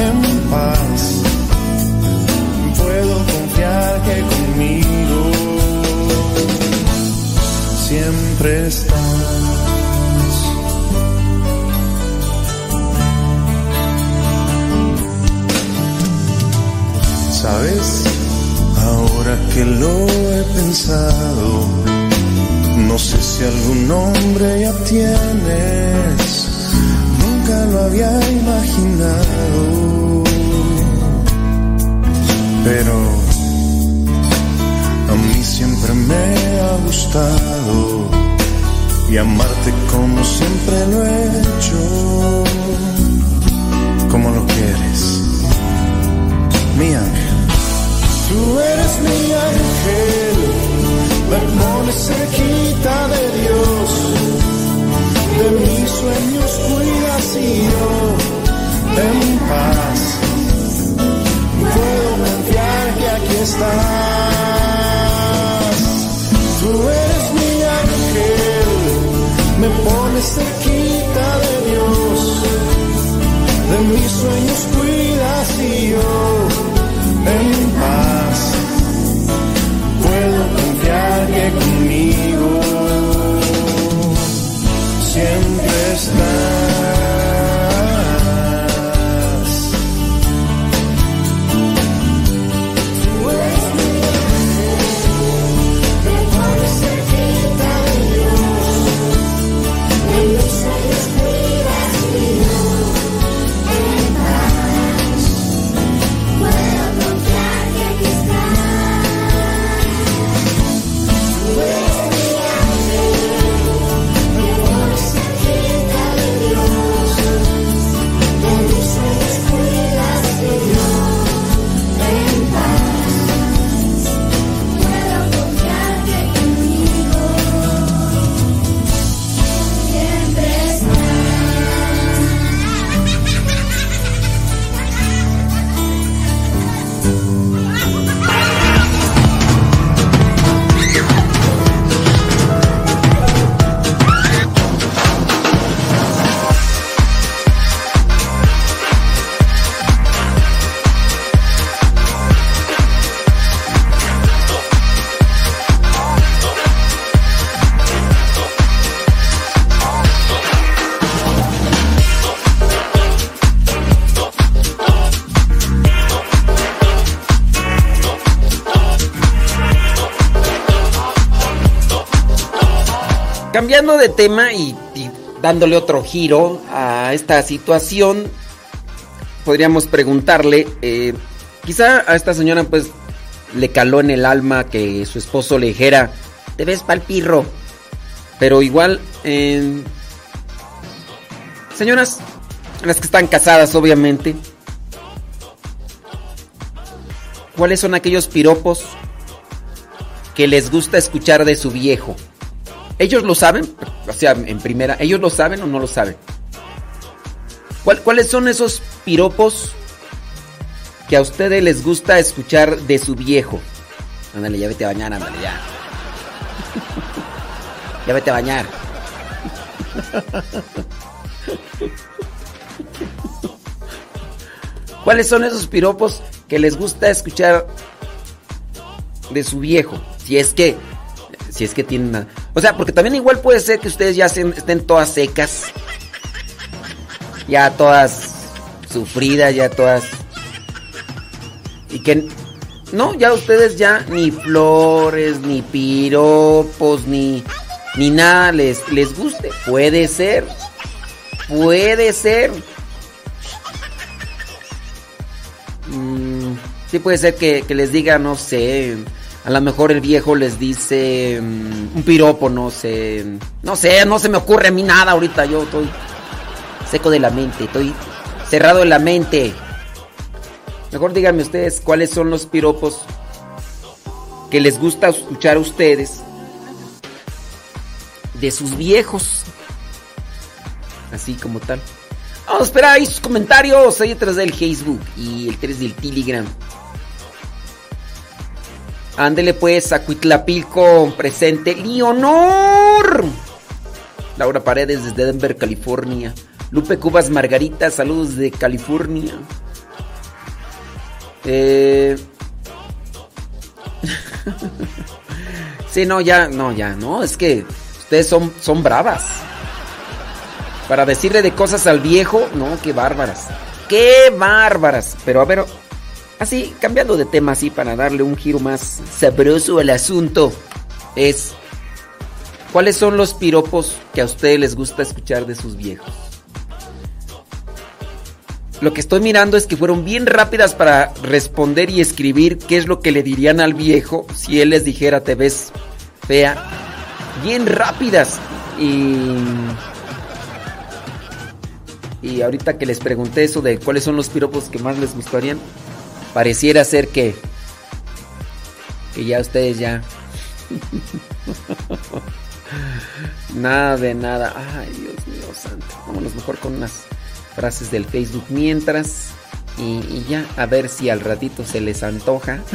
Speaker 4: en paz. Puedo confiar que conmigo siempre estás. Sabes, ahora que lo he pensado, no sé si algún nombre ya tienes, nunca lo había imaginado, pero a mí siempre me ha gustado y amarte como siempre lo he hecho, como lo quieres, mi ángel. Tú eres mi ángel, me pones cerquita de Dios, de mis sueños cuidas y yo en paz estás. Tú eres mi ángel, me pones cerquita de Dios, de mis sueños cuidas y yo en paz puedo confiar que
Speaker 3: Cambiando de tema y, dándole otro giro a esta situación, podríamos preguntarle, eh, quizá a esta señora pues le caló en el alma que su esposo le dijera, te ves pa'l pirro. Pero igual, eh, señoras, las que están casadas obviamente, ¿cuáles son aquellos piropos que les gusta escuchar de su viejo? ¿Ellos lo saben? O sea, en primera, ¿ellos lo saben o no lo saben? ¿Cuál- ¿Cuáles son esos piropos que a ustedes les gusta escuchar de su viejo. Ándale, ya vete a bañar, ándale, ya. ya vete a bañar. ¿Cuáles son esos piropos que les gusta escuchar de su viejo? Si es que, si es que tienen, o sea, porque también igual puede ser que ustedes ya estén todas secas, ya todas sufridas, ya todas y que no, ya ustedes ya ni flores, ni piropos, ni ni nada les les guste. Puede ser. Puede ser. Mm, sí puede ser que les diga, no sé, a lo mejor el viejo les dice mm, un piropo, no sé. No sé, no se me ocurre a mí nada ahorita, yo estoy seco de la mente, estoy cerrado de la mente. Mejor díganme ustedes cuáles son los piropos que les gusta escuchar a ustedes de sus viejos. Así como tal. Vamos a esperar ahí sus comentarios ahí atrás del Facebook y el 3 del Telegram. Ándele pues a Cuitlapilco presente. ¡Leonor! Laura Paredes desde Denver, California. Lupe Cubas Margarita, saludos de California. Eh... sí, no, ya, no, ya, no, es que ustedes son, son bravas. Para decirle de cosas al viejo, no, qué bárbaras. Qué bárbaras. Pero a ver, así, cambiando de tema, así, para darle un giro más sabroso al asunto, es, ¿cuáles son los piropos que a ustedes les gusta escuchar de sus viejos? Lo que estoy mirando es que fueron bien rápidas para responder y escribir qué es lo que le dirían al viejo si él les dijera te ves fea. Bien rápidas. Y. Y ahorita que les pregunté eso de cuáles son los piropos que más les gustarían, pareciera ser que. Que ya ustedes ya. nada de nada. Ay, Dios mío santo. Vámonos mejor con unas frases del Facebook mientras. Y, y ya, a ver si al ratito se les antoja.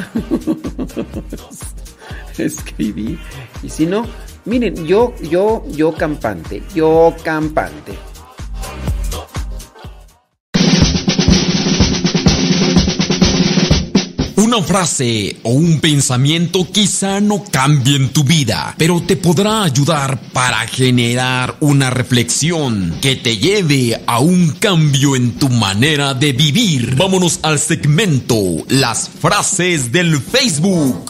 Speaker 3: Escribí. Y si no, miren, yo, yo, yo campante. Yo campante.
Speaker 21: Una frase o un pensamiento quizá no cambien tu vida, pero te podrá ayudar para generar una reflexión que te lleve a un cambio en tu manera de vivir. Vámonos al segmento Las frases del Facebook.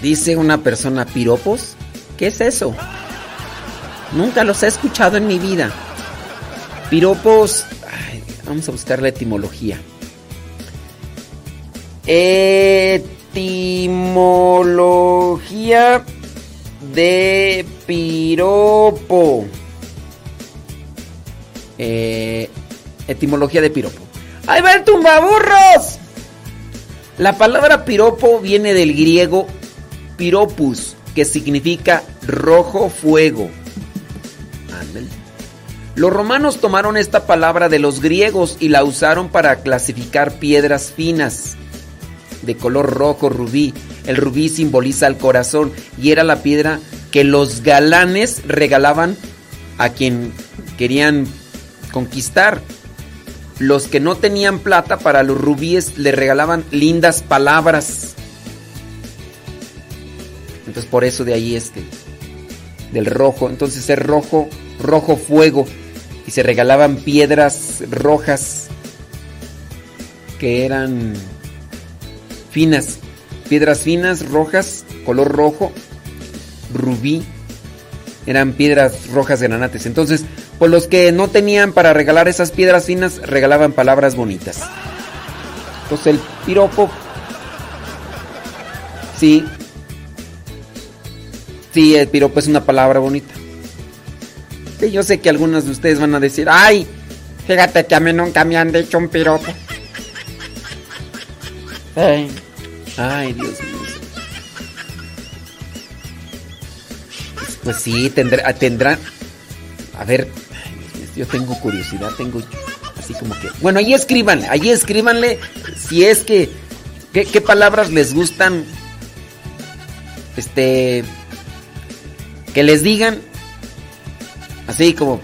Speaker 3: Dice una persona, piropos. ¿Qué es eso? Nunca los he escuchado en mi vida. Piropos. vamos a buscar la etimología. Etimología de piropo. Eh, etimología de piropo. ¡Ahí va el tumbaburros! La palabra piropo viene del griego piropus, que significa rojo fuego. Los romanos tomaron esta palabra de los griegos y la usaron para clasificar piedras finas de color rojo rubí. El rubí simboliza el corazón y era la piedra que los galanes regalaban a quien querían conquistar. Los que no tenían plata para los rubíes le regalaban lindas palabras. Entonces por eso de ahí este del rojo, entonces es rojo, rojo fuego y se regalaban piedras rojas que eran finas, piedras finas rojas, color rojo, rubí, eran piedras rojas granates. Entonces, pues los que no tenían para regalar esas piedras finas regalaban palabras bonitas. Entonces el piropo sí Sí, el piropo es una palabra bonita. Sí, yo sé que algunos de ustedes van a decir, ay,
Speaker 16: Fíjate que a mí nunca me han dicho un piropo.
Speaker 3: ay, ay, Dios mío. Pues sí, tendrá, tendrán. A ver, yo tengo curiosidad, tengo así como que. Bueno, ahí escriban, ahí escríbanle si es que. ¿Qué, qué palabras les gustan? Este. Que les digan. Así como.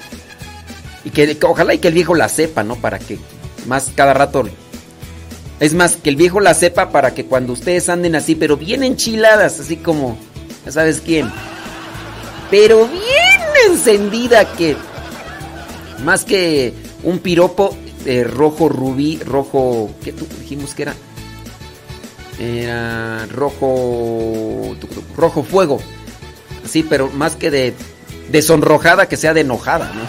Speaker 3: Y que, ojalá y que el viejo la sepa, ¿no? Para que más cada rato. Es más, que el viejo la sepa para que cuando ustedes anden así, pero bien enchiladas, así como. Ya sabes quién. Pero bien encendida que. Más que un piropo eh, rojo rubí, rojo. ¿Qué dijimos que era? Era rojo. Rojo fuego. Sí, pero más que de. De sonrojada que sea de enojada, ¿no?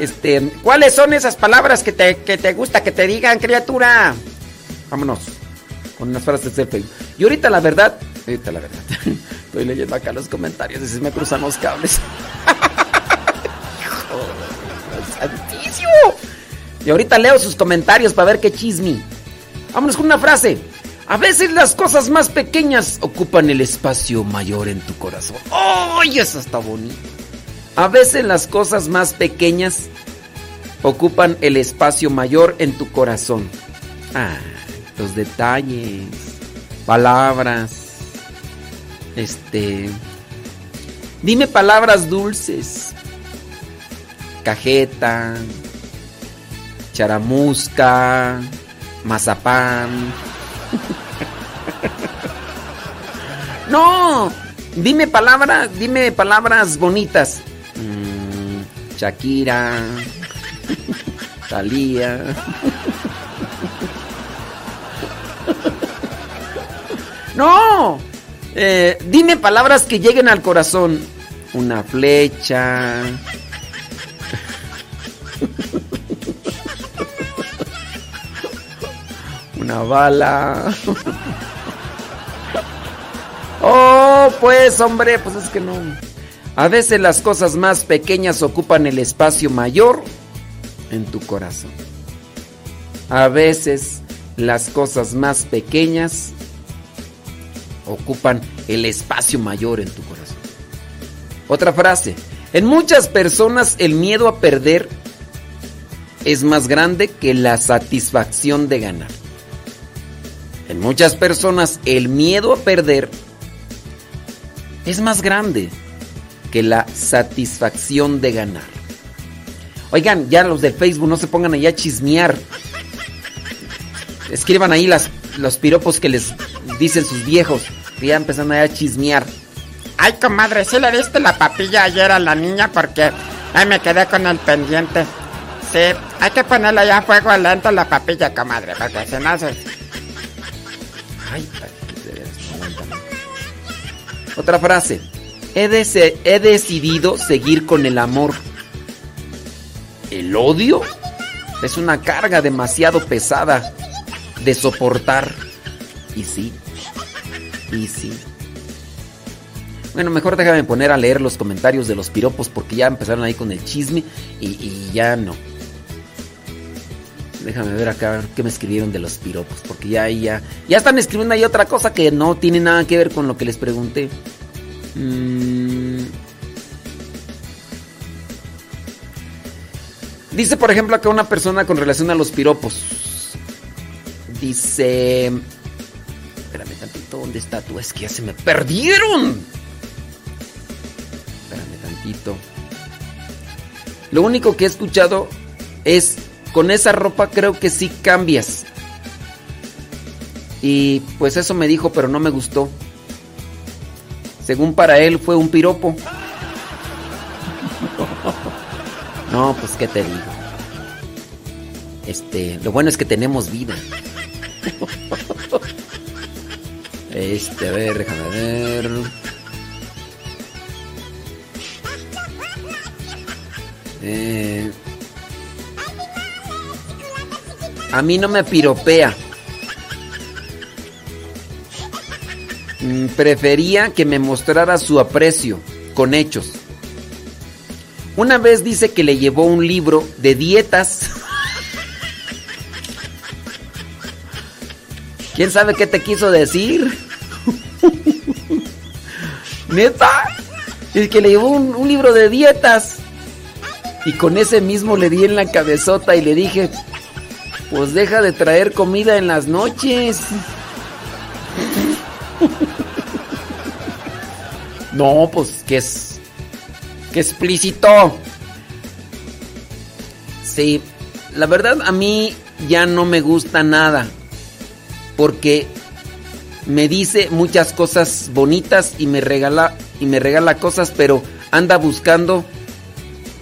Speaker 3: Este, ¿cuáles son esas palabras que te, que te gusta que te digan, criatura? Vámonos con unas frases del Facebook. Y ahorita la verdad, ahorita la verdad, estoy leyendo acá los comentarios y me cruzan los cables. ¡Santísimo! Y ahorita leo sus comentarios para ver qué chisme. Vámonos con una frase. A veces las cosas más pequeñas ocupan el espacio mayor en tu corazón. ¡Ay, eso está bonito! A veces las cosas más pequeñas ocupan el espacio mayor en tu corazón. Ah, los detalles, palabras. Este. Dime palabras dulces. Cajeta, charamusca, mazapán. No, dime palabras, dime palabras bonitas. Mm, Shakira, Talía. no, eh, dime palabras que lleguen al corazón. Una flecha. Una bala. Oh, pues hombre, pues es que no. A veces las cosas más pequeñas ocupan el espacio mayor en tu corazón. A veces las cosas más pequeñas ocupan el espacio mayor en tu corazón. Otra frase. En muchas personas el miedo a perder es más grande que la satisfacción de ganar. En muchas personas el miedo a perder es más grande que la satisfacción de ganar. Oigan, ya los del Facebook no se pongan allá a chismear. Escriban ahí las, los piropos que les dicen sus viejos. Que ya empezando a chismear.
Speaker 16: Ay, comadre, sí le diste la papilla ayer a la niña porque ay, me quedé con el pendiente. Sí, hay que ponerle ya a fuego lento la papilla, comadre, porque si no se...
Speaker 3: Ay. Otra frase. He, he decidido seguir con el amor. ¿El odio? Es una carga demasiado pesada de soportar. Y sí. Y sí. Bueno, mejor déjame poner a leer los comentarios de los piropos porque ya empezaron ahí con el chisme y ya no. Déjame ver acá qué me escribieron de los piropos porque ya ya ya están escribiendo ahí otra cosa que no tiene nada que ver con lo que les pregunté. Mm. Dice, por ejemplo, acá una persona con relación a los piropos. Dice. Espérame tantito, ¿dónde está tú? Es que ya se me perdieron. Espérame tantito. Lo único que he escuchado es, con esa ropa creo que sí cambias. Y pues eso me dijo, pero no me gustó. Según para él fue un piropo. No, pues qué te digo. Este, lo bueno es que tenemos vida. Este, a ver, déjame ver. Eh, a mí no me piropea. Mm, Prefería que me mostrara su aprecio con hechos. Una vez dice que le llevó un libro de dietas. ¿Quién sabe qué te quiso decir? ¿Neta? Es que le llevó un, un libro de dietas. Y con ese mismo le di en la cabezota y le dije, pues deja de traer comida en las noches. No, pues que es. Que explícito. Sí, la verdad a mí ya no me gusta nada. Porque me dice muchas cosas bonitas y me regala y me regala cosas, pero anda buscando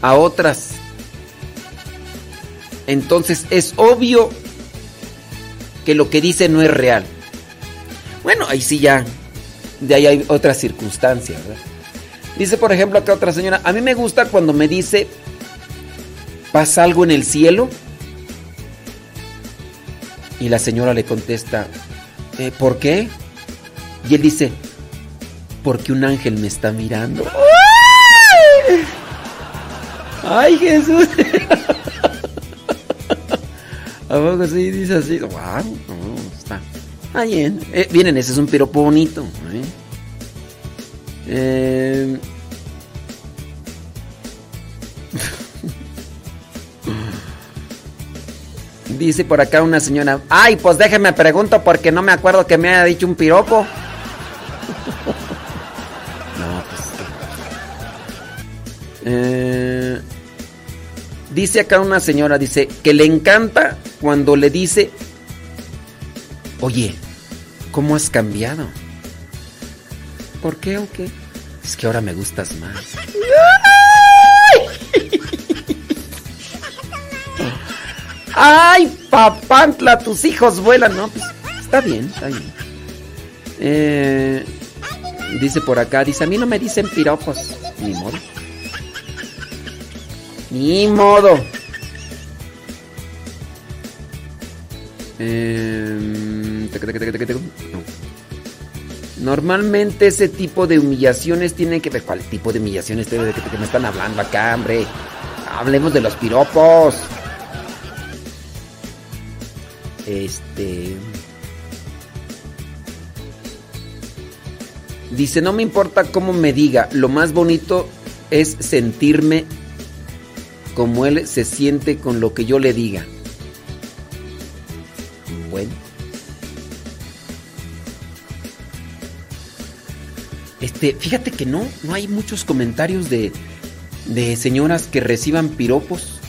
Speaker 3: a otras. Entonces es obvio que lo que dice no es real. Bueno, ahí sí ya de ahí hay otras circunstancias. ¿verdad? Dice, por ejemplo, acá otra señora, a mí me gusta cuando me dice, ¿pasa algo en el cielo? Y la señora le contesta, "Eh, ¿por qué? Y él dice, porque un ángel me está mirando. ¡Ay, Jesús! ¿A poco sí dice así? ¡Wow! no, está, está bien. Eh, miren, ese es un piropo bonito. ¿eh? Eh, Dice por acá una señora, ay, pues déjeme pregunto porque no me acuerdo que me haya dicho un piropo. No, pues. Eh, dice acá una señora, dice, que le encanta cuando le dice, oye, ¿cómo has cambiado? ¿Por qué o qué? Es que ahora me gustas más. ¡Ay, papantla! Tus hijos vuelan, ¿no? Pues está bien, está bien. Eh, dice por acá, dice, a mí no me dicen piropos. Ni modo. Ni modo. No. Normalmente ese tipo de humillaciones tienen que ver. ¿Cuál tipo de humillaciones de que, que me están hablando acá, hombre? Hablemos de los piropos. Este. Dice, no me importa cómo me diga, lo más bonito es sentirme como él se siente con lo que yo le diga. Fíjate que no, no hay muchos comentarios de, de señoras que reciban piropos.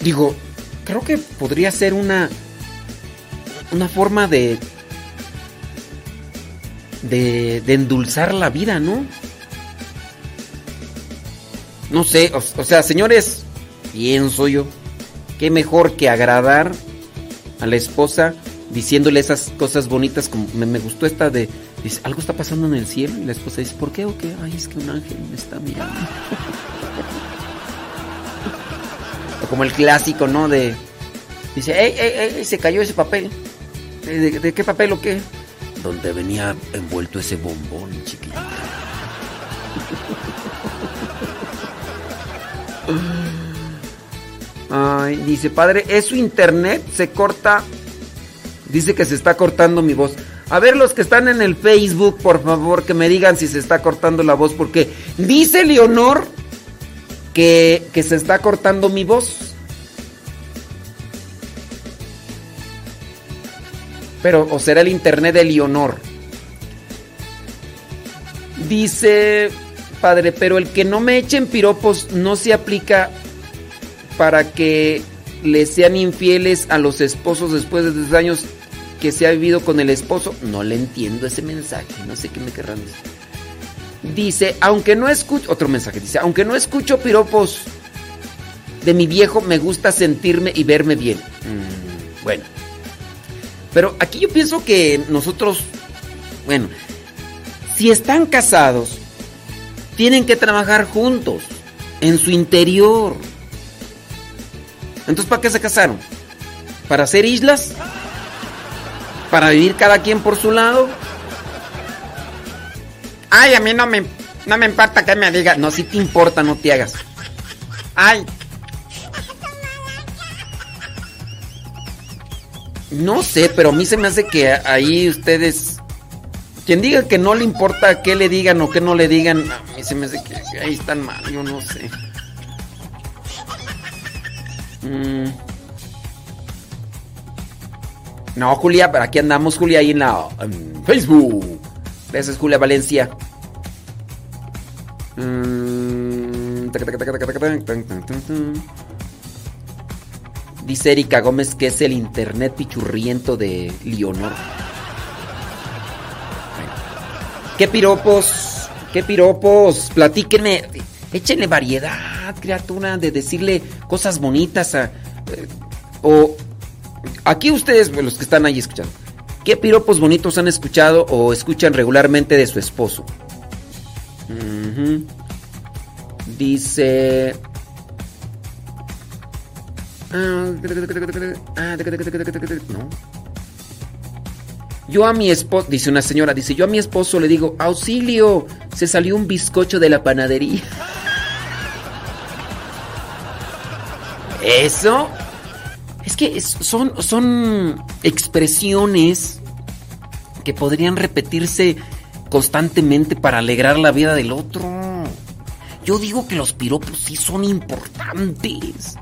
Speaker 3: Digo, creo que podría ser una una forma de de, de endulzar la vida, ¿no? No sé, o, o sea, señores, pienso yo, qué mejor que agradar a la esposa diciéndole esas cosas bonitas como me, gustó esta de dice, algo está pasando en el cielo y la esposa dice, ¿por qué o qué? Ay, es que un ángel me está mirando. O como el clásico, ¿no? De. Dice, ¡ey, ey, ey! Se cayó ese papel. ¿De, de- qué papel o qué? Donde venía envuelto ese bombón, chiquito. Ay, dice, padre, ¿es su internet? Se corta. Dice que se está cortando mi voz. A ver, los que están en el Facebook, por favor, que me digan si se está cortando la voz, porque dice Leonor que, que se está cortando mi voz. Pero, o será el internet de Leonor. Dice, padre, pero el que no me echen piropos no se aplica para que le sean infieles a los esposos después de 10 años que se ha vivido con el esposo. No le entiendo ese mensaje, no sé qué me querrán decir. Dice, aunque no escucho, otro mensaje dice, aunque no escucho piropos de mi viejo, me gusta sentirme y verme bien. Mm, bueno, pero aquí yo pienso que nosotros, bueno, si están casados, tienen que trabajar juntos, en su interior. Entonces, ¿para qué se casaron? ¿Para hacer islas? ¿Para vivir cada quien por su lado?
Speaker 16: Ay, a mí no me, no me importa que me diga.
Speaker 3: No, si te importa, no te hagas.
Speaker 16: Ay,
Speaker 3: No sé, pero a mí se me hace que ahí ustedes Quien diga que no le importa qué le digan o qué no le digan, a mí se me hace que, que ahí están mal, yo no sé. Mm. No, Julia, pero aquí andamos, Julia, ahí en la en Facebook. Gracias, Julia Valencia. Dice Erika Gómez que es el internet pichurriento de Leonor. ¿Qué piropos? ¿Qué piropos? Platíquenme. Échenle variedad, criatura, de decirle cosas bonitas a. eh, o. Aquí ustedes, los que están ahí escuchando. ¿Qué piropos bonitos han escuchado o escuchan regularmente de su esposo? Ujú. Dice. Ah, No. Yo a mi esposo, dice una señora, dice, yo a mi esposo le digo, auxilio, se salió un bizcocho de la panadería. Eso es que son, son expresiones que podrían repetirse constantemente para alegrar la vida del otro. Yo digo que los piropos sí son importantes.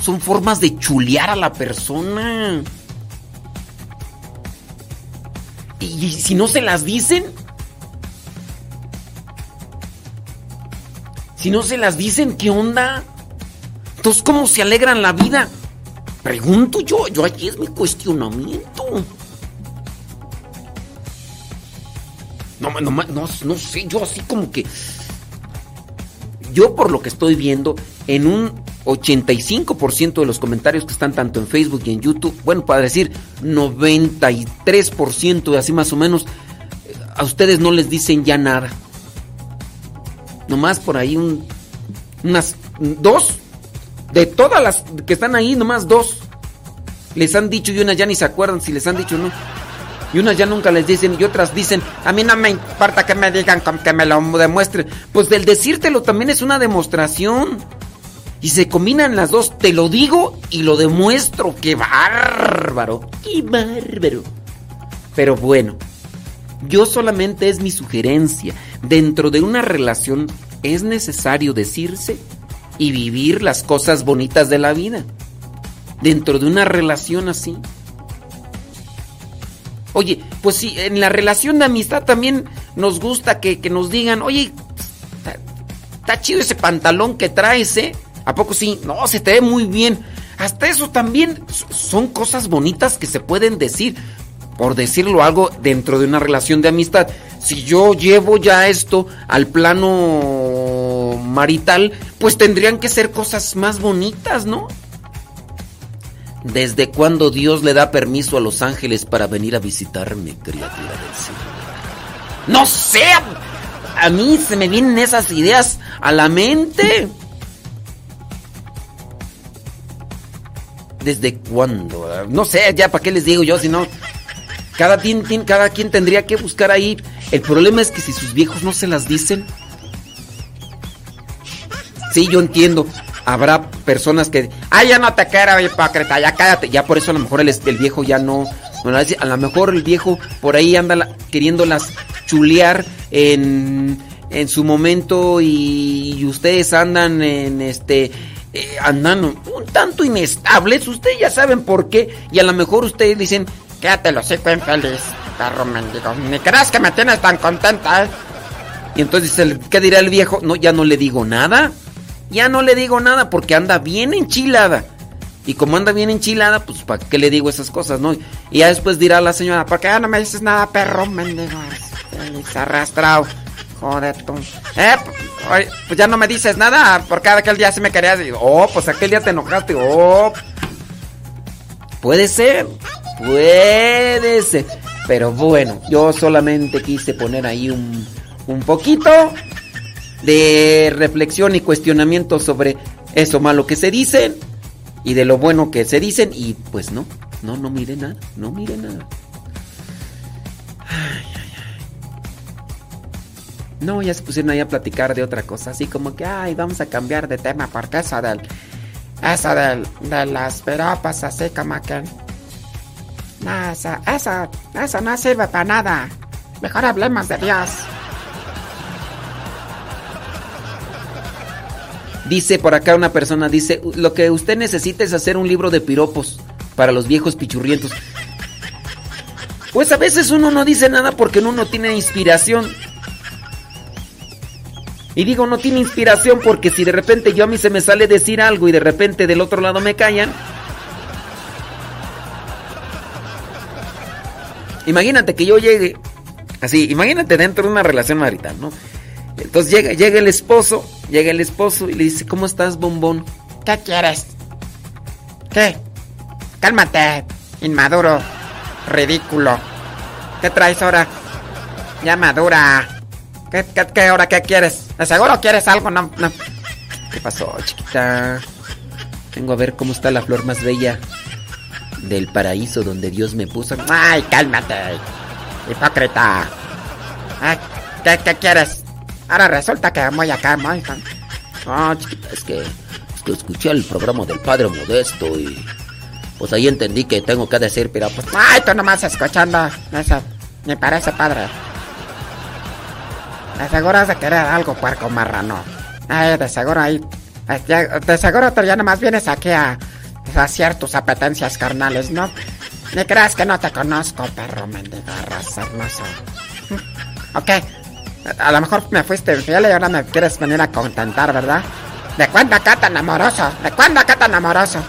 Speaker 3: Son formas de chulear a la persona. Y, y si no se las dicen, si no se las dicen, ¿qué onda? Entonces, ¿cómo se alegran la vida? Pregunto yo, yo aquí es mi cuestionamiento. No, no, no, no, sé, yo así como que... Yo por lo que estoy viendo, en un 85% de los comentarios que están tanto en Facebook y en YouTube, bueno, para decir 93%, así más o menos, a ustedes no les dicen ya nada. Nomás por ahí un, unas dos, de todas las que están ahí, nomás dos. Les han dicho y unas ya ni se acuerdan si les han dicho o no. Y unas ya nunca les dicen y otras dicen, a mí no me importa que me digan, que me lo demuestren. Pues del decírtelo también es una demostración. Y se combinan las dos, te lo digo y lo demuestro. ¡Qué bárbaro! ¡Qué bárbaro! Pero bueno, yo solamente es mi sugerencia. Dentro de una relación es necesario decirse y vivir las cosas bonitas de la vida. Dentro de una relación así. Oye, pues si en la relación de amistad también nos gusta que, que nos digan, oye, está, chido ese pantalón que traes, ¿eh? ¿A poco sí? No, se te ve muy bien. Hasta eso también son cosas bonitas que se pueden decir, por decirlo algo, dentro de una relación de amistad. Si yo llevo ya esto al plano marital, pues tendrían que ser cosas más bonitas, ¿no? ¿Desde cuándo Dios le da permiso a los ángeles para venir a visitarme, criatura del cielo? No sé, a, mí se me vienen esas ideas a la mente. ¿Desde cuándo? Ah, No sé, ya para qué les digo yo, si no... Cada quien- cada quien tendría que buscar ahí. El problema es que si sus viejos no se las dicen... Sí, yo entiendo. Habrá personas que... Ay, ya no te quiero, hipócrita, ya cállate. Ya por eso a lo mejor el, el viejo ya no... bueno, a lo mejor el viejo por ahí anda la- queriéndolas chulear en, en su momento y, ustedes andan en este... eh, andan un tanto inestables, ustedes ya saben por qué. Y a lo mejor ustedes dicen...
Speaker 16: Quédate los cinco infeliz, perro mendigo. Ni creas que me tienes tan contenta, ¿eh?
Speaker 3: Y entonces, ¿qué dirá el viejo? No, ya no le digo nada. Ya no le digo nada porque anda bien enchilada. Y como anda bien enchilada, pues ¿para qué le digo esas cosas, no? Y ya después dirá la señora, ¿por qué no me dices nada, perro mendigo? Arrastrado. Joder tú. Eh, pues ya no me dices nada, porque aquel día sí me querías. Oh, pues aquel día te enojaste. Oh. Puede ser. Puede ser. Pero bueno, yo solamente quise poner ahí un, un poquito de reflexión y cuestionamiento sobre eso malo que se dicen y de lo bueno que se dicen y pues no, no, no mire nada, no mire nada. Ay, ay, ay. No, ya se pusieron ahí a platicar de otra cosa, así como que, ay, vamos a cambiar de tema porque eso del,
Speaker 16: Eso del, de las piropas así como que... No, eso, eso, eso no sirve para nada. Mejor hablemos de Dios.
Speaker 3: Dice por acá una persona, dice, lo que usted necesita es hacer un libro de piropos para los viejos pichurrientos. Pues a veces uno no dice nada porque uno no tiene inspiración. Y digo, no tiene inspiración porque si de repente yo a mí se me sale decir algo y de repente del otro lado me callan. Imagínate que yo llegue, así, imagínate dentro de una relación marital, ¿no? Entonces llega, llega el esposo, llega el esposo y le dice, ¿cómo estás, bombón?
Speaker 16: ¿Qué quieres? ¿Qué? Cálmate, inmaduro, ridículo. ¿Qué traes ahora? Ya madura. ¿Qué, qué, qué ahora qué quieres? ¿De seguro quieres algo? No, no.
Speaker 3: ¿Qué pasó, chiquita? Vengo a ver cómo está la flor más bella del paraíso donde Dios me puso.
Speaker 16: Ay, cálmate, hipócrita. Ay, ¿qué, qué quieres? Ahora resulta que muy acá, muy...
Speaker 3: Chiquita, es que, es que escuché el programa del Padre Modesto y pues ahí entendí que tengo que decir piropos.
Speaker 16: Ay, tú nomás escuchando eso. Me parece padre. De seguro has de querer algo, puerco marrano. Ay, de seguro ahí... De seguro tú ya nomás vienes aquí a saciar tus apetencias carnales, ¿no? Ni creas que no te conozco, perro mendigo, raza hermoso. Ok, a lo mejor me fuiste infiel y ahora me quieres venir a contentar, ¿verdad? ¿De cuándo acá tan amoroso? ¿De cuándo acá tan amoroso?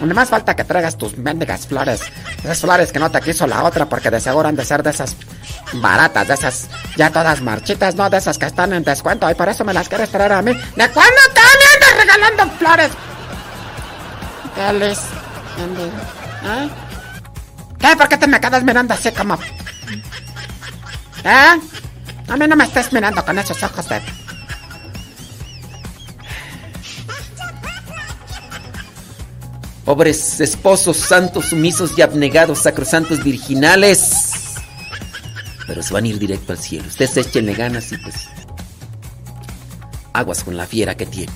Speaker 16: No más falta que traigas tus mendigas flores. Esas flores que no te quiso la otra porque de seguro han de ser de esas baratas, de esas ya todas marchitas, ¿no? De esas que están en descuento y por eso me las quieres traer a mí. ¿De cuándo me andas regalando flores? ¿Qué les? ¿Eh? ¿Qué? ¿Por qué te me quedas mirando así como... ¿Eh? A mí no me estés mirando con esos ojos de...
Speaker 3: Pobres esposos santos, sumisos y abnegados, sacrosantos virginales. Pero se van a ir directo al cielo. Ustedes échenle ganas y pues... Aguas con la fiera que tiene.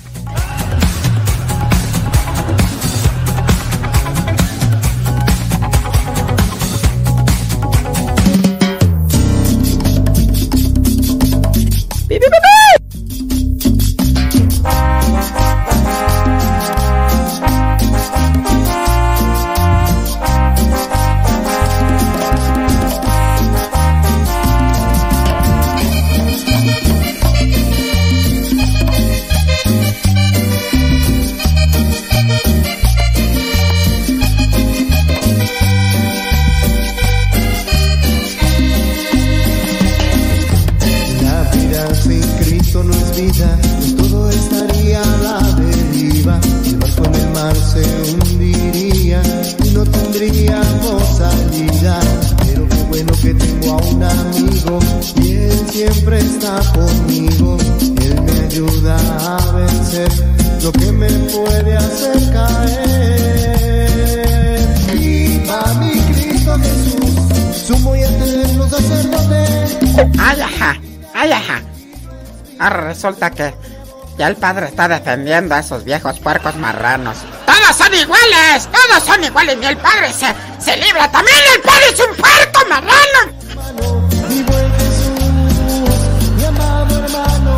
Speaker 4: El
Speaker 16: padre está defendiendo a esos viejos puercos marranos. ¡Todos son iguales! ¡Todos son iguales! ¡Ni el padre se, se libra! ¡También el padre es un puerco marrano!
Speaker 4: Buen Jesús, mi amado hermano.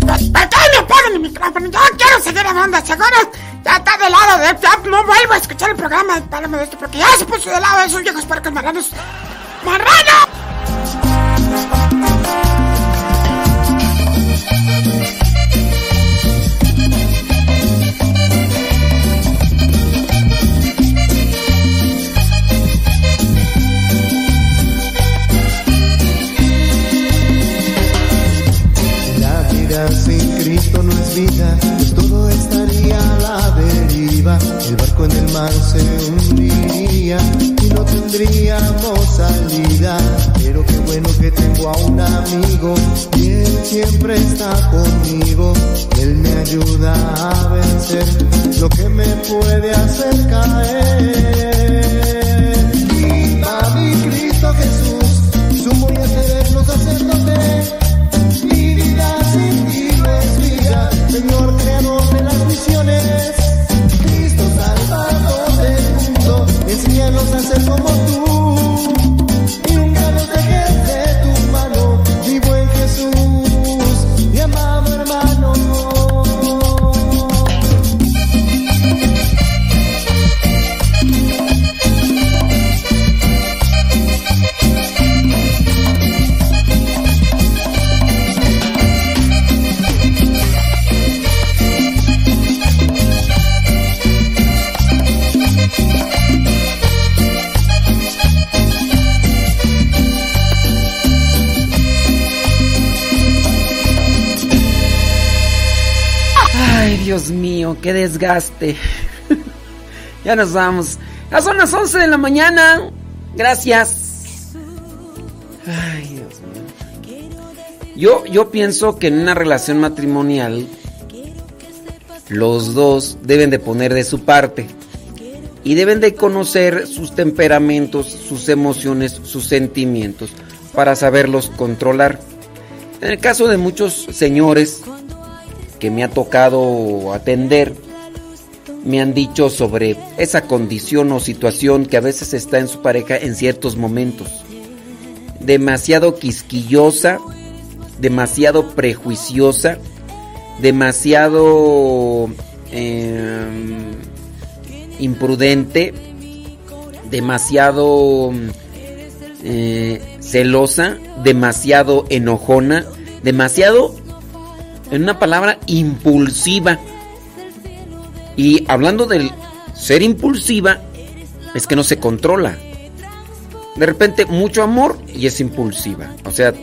Speaker 16: ¿Por qué me apagan el micrófono? Yo quiero seguir hablando, seguro ya está del lado de... Ya no vuelvo a escuchar el programa de de esto porque ya se puso del lado de esos viejos puercos marranos.
Speaker 4: que
Speaker 3: nos hace como desgaste. ya nos vamos. Ya son las 11 de la mañana. Gracias. Ay, Dios mío. Yo, yo pienso que en una relación matrimonial los dos deben de poner de su parte y deben de conocer sus temperamentos, sus emociones, sus sentimientos para saberlos controlar. En el caso de muchos señores que me ha tocado atender, me han dicho sobre esa condición o situación que a veces está en su pareja en ciertos momentos. Demasiado quisquillosa, demasiado prejuiciosa, demasiado em, imprudente, demasiado eh, celosa, demasiado enojona, demasiado, en una palabra, impulsiva. Y hablando del ser impulsiva, es que no se controla. De repente mucho amor y es impulsiva. O sea,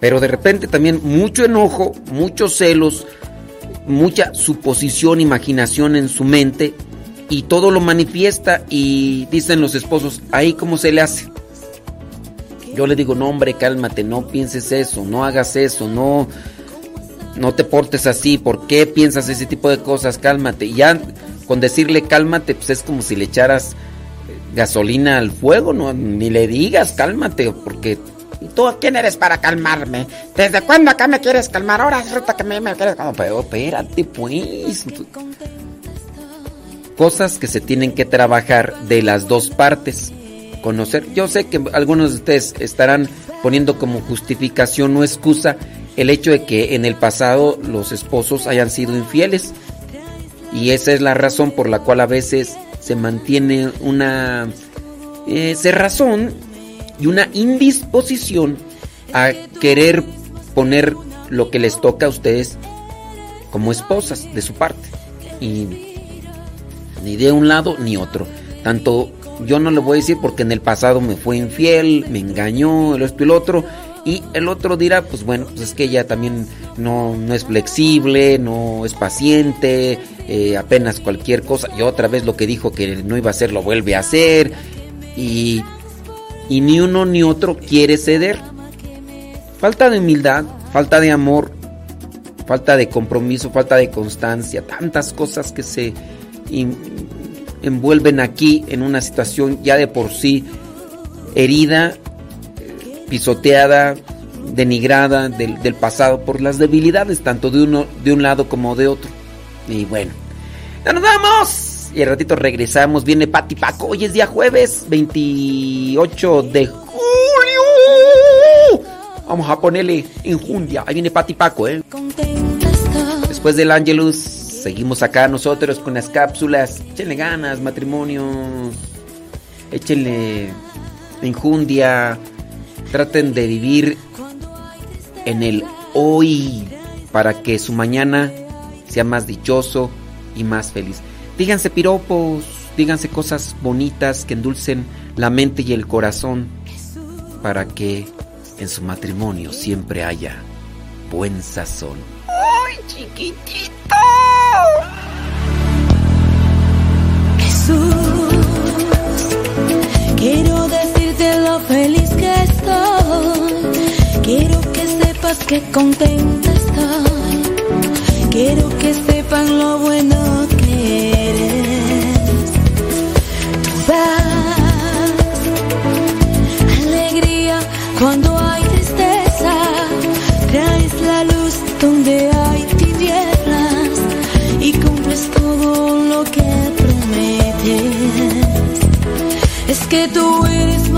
Speaker 3: pero de repente también mucho enojo, muchos celos, mucha suposición, imaginación en su mente y todo lo manifiesta y dicen los esposos, ahí cómo se le hace. Yo le digo, no hombre, cálmate, no pienses eso, no hagas eso, no, no te portes así, ¿por qué piensas ese tipo de cosas? Cálmate. Y ya con decirle cálmate, pues es como si le echaras gasolina al fuego, no, ni le digas cálmate, porque
Speaker 16: ¿Tú quién eres para calmarme? ¿Desde cuándo acá me quieres calmar? Ahora resulta que me, me quieres calmar.
Speaker 3: pero espérate pues. Cosas que se tienen que trabajar de las dos partes. Conocer. Yo sé que algunos de ustedes estarán poniendo como justificación o excusa el hecho de que en el pasado los esposos hayan sido infieles. Y esa es la razón por la cual a veces se mantiene una eh, cerrazón y una indisposición a querer poner lo que les toca a ustedes como esposas de su parte. Y ni de un lado ni otro. Tanto yo no le voy a decir porque en el pasado me fue infiel, me engañó, el esto y el otro. Y el otro dirá, pues bueno, pues es que ella también no, no es flexible, no es paciente, eh, apenas cualquier cosa. Y otra vez lo que dijo que no iba a hacer lo vuelve a hacer. Y, y ni uno ni otro quiere ceder. Falta de humildad, falta de amor, falta de compromiso, falta de constancia, tantas cosas que se envuelven aquí en una situación ya de por sí herida, pisoteada, denigrada del, pasado por las debilidades tanto de uno de un lado como de otro. Y bueno, ya nos vamos. Y al ratito regresamos. Viene Pati Paco. Hoy es día jueves 28 de julio. Vamos a ponerle enjundia. Ahí viene Pati Paco, ¿eh? Después del Angelus, seguimos acá nosotros con las cápsulas. Échenle ganas, matrimonios. Échenle enjundia. Traten de vivir en el hoy para que su mañana sea más dichoso y más feliz. Díganse piropos, díganse cosas bonitas que endulcen la mente y el corazón para que en su matrimonio siempre haya buen sazón.
Speaker 16: ¡Ay, chiquitito!
Speaker 28: Jesús, quiero decirte lo feliz que estoy. Quiero que sepas que contenta estoy. Quiero que sepan lo bueno que eres. Tú das alegría cuando hay tristeza. Traes la luz donde hay tinieblas y cumples todo lo que prometes. Es que tú eres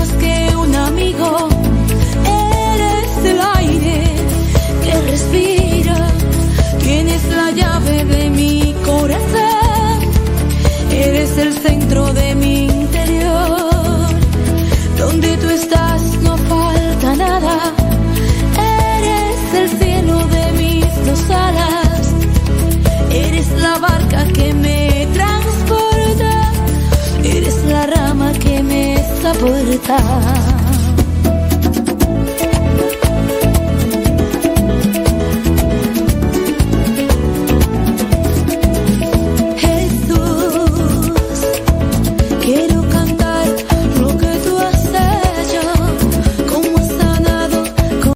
Speaker 28: que me transporta. Eres la rama que me soporta.